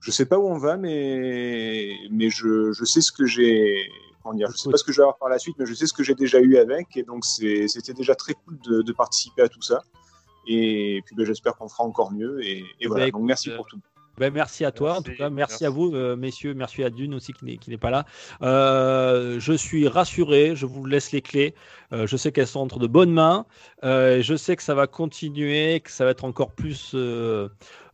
S2: je sais pas où on va, mais, mais je, je sais ce que j'ai. Comment dire, je sais pas ce que je vais avoir par la suite, mais je sais ce que j'ai déjà eu avec. Et donc, c'était déjà très cool de, de participer à tout ça. Et puis, ben, j'espère qu'on fera encore mieux. Et, et voilà.
S1: Ben,
S2: Donc, merci pour tout.
S1: Ben, merci à toi, en
S3: Merci,
S1: tout cas. Merci,
S3: merci.
S1: à vous, euh, messieurs. Merci à Dune aussi qui n'est, qui n'est pas là. Euh, je suis rassuré. Je vous laisse les clés. Euh, je sais qu'elles sont entre de bonnes mains. Euh, je sais que ça va continuer, que ça va être encore plus. euh,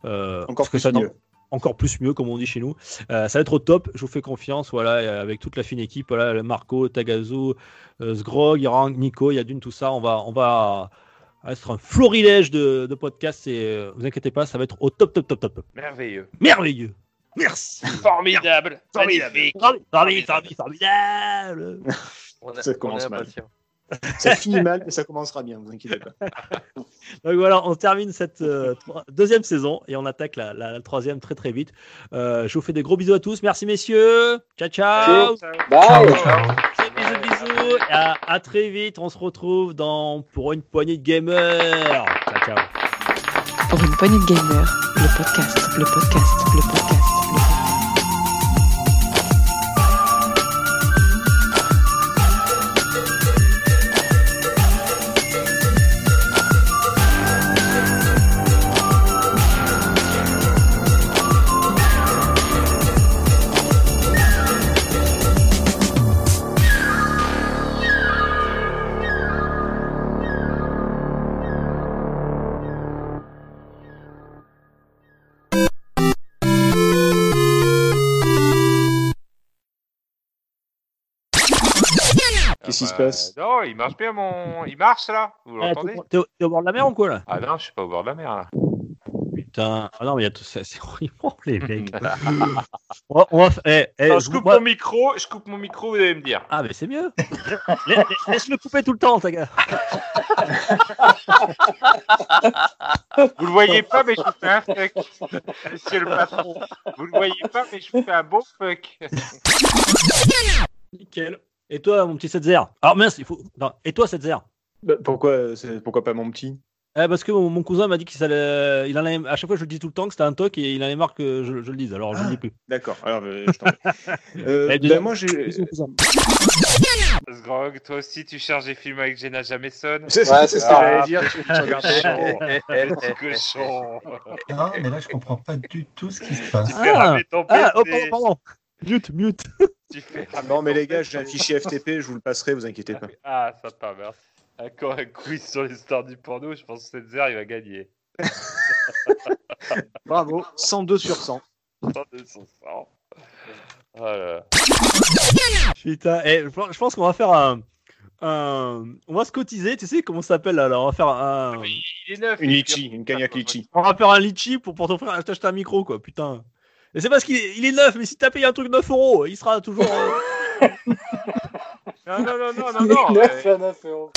S1: euh,
S2: Encore
S1: parce que
S2: plus
S1: ça,
S2: mieux.
S1: encore plus mieux, comme on dit chez nous. Euh, ça va être au top. Je vous fais confiance. Voilà, avec toute la fine équipe. Voilà, Marco, Tagazu, euh, Sgrog, il y aura Nico, il y a Dune, tout ça. On va, on va. Ça va être un florilège de, de podcasts et euh, vous inquiétez pas, ça va être au top, top, top, top.
S3: Merveilleux.
S1: Merveilleux. Merci.
S3: Formidable.
S1: Formidable, formidable, formidable.
S7: On, a-
S2: Ça
S7: on
S2: commence
S7: est
S2: mal. Ça finit mal, mais ça commencera bien, vous inquiétez pas. <laughs>
S1: Donc voilà, on termine cette euh, deuxième saison et on attaque la, la- la troisième très très vite. Euh, je vous fais des gros bisous à tous. Merci messieurs. Ciao ciao.
S4: Bye.
S1: Bisous bisous. Et à, à très vite. On se retrouve dans pour une poignée de gamers. Ciao ciao.
S8: Pour une poignée de gamers, le podcast, le podcast, le podcast,
S2: Qu'est-ce qui se
S3: bah,
S2: passe?
S3: Non, il marche bien mon. Il marche là Vous
S1: Ah,
S3: l'entendez?
S1: T'es t'es au- bord de la mer ou quoi là?
S3: Ah non, je suis pas au bord de la mer là.
S1: Putain. Ah non mais il y a tout ça. C'est horrible <laughs> les mecs. <laughs> on va, on va f- eh, eh,
S3: Non,
S1: je
S3: coupe
S1: moi-
S3: mon micro, je coupe mon micro, vous allez me dire.
S1: Ah mais c'est mieux. <laughs> Laisse- Laisse-le couper tout le temps, ta gars.
S3: Vous le voyez pas, mais je vous fais un fuck. Monsieur le patron. Vous le voyez pas, mais je vous fais un bon fuck.
S1: Nickel. Et toi, mon petit Setzer? Alors mince, il faut. non. Et toi, Setzer?
S2: Bah, pourquoi, c'est- pourquoi pas mon petit?
S1: Eh, parce que mon, mon cousin m'a dit qu'il allait, il en avait, à chaque fois je le dis tout le temps que c'était un toc et il en avait marre que je, je le dise. Alors je le dis plus.
S2: D'accord, alors euh, je t'en prie. <laughs> Euh,
S1: Eh, déjà,
S2: bah, moi, j'ai.
S3: Sgrog, toi aussi, tu cherches des films avec Jenna Jameson?
S2: C'est
S4: Ouais,
S2: c'est
S4: c'est
S2: ce que
S4: ça.
S2: j'allais dire. tu- tu regardes
S3: cochon.
S2: ça.
S3: Petit cochon.
S5: Non, mais là, je comprends pas du tout ce qui se passe.
S3: Tu fais
S1: Ah,
S3: ton
S1: Ah, oh, pardon, pardon. Mute, mute. <laughs>
S3: Tu fais ramer
S2: Non, mais les gars, j'ai un fichier FTP, je vous le passerai, vous inquiétez pas.
S3: Ah, sympa, merci. Encore un quiz sur l'histoire du porno, je pense que Setzer, il va gagner. <laughs>
S2: Bravo, 102 sur 100.
S3: 102 sur 100. Voilà.
S1: Putain, eh, je pense- je pense qu'on va faire un, un- On va se cotiser, tu sais comment ça s'appelle là Alors on va faire un.
S3: Il est neuf.
S2: Une
S3: il est
S2: litchi, une cagnac litchi.
S1: On va faire un litchi pour, pour t'offrir t'acheter un micro quoi, putain. Et c'est parce qu'il est, il est neuf, mais si t'as payé un truc 9 euros, il sera toujours. euh, <laughs>
S3: Non, non, non, non, non, non.
S4: neuf
S3: euh,
S4: à 9 euros.